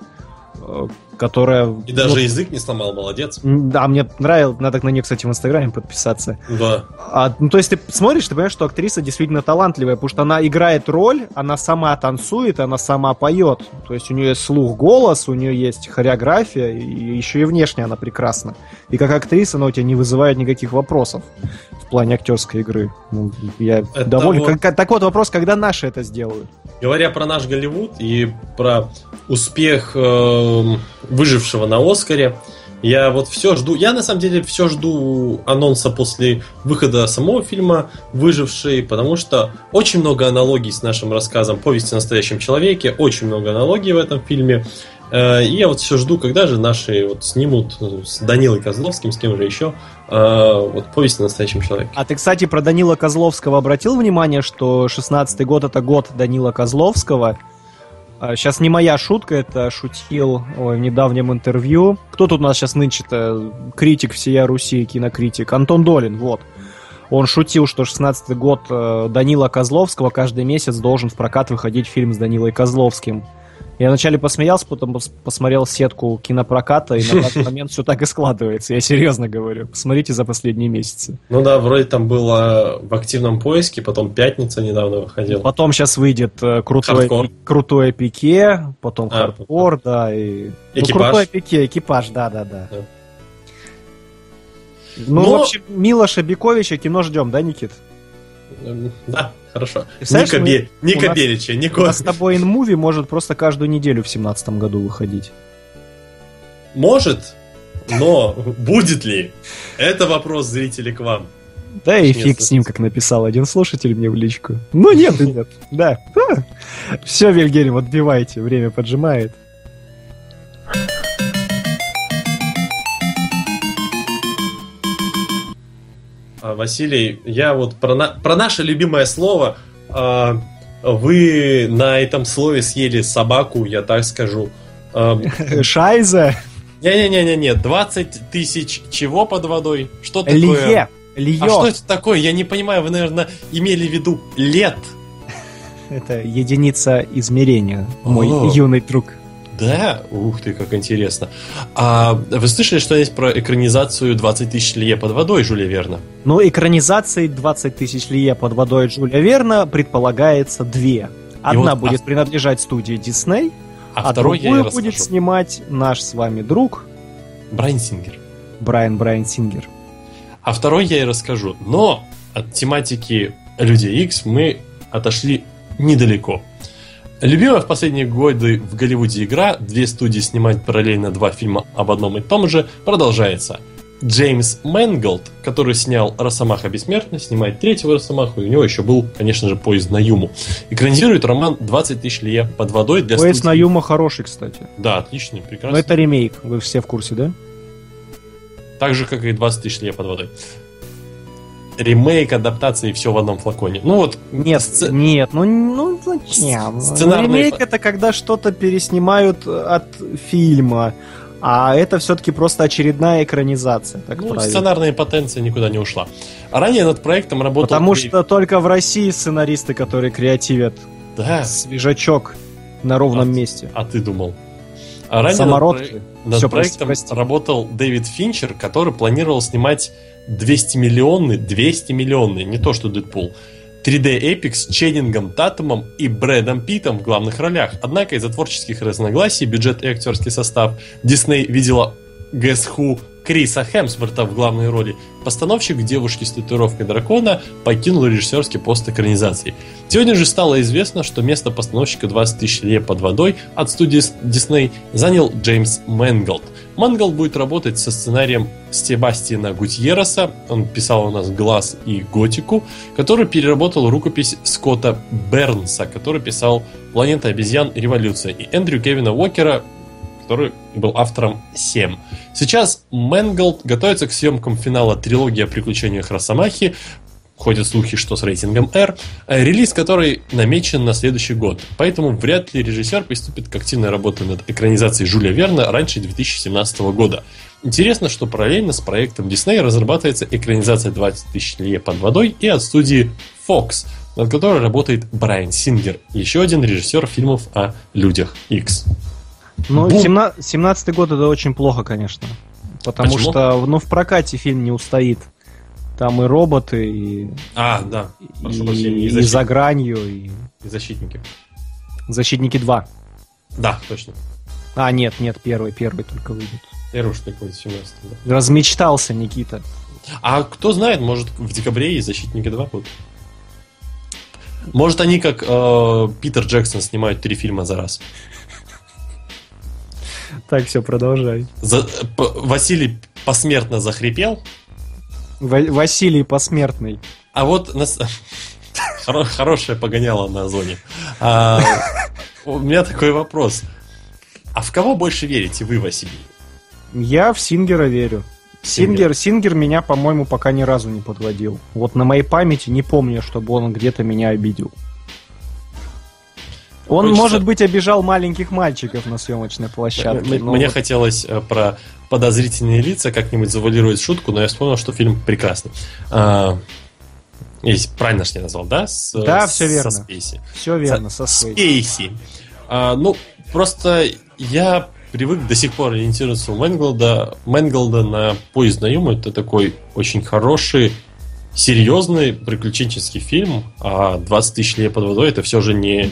э, которая... И даже ну, язык не сломал, молодец. Да, мне нравилось, надо на нее, кстати, в Инстаграме подписаться. Да. А, ну, то есть ты смотришь, ты понимаешь, что актриса действительно талантливая, потому что она играет роль, она сама танцует, она сама поет. То есть у нее есть слух, голос, у нее есть хореография, и еще и внешне она прекрасна. И как актриса она у тебя не вызывает никаких вопросов в плане актерской игры. Ну, я Это доволен. вот- так вот вопрос, когда наши это сделают? Говоря про наш Голливуд и про успех эм, выжившего на Оскаре, я вот все жду. Я на самом деле все жду анонса после выхода самого фильма «Выживший», потому что очень много аналогий с нашим рассказом «Повесть о настоящем человеке», очень много аналогий в этом фильме. Э, И я вот все жду, когда же наши вот снимут э, с Данилой Козловским, с кем же еще, э, вот «Повесть о настоящем человеке». А ты, кстати, про Данила Козловского обратил внимание, что 16-й год это год Данила Козловского? Сейчас не моя шутка, это шутил ой, в недавнем интервью. Кто тут у нас сейчас нынче-то критик всея Руси, кинокритик? Антон Долин, вот. Он шутил, что 16-й год Данила Козловского каждый месяц должен в прокат выходить фильм с Данилой Козловским. Я вначале посмеялся, потом пос- посмотрел сетку кинопроката, и на данный момент все так и складывается. Я серьезно говорю. Посмотрите за последние месяцы. Ну да, вроде там было в активном поиске, потом «Пятница» недавно выходила. Потом сейчас выйдет э, крутой, пи- крутое пике, потом А, хардкор, да, и... Ну, Экипаж. крутое пике, экипаж, да-да-да. Да. Ну, Но- в общем, Милоша Биковича кино ждем, да, Никит? Эм, Да, хорошо. Ника, мы- Бе- Ника у нас- Белича, У Нико. нас с тобой инмуви может просто каждую неделю в семнадцатом году выходить. Может, но будет ли? Это вопрос зрителей к вам. Да и фиг с ним, как написал один слушатель мне в личку. Ну нет нет, да. Все, Вильгельм, отбивайте, время поджимает. Василий, я вот про, на- про наше любимое слово. а, Вы на этом слове съели собаку, я так скажу. А, Шайза, Не-не-не-не, 20 тысяч чего под водой? Что такое? Лье, Лье. А что это такое? Я не понимаю, вы, наверное, имели в виду лет. Это единица измерения, мой О. юный друг. Да? Ух ты, как интересно. А вы слышали, что есть про экранизацию 20 тысяч лье под водой, Жюля Верна? Ну, экранизации 20 тысяч лье под водой Джулия Верна предполагается две. Одна вот, будет а- принадлежать студии Дисней, А, а, другую расскажу. будет снимать наш с вами друг Брайан Сингер. Брайан Брайан Сингер. А второй я и расскажу. Но от тематики Людей X мы отошли недалеко. Любимая в последние годы в Голливуде игра, две студии снимать параллельно два фильма об одном и том же, продолжается. Джеймс Мэнголд, который снял «Росомаха бессмертный», снимает третьего «Росомаху», и у него еще был, конечно же, «Поезд на Юму». Экранизирует роман «20 тысяч лье под водой» для Поезд на студии- Юма хороший, кстати. Да, отличный, Но прекрасный. это ремейк, вы все в курсе, да? Так же, как и 20 тысяч лье под водой. Ремейк, адаптация и все в одном флаконе. Ну вот, Нет, сце- нет, ну, ну зачем? С- сценарные Ремейк это когда что-то переснимают от фильма, а это все-таки просто очередная экранизация, так ну, правильно. сценарная потенция никуда не ушла. А ранее над проектом работал... Потому Дэйв- что только в России сценаристы, которые креативят Да, Свежачок на ровном А, месте. а ты думал? А ранее Самородки. над, над прости, проектом прости. работал Дэвид Финчер, который планировал снимать 200 миллионный, 200 миллионный, не то что Дэдпул, 3D эпик с Ченнингом Татумом и Брэдом Питом в главных ролях. Однако из-за творческих разногласий, бюджет и актерский состав, Дисней видела Guess Who Криса Хемсворта в главной роли. Постановщик девушки с татуировкой дракона покинул режиссерский пост экранизации. Сегодня же стало известно, что место постановщика 20 тысяч лье под водой от студии Дисней занял Джеймс Мэнголд. Мэнголд будет работать со сценарием Себастьяна Гутьереса, он писал у нас «Глаз» и «Готику», который переработал рукопись Скотта Бернса, который писал «Планета обезьян. Революция», и Эндрю Кевина Уокера, который был автором 7. Сейчас Мэнголд готовится к съемкам финала трилогии о приключениях Росомахи, ходят слухи, что с рейтингом R, э, релиз которой намечен на следующий год. Поэтому вряд ли режиссер приступит к активной работе над экранизацией Жюля Верна раньше 2017 года. Интересно, что параллельно с проектом Disney разрабатывается экранизация 20 тысяч лье под водой и от студии Fox, над которой работает Брайан Сингер, еще один режиссер фильмов о людях X. Ну, Бум. 17 17 год это очень плохо, конечно. Потому Почему? что ну, в прокате фильм не устоит. Там и роботы, и, А, да, прошу и- прощения, и, и за гранью, и и защитники. Защитники 2. Да, точно. А, нет, нет, первый, первый только выйдет. Первый уж такой 17 да. Размечтался Никита. А кто знает, может в декабре и Защитники 2 будут. Может они как э, Питер Джексон снимают три фильма за раз. Так, все, продолжай. За- п- Василий посмертно захрипел, Ва- Василий Посмертный. а вот нас... Хоро- хорошее погоняло на зоне. А, у меня такой вопрос. А в кого больше верите вы, Василий? Я в Сингера верю. Сингер, Сингер меня, по-моему, пока ни разу не подводил. Вот на моей памяти не помню, чтобы он где-то меня обидел. Он, Хочется- может быть, обижал маленьких мальчиков на съемочной площадке. М- но Мне хотелось э, про подозрительные лица как-нибудь завуалировать шутку, но я вспомнил, что фильм прекрасный. А, Есть, правильно же я назвал, да? С, Да, с- всё верно. Со Спейси. Все верно, со Свейси. Спейси. А, ну, просто я привык до сих пор ориентироваться у Мэнголда, Мэнголда на поезд на Юму. Это такой очень хороший, серьезный приключенческий фильм, а 20 тысяч лет под водой это все же не э,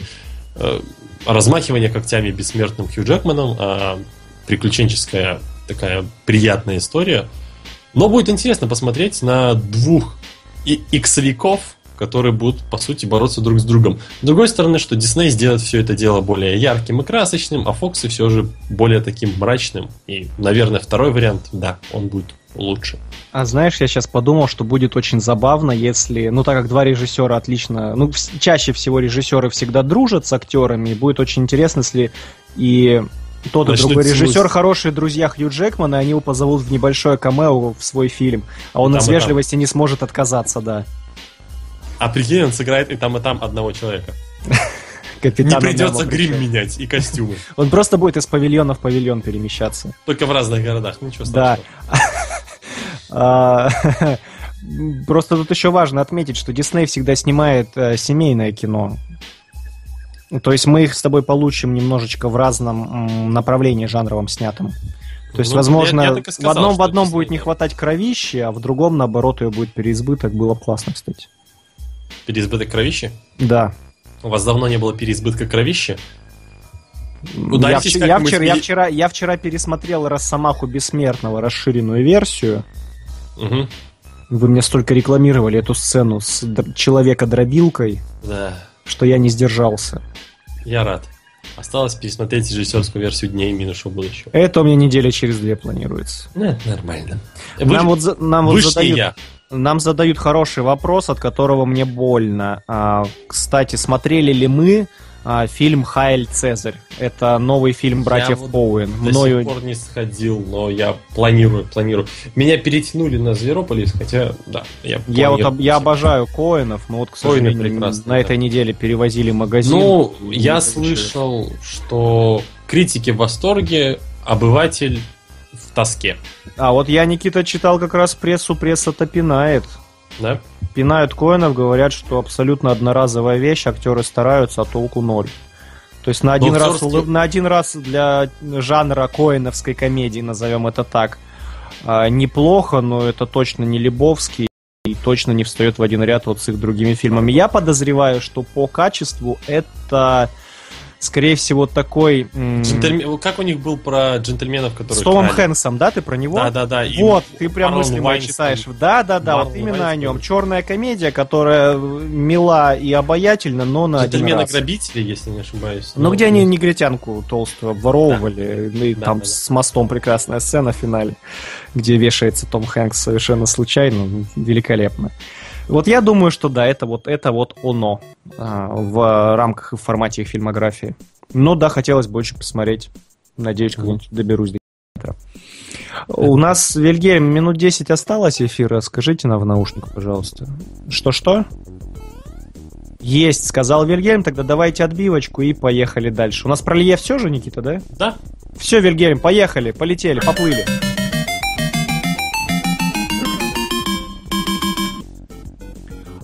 размахивание когтями бессмертным Хью Джекманом, а приключенческая такая приятная история. Но будет интересно посмотреть на двух и- иксовиков, которые будут, по сути, бороться друг с другом. С другой стороны, что Дисней сделает все это дело более ярким и красочным, а Фокс все же более таким мрачным. И, наверное, второй вариант, да, он будет лучше. А знаешь, я сейчас подумал, что будет очень забавно, если, ну так как два режиссера отлично, ну чаще всего режиссеры всегда дружат с актерами, и будет очень интересно, если и тот и другой режиссер тянуть. хорошие друзья Хью Джекмана, они его позовут в небольшое камео в свой фильм, а он Там из вежливости не сможет отказаться, да. А прикинь, он сыграет и там, и там одного человека. Капитана Не придется грим причем. менять и костюмы. Он просто будет из павильона в павильон перемещаться. Только в разных городах, ничего Да. страшного. А, Просто тут еще важно отметить, что Дисней всегда снимает э, семейное кино. То есть мы их с тобой получим немножечко в разном направлении жанровом снятом. То есть, Ну, возможно, я- я и в сказал, одном, в одном будет не хватать кровищи, а в другом, наоборот, ее будет переизбыток. Было бы классно, кстати. Переизбыток кровищи? Да. У вас давно не было переизбытка кровищи? Я, Ударитесь я вчера, я, пере- вчера, я вчера пересмотрел Росомаху Бессмертного, расширенную версию. Мгм. Вы мне столько рекламировали эту сцену с др- человека-дробилкой, Да, что я не сдержался. я рад. Осталось пересмотреть режиссерскую версию Дней минувшего будущего. Это у меня неделя через две планируется. Ну, это нормально. нам вот, за- нам вот вы задают, я. нам задают хороший вопрос, от которого мне больно. А, кстати, смотрели ли мы фильм Хайль Цезарь? Это новый фильм братьев вот Оуэн. До Мною сих пор не сходил, но я планирую, планирую. Меня перетянули на Зверополис, хотя, да, я я вот я обожаю Коэнов, но вот, к сожалению, на да. этой неделе перевозили магазин. Ну, я слышал, что критики в восторге, обыватель в тоске. А вот я, Никита, читал как раз прессу, пресса-то пинает. Да? пинают коинов, говорят, что абсолютно одноразовая вещь, актеры стараются, а толку ноль. То есть на один, Но раз, актерский- на один раз для жанра коиновской комедии, назовем это так, а, неплохо, но это точно не Лебовский и точно не встает в один ряд вот с их другими фильмами. Я подозреваю, что по качеству это, скорее всего, такой... м, Джентльмен- Как у них был про джентльменов, которые С Томом крали? Хэнксом, да, ты про него? Да, да, да. и Вот, ты прям Марлон Вайнстайн. читаешь. Да, да, да, вот именно о Вайнстайн. нем. Черная комедия, которая мила и обаятельна, но на. Джентльмены-грабители, если не ошибаюсь. Ну, где они негритянку толстую обворовывали, ну и Да, там да, да. с мостом прекрасная сцена в финале, где вешается Том Хэнкс совершенно случайно, великолепно. Вот я думаю, что да, это вот это вот оно а, в рамках и в формате их фильмографии. Но да, хотелось очень посмотреть. Надеюсь, как-нибудь доберусь до кинотеатра. У нас, Вильгельм, минут 10 осталось эфира. Скажите нам в наушник, пожалуйста. Что-что? Есть, сказал Вильгельм. Тогда давайте отбивочку и поехали дальше. У нас про Лье все же, Никита, да? Да? Все, Вильгельм, поехали, полетели, поплыли.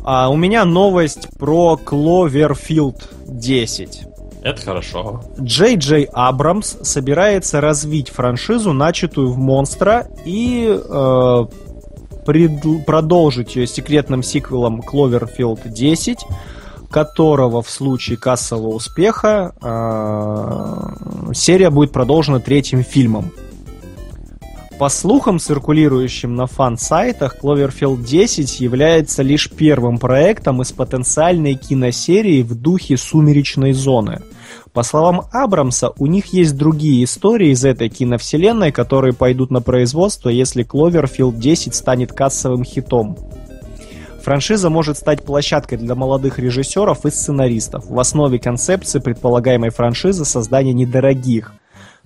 А, у меня новость про Кловерфилд 10. Это хорошо. Джей Джей Абрамс собирается развить франшизу, начатую в Монстра, и э, предл- продолжить ее секретным сиквелом Cloverfield 10, которого в случае кассового успеха э, серия будет продолжена третьим фильмом. По слухам, циркулирующим на фан-сайтах, Cloverfield 10 является лишь первым проектом из потенциальной киносерии в духе «Сумеречной зоны». По словам Абрамса, у них есть другие истории из этой киновселенной, которые пойдут на производство, если Cloverfield 10 станет кассовым хитом. Франшиза может стать площадкой для молодых режиссеров и сценаристов. В основе концепции предполагаемой франшизы создание недорогих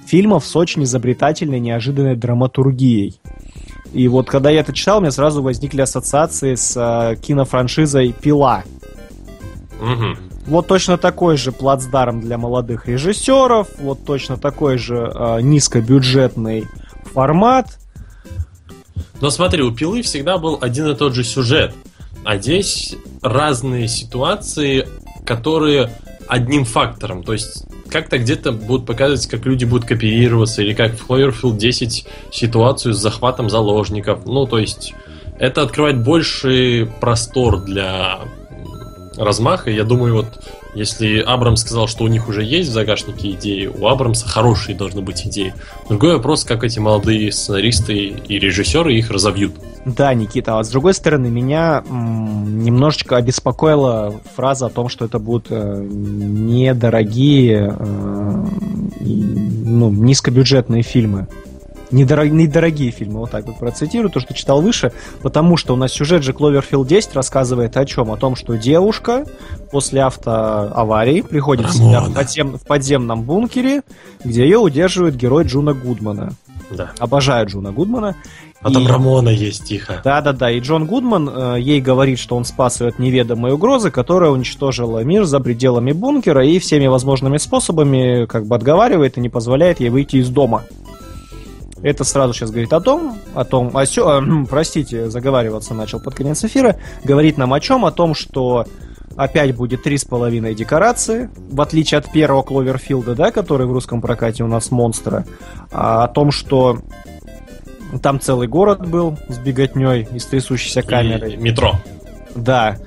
фильмов с очень изобретательной, неожиданной драматургией. И вот когда я это читал, у меня сразу возникли ассоциации с э, кинофраншизой «Пила». Мгм. Вот точно такой же плацдарм для молодых режиссеров, вот точно такой же э, низкобюджетный формат. Но смотри, у пилы всегда был один и тот же сюжет. А здесь разные ситуации, которые одним фактором. То есть как-то где-то будут показывать, как люди будут кооперироваться, или как в Cloverfield 10 ситуацию с захватом заложников. Ну, то есть это открывает больший простор для размаха. Я думаю, вот если Абрам сказал, что у них уже есть в загашнике идеи, у Абрамса хорошие должны быть идеи. Другой вопрос, как эти молодые сценаристы и режиссеры их разовьют. Да, Никита, а с другой стороны, меня немножечко обеспокоила фраза о том, что это будут э, недорогие, э, ну, низкобюджетные фильмы. Недорог- недорогие фильмы, вот так вот процитирую то, что читал выше, потому что у нас сюжет же Cloverfield 10 рассказывает о чем? О том, что девушка после автоаварии приходит в себя в, Рамона. подзем- в подземном бункере, где ее удерживает герой Джона Гудмана. Да. Обожаю Джона Гудмана. А там И- Рамона есть, тихо. да-да-да, и Джон Гудман э, ей говорит, что он спас ее от неведомой угрозы, которая уничтожила мир за пределами бункера и всеми возможными способами как бы отговаривает и не позволяет ей выйти из дома. Это сразу сейчас говорит о том, о том, о сё- э, простите, заговариваться начал под конец эфира, говорит нам о чем, о том, что опять будет три с половиной декорации, в отличие от первого Кловерфилда, да, который в русском прокате у нас монстра, а, о том, что там целый город был с беготней и с трясущейся камерой. И метро. Да,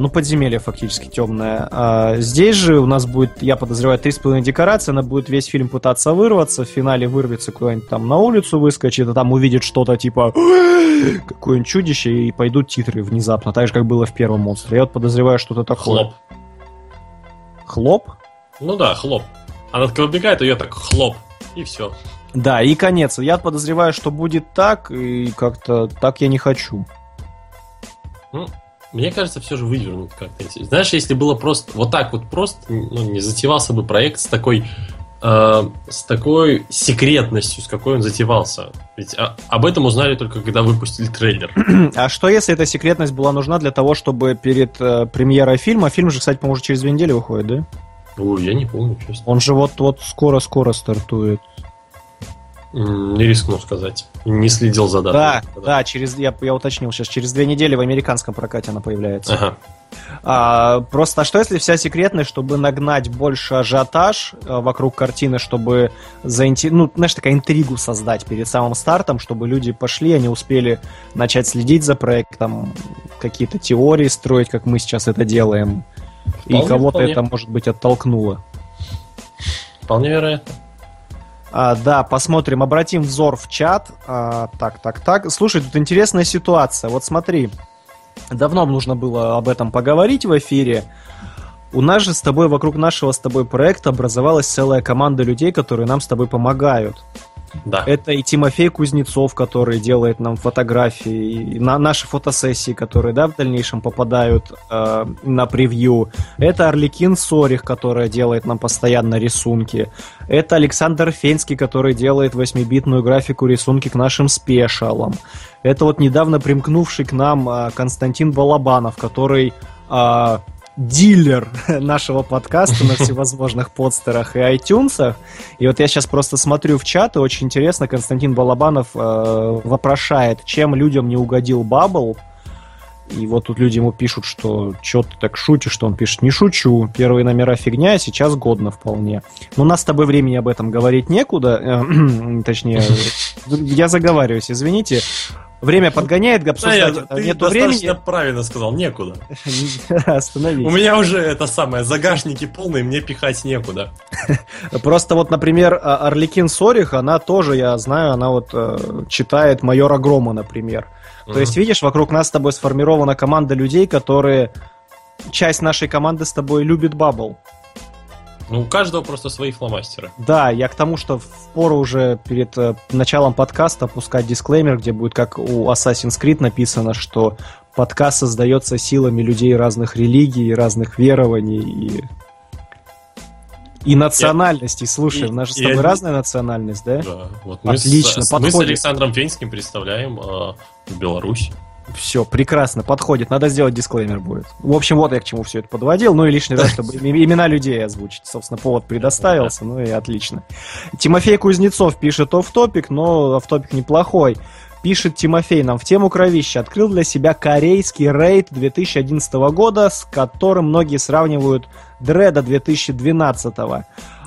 ну подземелье фактически темное. А, здесь же у нас будет, я подозреваю, 3,5 декорации, она будет весь фильм пытаться вырваться, в финале вырвется куда-нибудь там на улицу выскочит, а там увидит что-то типа какое-нибудь чудище, и пойдут титры внезапно, так же, как было в первом монстре. Я вот подозреваю что-то такое. Хлоп. Хлоп? Ну да, хлоп. Она так выбегает, и ее так хлоп. И все. Да, и конец. Я подозреваю, что будет так, и как-то так я не хочу. Ну, мне кажется, все же вывернут как-то. Знаешь, если было просто вот так вот просто, ну, не затевался бы проект с такой э, с такой секретностью, с какой он затевался. Ведь а, об этом узнали только когда выпустили трейлер. А что если эта секретность была нужна для того, чтобы перед э, премьерой фильма, фильм же, кстати, по-моему, уже через две недели выходит, да? Ой, я не помню, честно. Он же вот-вот скоро-скоро стартует. Не рискну сказать. Не следил за датой. Да, да, через, я, я уточнил сейчас, через две недели в американском прокате она появляется. Ага. А, просто а что если вся секретность, чтобы нагнать больше ажиотаж а, вокруг картины, чтобы заинте... ну, знаешь, такая интригу создать перед самым стартом, чтобы люди пошли, они успели начать следить за проектом, какие-то теории строить, как мы сейчас это делаем, и Вполне, кого-то вполне. это, может быть, оттолкнуло. Вполне вероятно. А, да, посмотрим, обратим взор в чат. А, так, так, так. Слушай, тут интересная ситуация. Вот смотри, давно нужно было об этом поговорить в эфире. У нас же с тобой, вокруг нашего с тобой проекта образовалась целая команда людей, которые нам с тобой помогают. Да. Это и Тимофей Кузнецов, который делает нам фотографии, на наши фотосессии, которые, да, в дальнейшем попадают э, на превью. Это Орликин Сорих, которая делает нам постоянно рисунки. Это Александр Фенский, который делает 8-битную графику рисунки к нашим спешалам. Это вот недавно примкнувший к нам э, Константин Балабанов, который э, дилер нашего подкаста на всевозможных подстерах и iTunes. И вот я сейчас просто смотрю в чат, и очень интересно, Константин Балабанов э, вопрошает, чем людям не угодил Бабл. И вот тут люди ему пишут, что что ты так шутишь, что он пишет, не шучу, первые номера фигня, а сейчас годно вполне. Но у нас с тобой времени об этом говорить некуда, э, точнее, я заговариваюсь, извините. Время подгоняет, Да, я- обсуждать это ты нету времени. правильно сказал, некуда. Остановись. У меня уже это самое, загашники полные, мне пихать некуда. Просто вот, например, а- Орликин Сорих, она тоже, я знаю, она вот э, читает майора Грома, например. То есть, видишь, вокруг нас с тобой сформирована команда людей, которые... Часть нашей команды с тобой любит Бабл. Ну, у каждого просто свои фломастеры. Да, я к тому, что впору уже перед э, началом подкаста опускать дисклеймер, где будет как у Assassin's Creed написано, что подкаст создается силами людей разных религий, разных верований и... И национальностей. Слушай, И- у нас же с тобой они- разная национальность, да? Да, вот мы, Отлично, с, с- мы с подходит. Александром Фенским представляем э, Беларусь. Все, прекрасно, подходит. Надо сделать дисклеймер будет. В общем, вот я к чему все это подводил. Ну и лишний раз, чтобы им- имена людей озвучить. Собственно, повод предоставился, ну и отлично. Тимофей Кузнецов пишет оф-топик, но оф-топик неплохой. Пишет Тимофей нам в тему кровища. Открыл для себя корейский рейд 2011 года, с которым многие сравнивают Дреда 2012.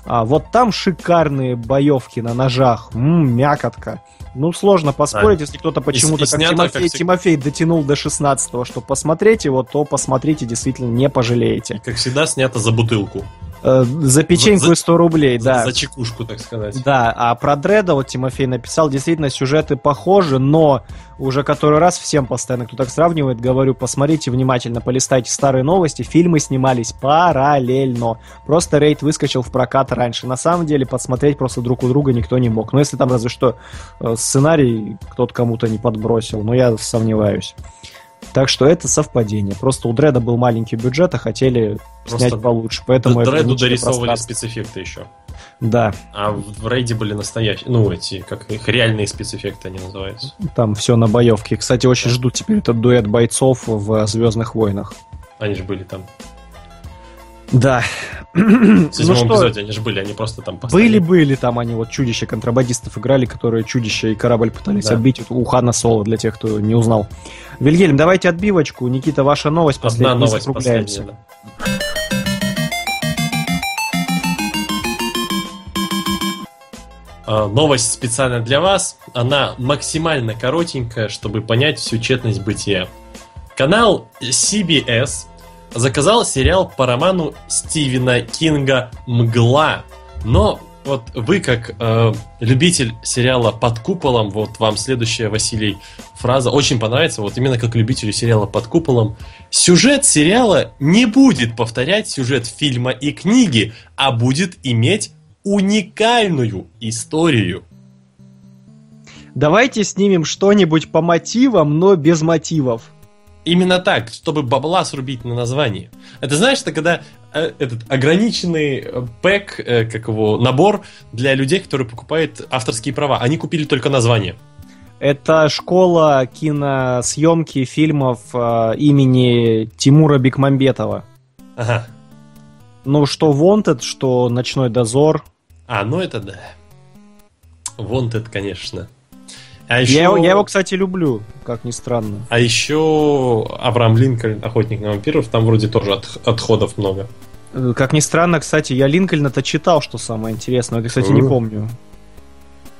А вот там шикарные боевки на ножах. М, мякотка. Ну, сложно поспорить, если кто-то почему-то, и как снято, Тимофей, как. Тимофей дотянул до 16 чтобы посмотреть его, то посмотрите, действительно не пожалеете. Как всегда, снято за бутылку. Э, за печеньку За- и 100 рублей, За- да. За, чекушку, так сказать. Да, а про Дреда вот Тимофей написал, действительно, сюжеты похожи, но уже который раз всем постоянно, кто так сравнивает, говорю, посмотрите внимательно, полистайте старые новости, фильмы снимались параллельно. Просто рейд выскочил в прокат раньше. На самом деле подсмотреть просто друг у друга никто не мог. Но если там разве что э, сценарий кто-то кому-то не подбросил, но я сомневаюсь. Так что это совпадение. Просто у Дреда был маленький бюджет, а хотели Просто снять получше. Поэтому это Дреду дорисовывали спецэффекты еще. Да, А в, рейде были настоящие, ну, эти, как их реальные спецэффекты они называются. Там все на боевке. Кстати, очень жду теперь этот дуэт бойцов в Звездных войнах. Они же были там. Да. В ну седьмом что, эпизоде они же были, они просто там постояли. были-были там они вот чудища контрабандистов играли, которые чудища и корабль пытались Да. отбить у Хана Соло, для тех, кто не узнал. Вильгельм, давайте отбивочку. Никита, ваша новость Одна последняя. и новость последняя, да. А, Новость специально для вас. Она максимально коротенькая, чтобы понять всю тщетность бытия. Канал CBS заказал сериал по роману Стивена Кинга «Мгла». Но вот вы, как э, любитель сериала «Под куполом», вот вам следующая, Василий, фраза очень понравится, вот именно как любителю сериала «Под куполом». Сюжет сериала не будет повторять сюжет фильма и книги, а будет иметь уникальную историю. Давайте снимем что-нибудь по мотивам, но без мотивов. Именно так, чтобы бабла срубить на название. Это знаешь, это когда э, этот ограниченный э, пэк, э, как его, набор для людей, которые покупают авторские права. Они купили только название. Это школа киносъемки фильмов э, имени Тимура Бекмамбетова. Ага. Ну, что Wanted, что Ночной дозор. А, ну это да. Wanted, конечно. А Я, еще, его- я его, кстати, люблю, как ни странно. а еще Авраам Линкольн, Охотник на вампиров, там вроде тоже от- отходов много. Э, Как ни странно, кстати, я Линкольна-то читал, что самое интересное. Я, кстати, не помню.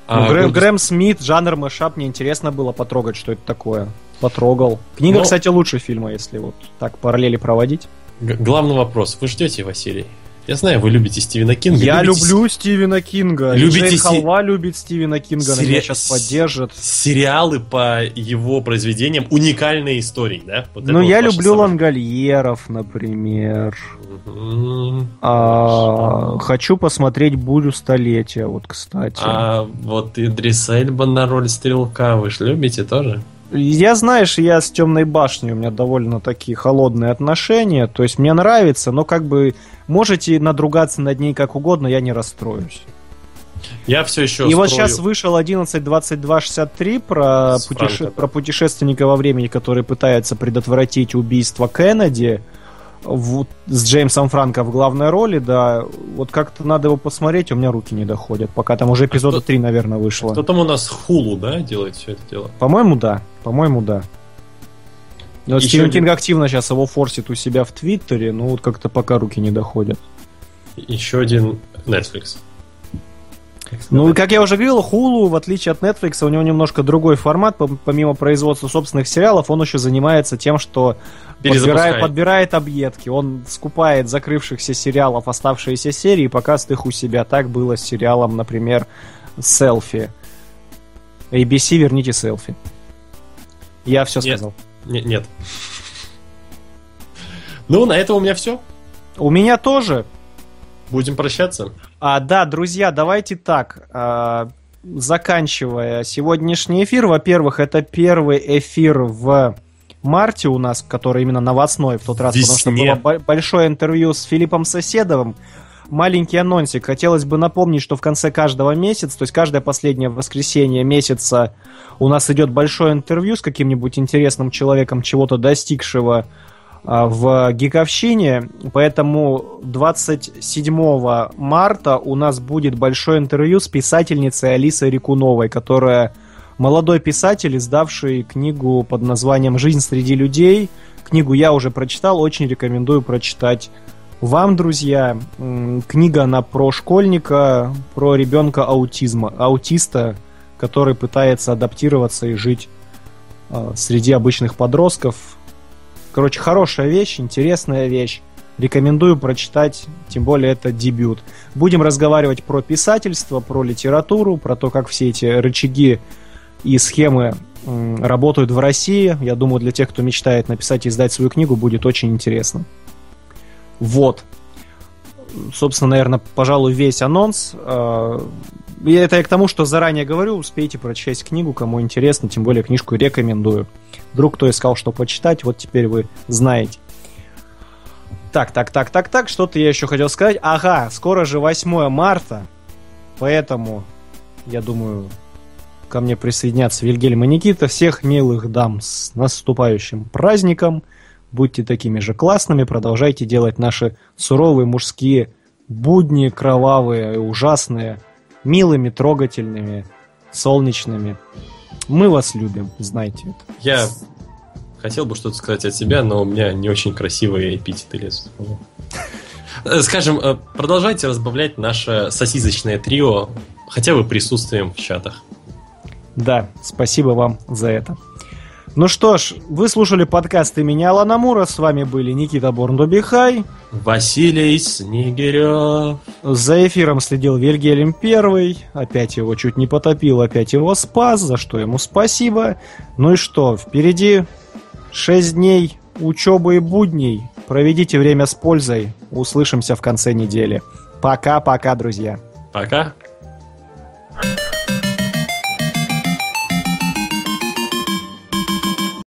А Ну, Грэм, Гордость- Грэм Смит, жанр мэшап, мне интересно было потрогать, что это такое. Потрогал. Книга, Но- кстати, лучше фильма, если вот так параллели проводить. Г- главный вопрос. Вы ждете, Василий? Я знаю, вы любите Стивена Кинга. Я любите люблю Стивена Кинга. Любите Джейн си- Халва любит Стивена Кинга, Сери- меня сейчас поддержит. сериалы по его произведениям, уникальные истории, да? Вот Ну, вот я ваше люблю самое. Лангольеров, например. А, хочу посмотреть «Бурю столетия», вот, кстати. А вот Идрис Эльба на роль стрелка вы же любите тоже? Я, знаешь, я с «Темной башней», у меня довольно такие холодные отношения, то есть мне нравится, но как бы можете надругаться над ней как угодно, я не расстроюсь. Я все еще И вот строю- сейчас вышел 11.22.63 про, путеше- про путешественника во времени, который пытается предотвратить убийство Кеннеди в- с Джеймсом Франко в главной роли, да. Вот как-то надо его посмотреть, у меня руки не доходят. Пока там уже эпизода кто- 3, наверное, вышло. Кто там у нас Хулу, да, делает все это дело? По-моему, да. По-моему, да. Но Еще Стивен Кинг активно сейчас его форсит у себя в Твиттере, но вот как-то пока руки не доходят. Еще один Netflix. Ну, и как я уже говорил, Hulu, в отличие от Netflix, у него немножко другой формат. Пом- Помимо производства собственных сериалов, он еще занимается тем, что подбирает, подбирает объедки. Он скупает закрывшихся сериалов оставшиеся серии и показывает их у себя. Так было с сериалом, например, «Селфи». ABC, верните селфи. Я все Нет. сказал. Не- нет. Ну, на этом у меня все. У меня тоже. Будем прощаться. А, да, друзья, давайте так. а, заканчивая сегодняшний эфир, во-первых, это первый эфир в марте у нас, который именно новостной в тот раз, потому что Весне. было бо- большое интервью с Филиппом Соседовым. Маленький анонсик. Хотелось бы напомнить, что в конце каждого месяца, то есть каждое последнее воскресенье месяца у нас идет большое интервью с каким-нибудь интересным человеком, чего-то достигшего а, в Гиковщине, поэтому 27 марта у нас будет большое интервью с писательницей Алисой Рекуновой, которая молодой писатель, издавший книгу под названием «Жизнь среди людей». Книгу я уже прочитал, очень рекомендую прочитать вам, друзья. Книга она про школьника, про ребенка аутизма, аутиста, который пытается адаптироваться и жить а, среди обычных подростков. Короче, хорошая вещь, интересная вещь. Рекомендую прочитать, тем более это дебют. Будем разговаривать про писательство, про литературу, про то, как все эти рычаги и схемы работают в России. Я думаю, для тех, кто мечтает написать и издать свою книгу, будет очень интересно. Вот. Собственно, наверное, пожалуй, весь анонс. И это я к тому, что заранее говорю, успейте прочесть книгу, кому интересно, тем более книжку рекомендую. Вдруг кто искал, что почитать, вот теперь вы знаете. Так, так, так, так, так, что-то я еще хотел сказать. Ага, скоро же 8 марта, поэтому, я думаю, ко мне присоединятся Вильгельм и Никита. Всех милых дам с наступающим праздником. Будьте такими же классными, продолжайте делать наши суровые мужские будни, кровавые и ужасные, милыми, трогательными, солнечными. Мы вас любим, знайте это. Я хотел бы что-то сказать от себя, но у меня не очень красивые эпитеты лезут. Э, Скажем, э, продолжайте разбавлять наше сосисочное трио хотя бы присутствием в чатах. Да, спасибо вам за это. Ну что ж, вы слушали подкаст имени Алана Мура. С вами были Никита Борндубихай. Василий Снегирев. За эфиром следил Вильгельм Первый. Опять его чуть не потопил, опять его спас, за что ему спасибо. Ну и что, впереди 6 дней учебы и будней. Проведите время с пользой. Услышимся в конце недели. Пока-пока, друзья. Пока.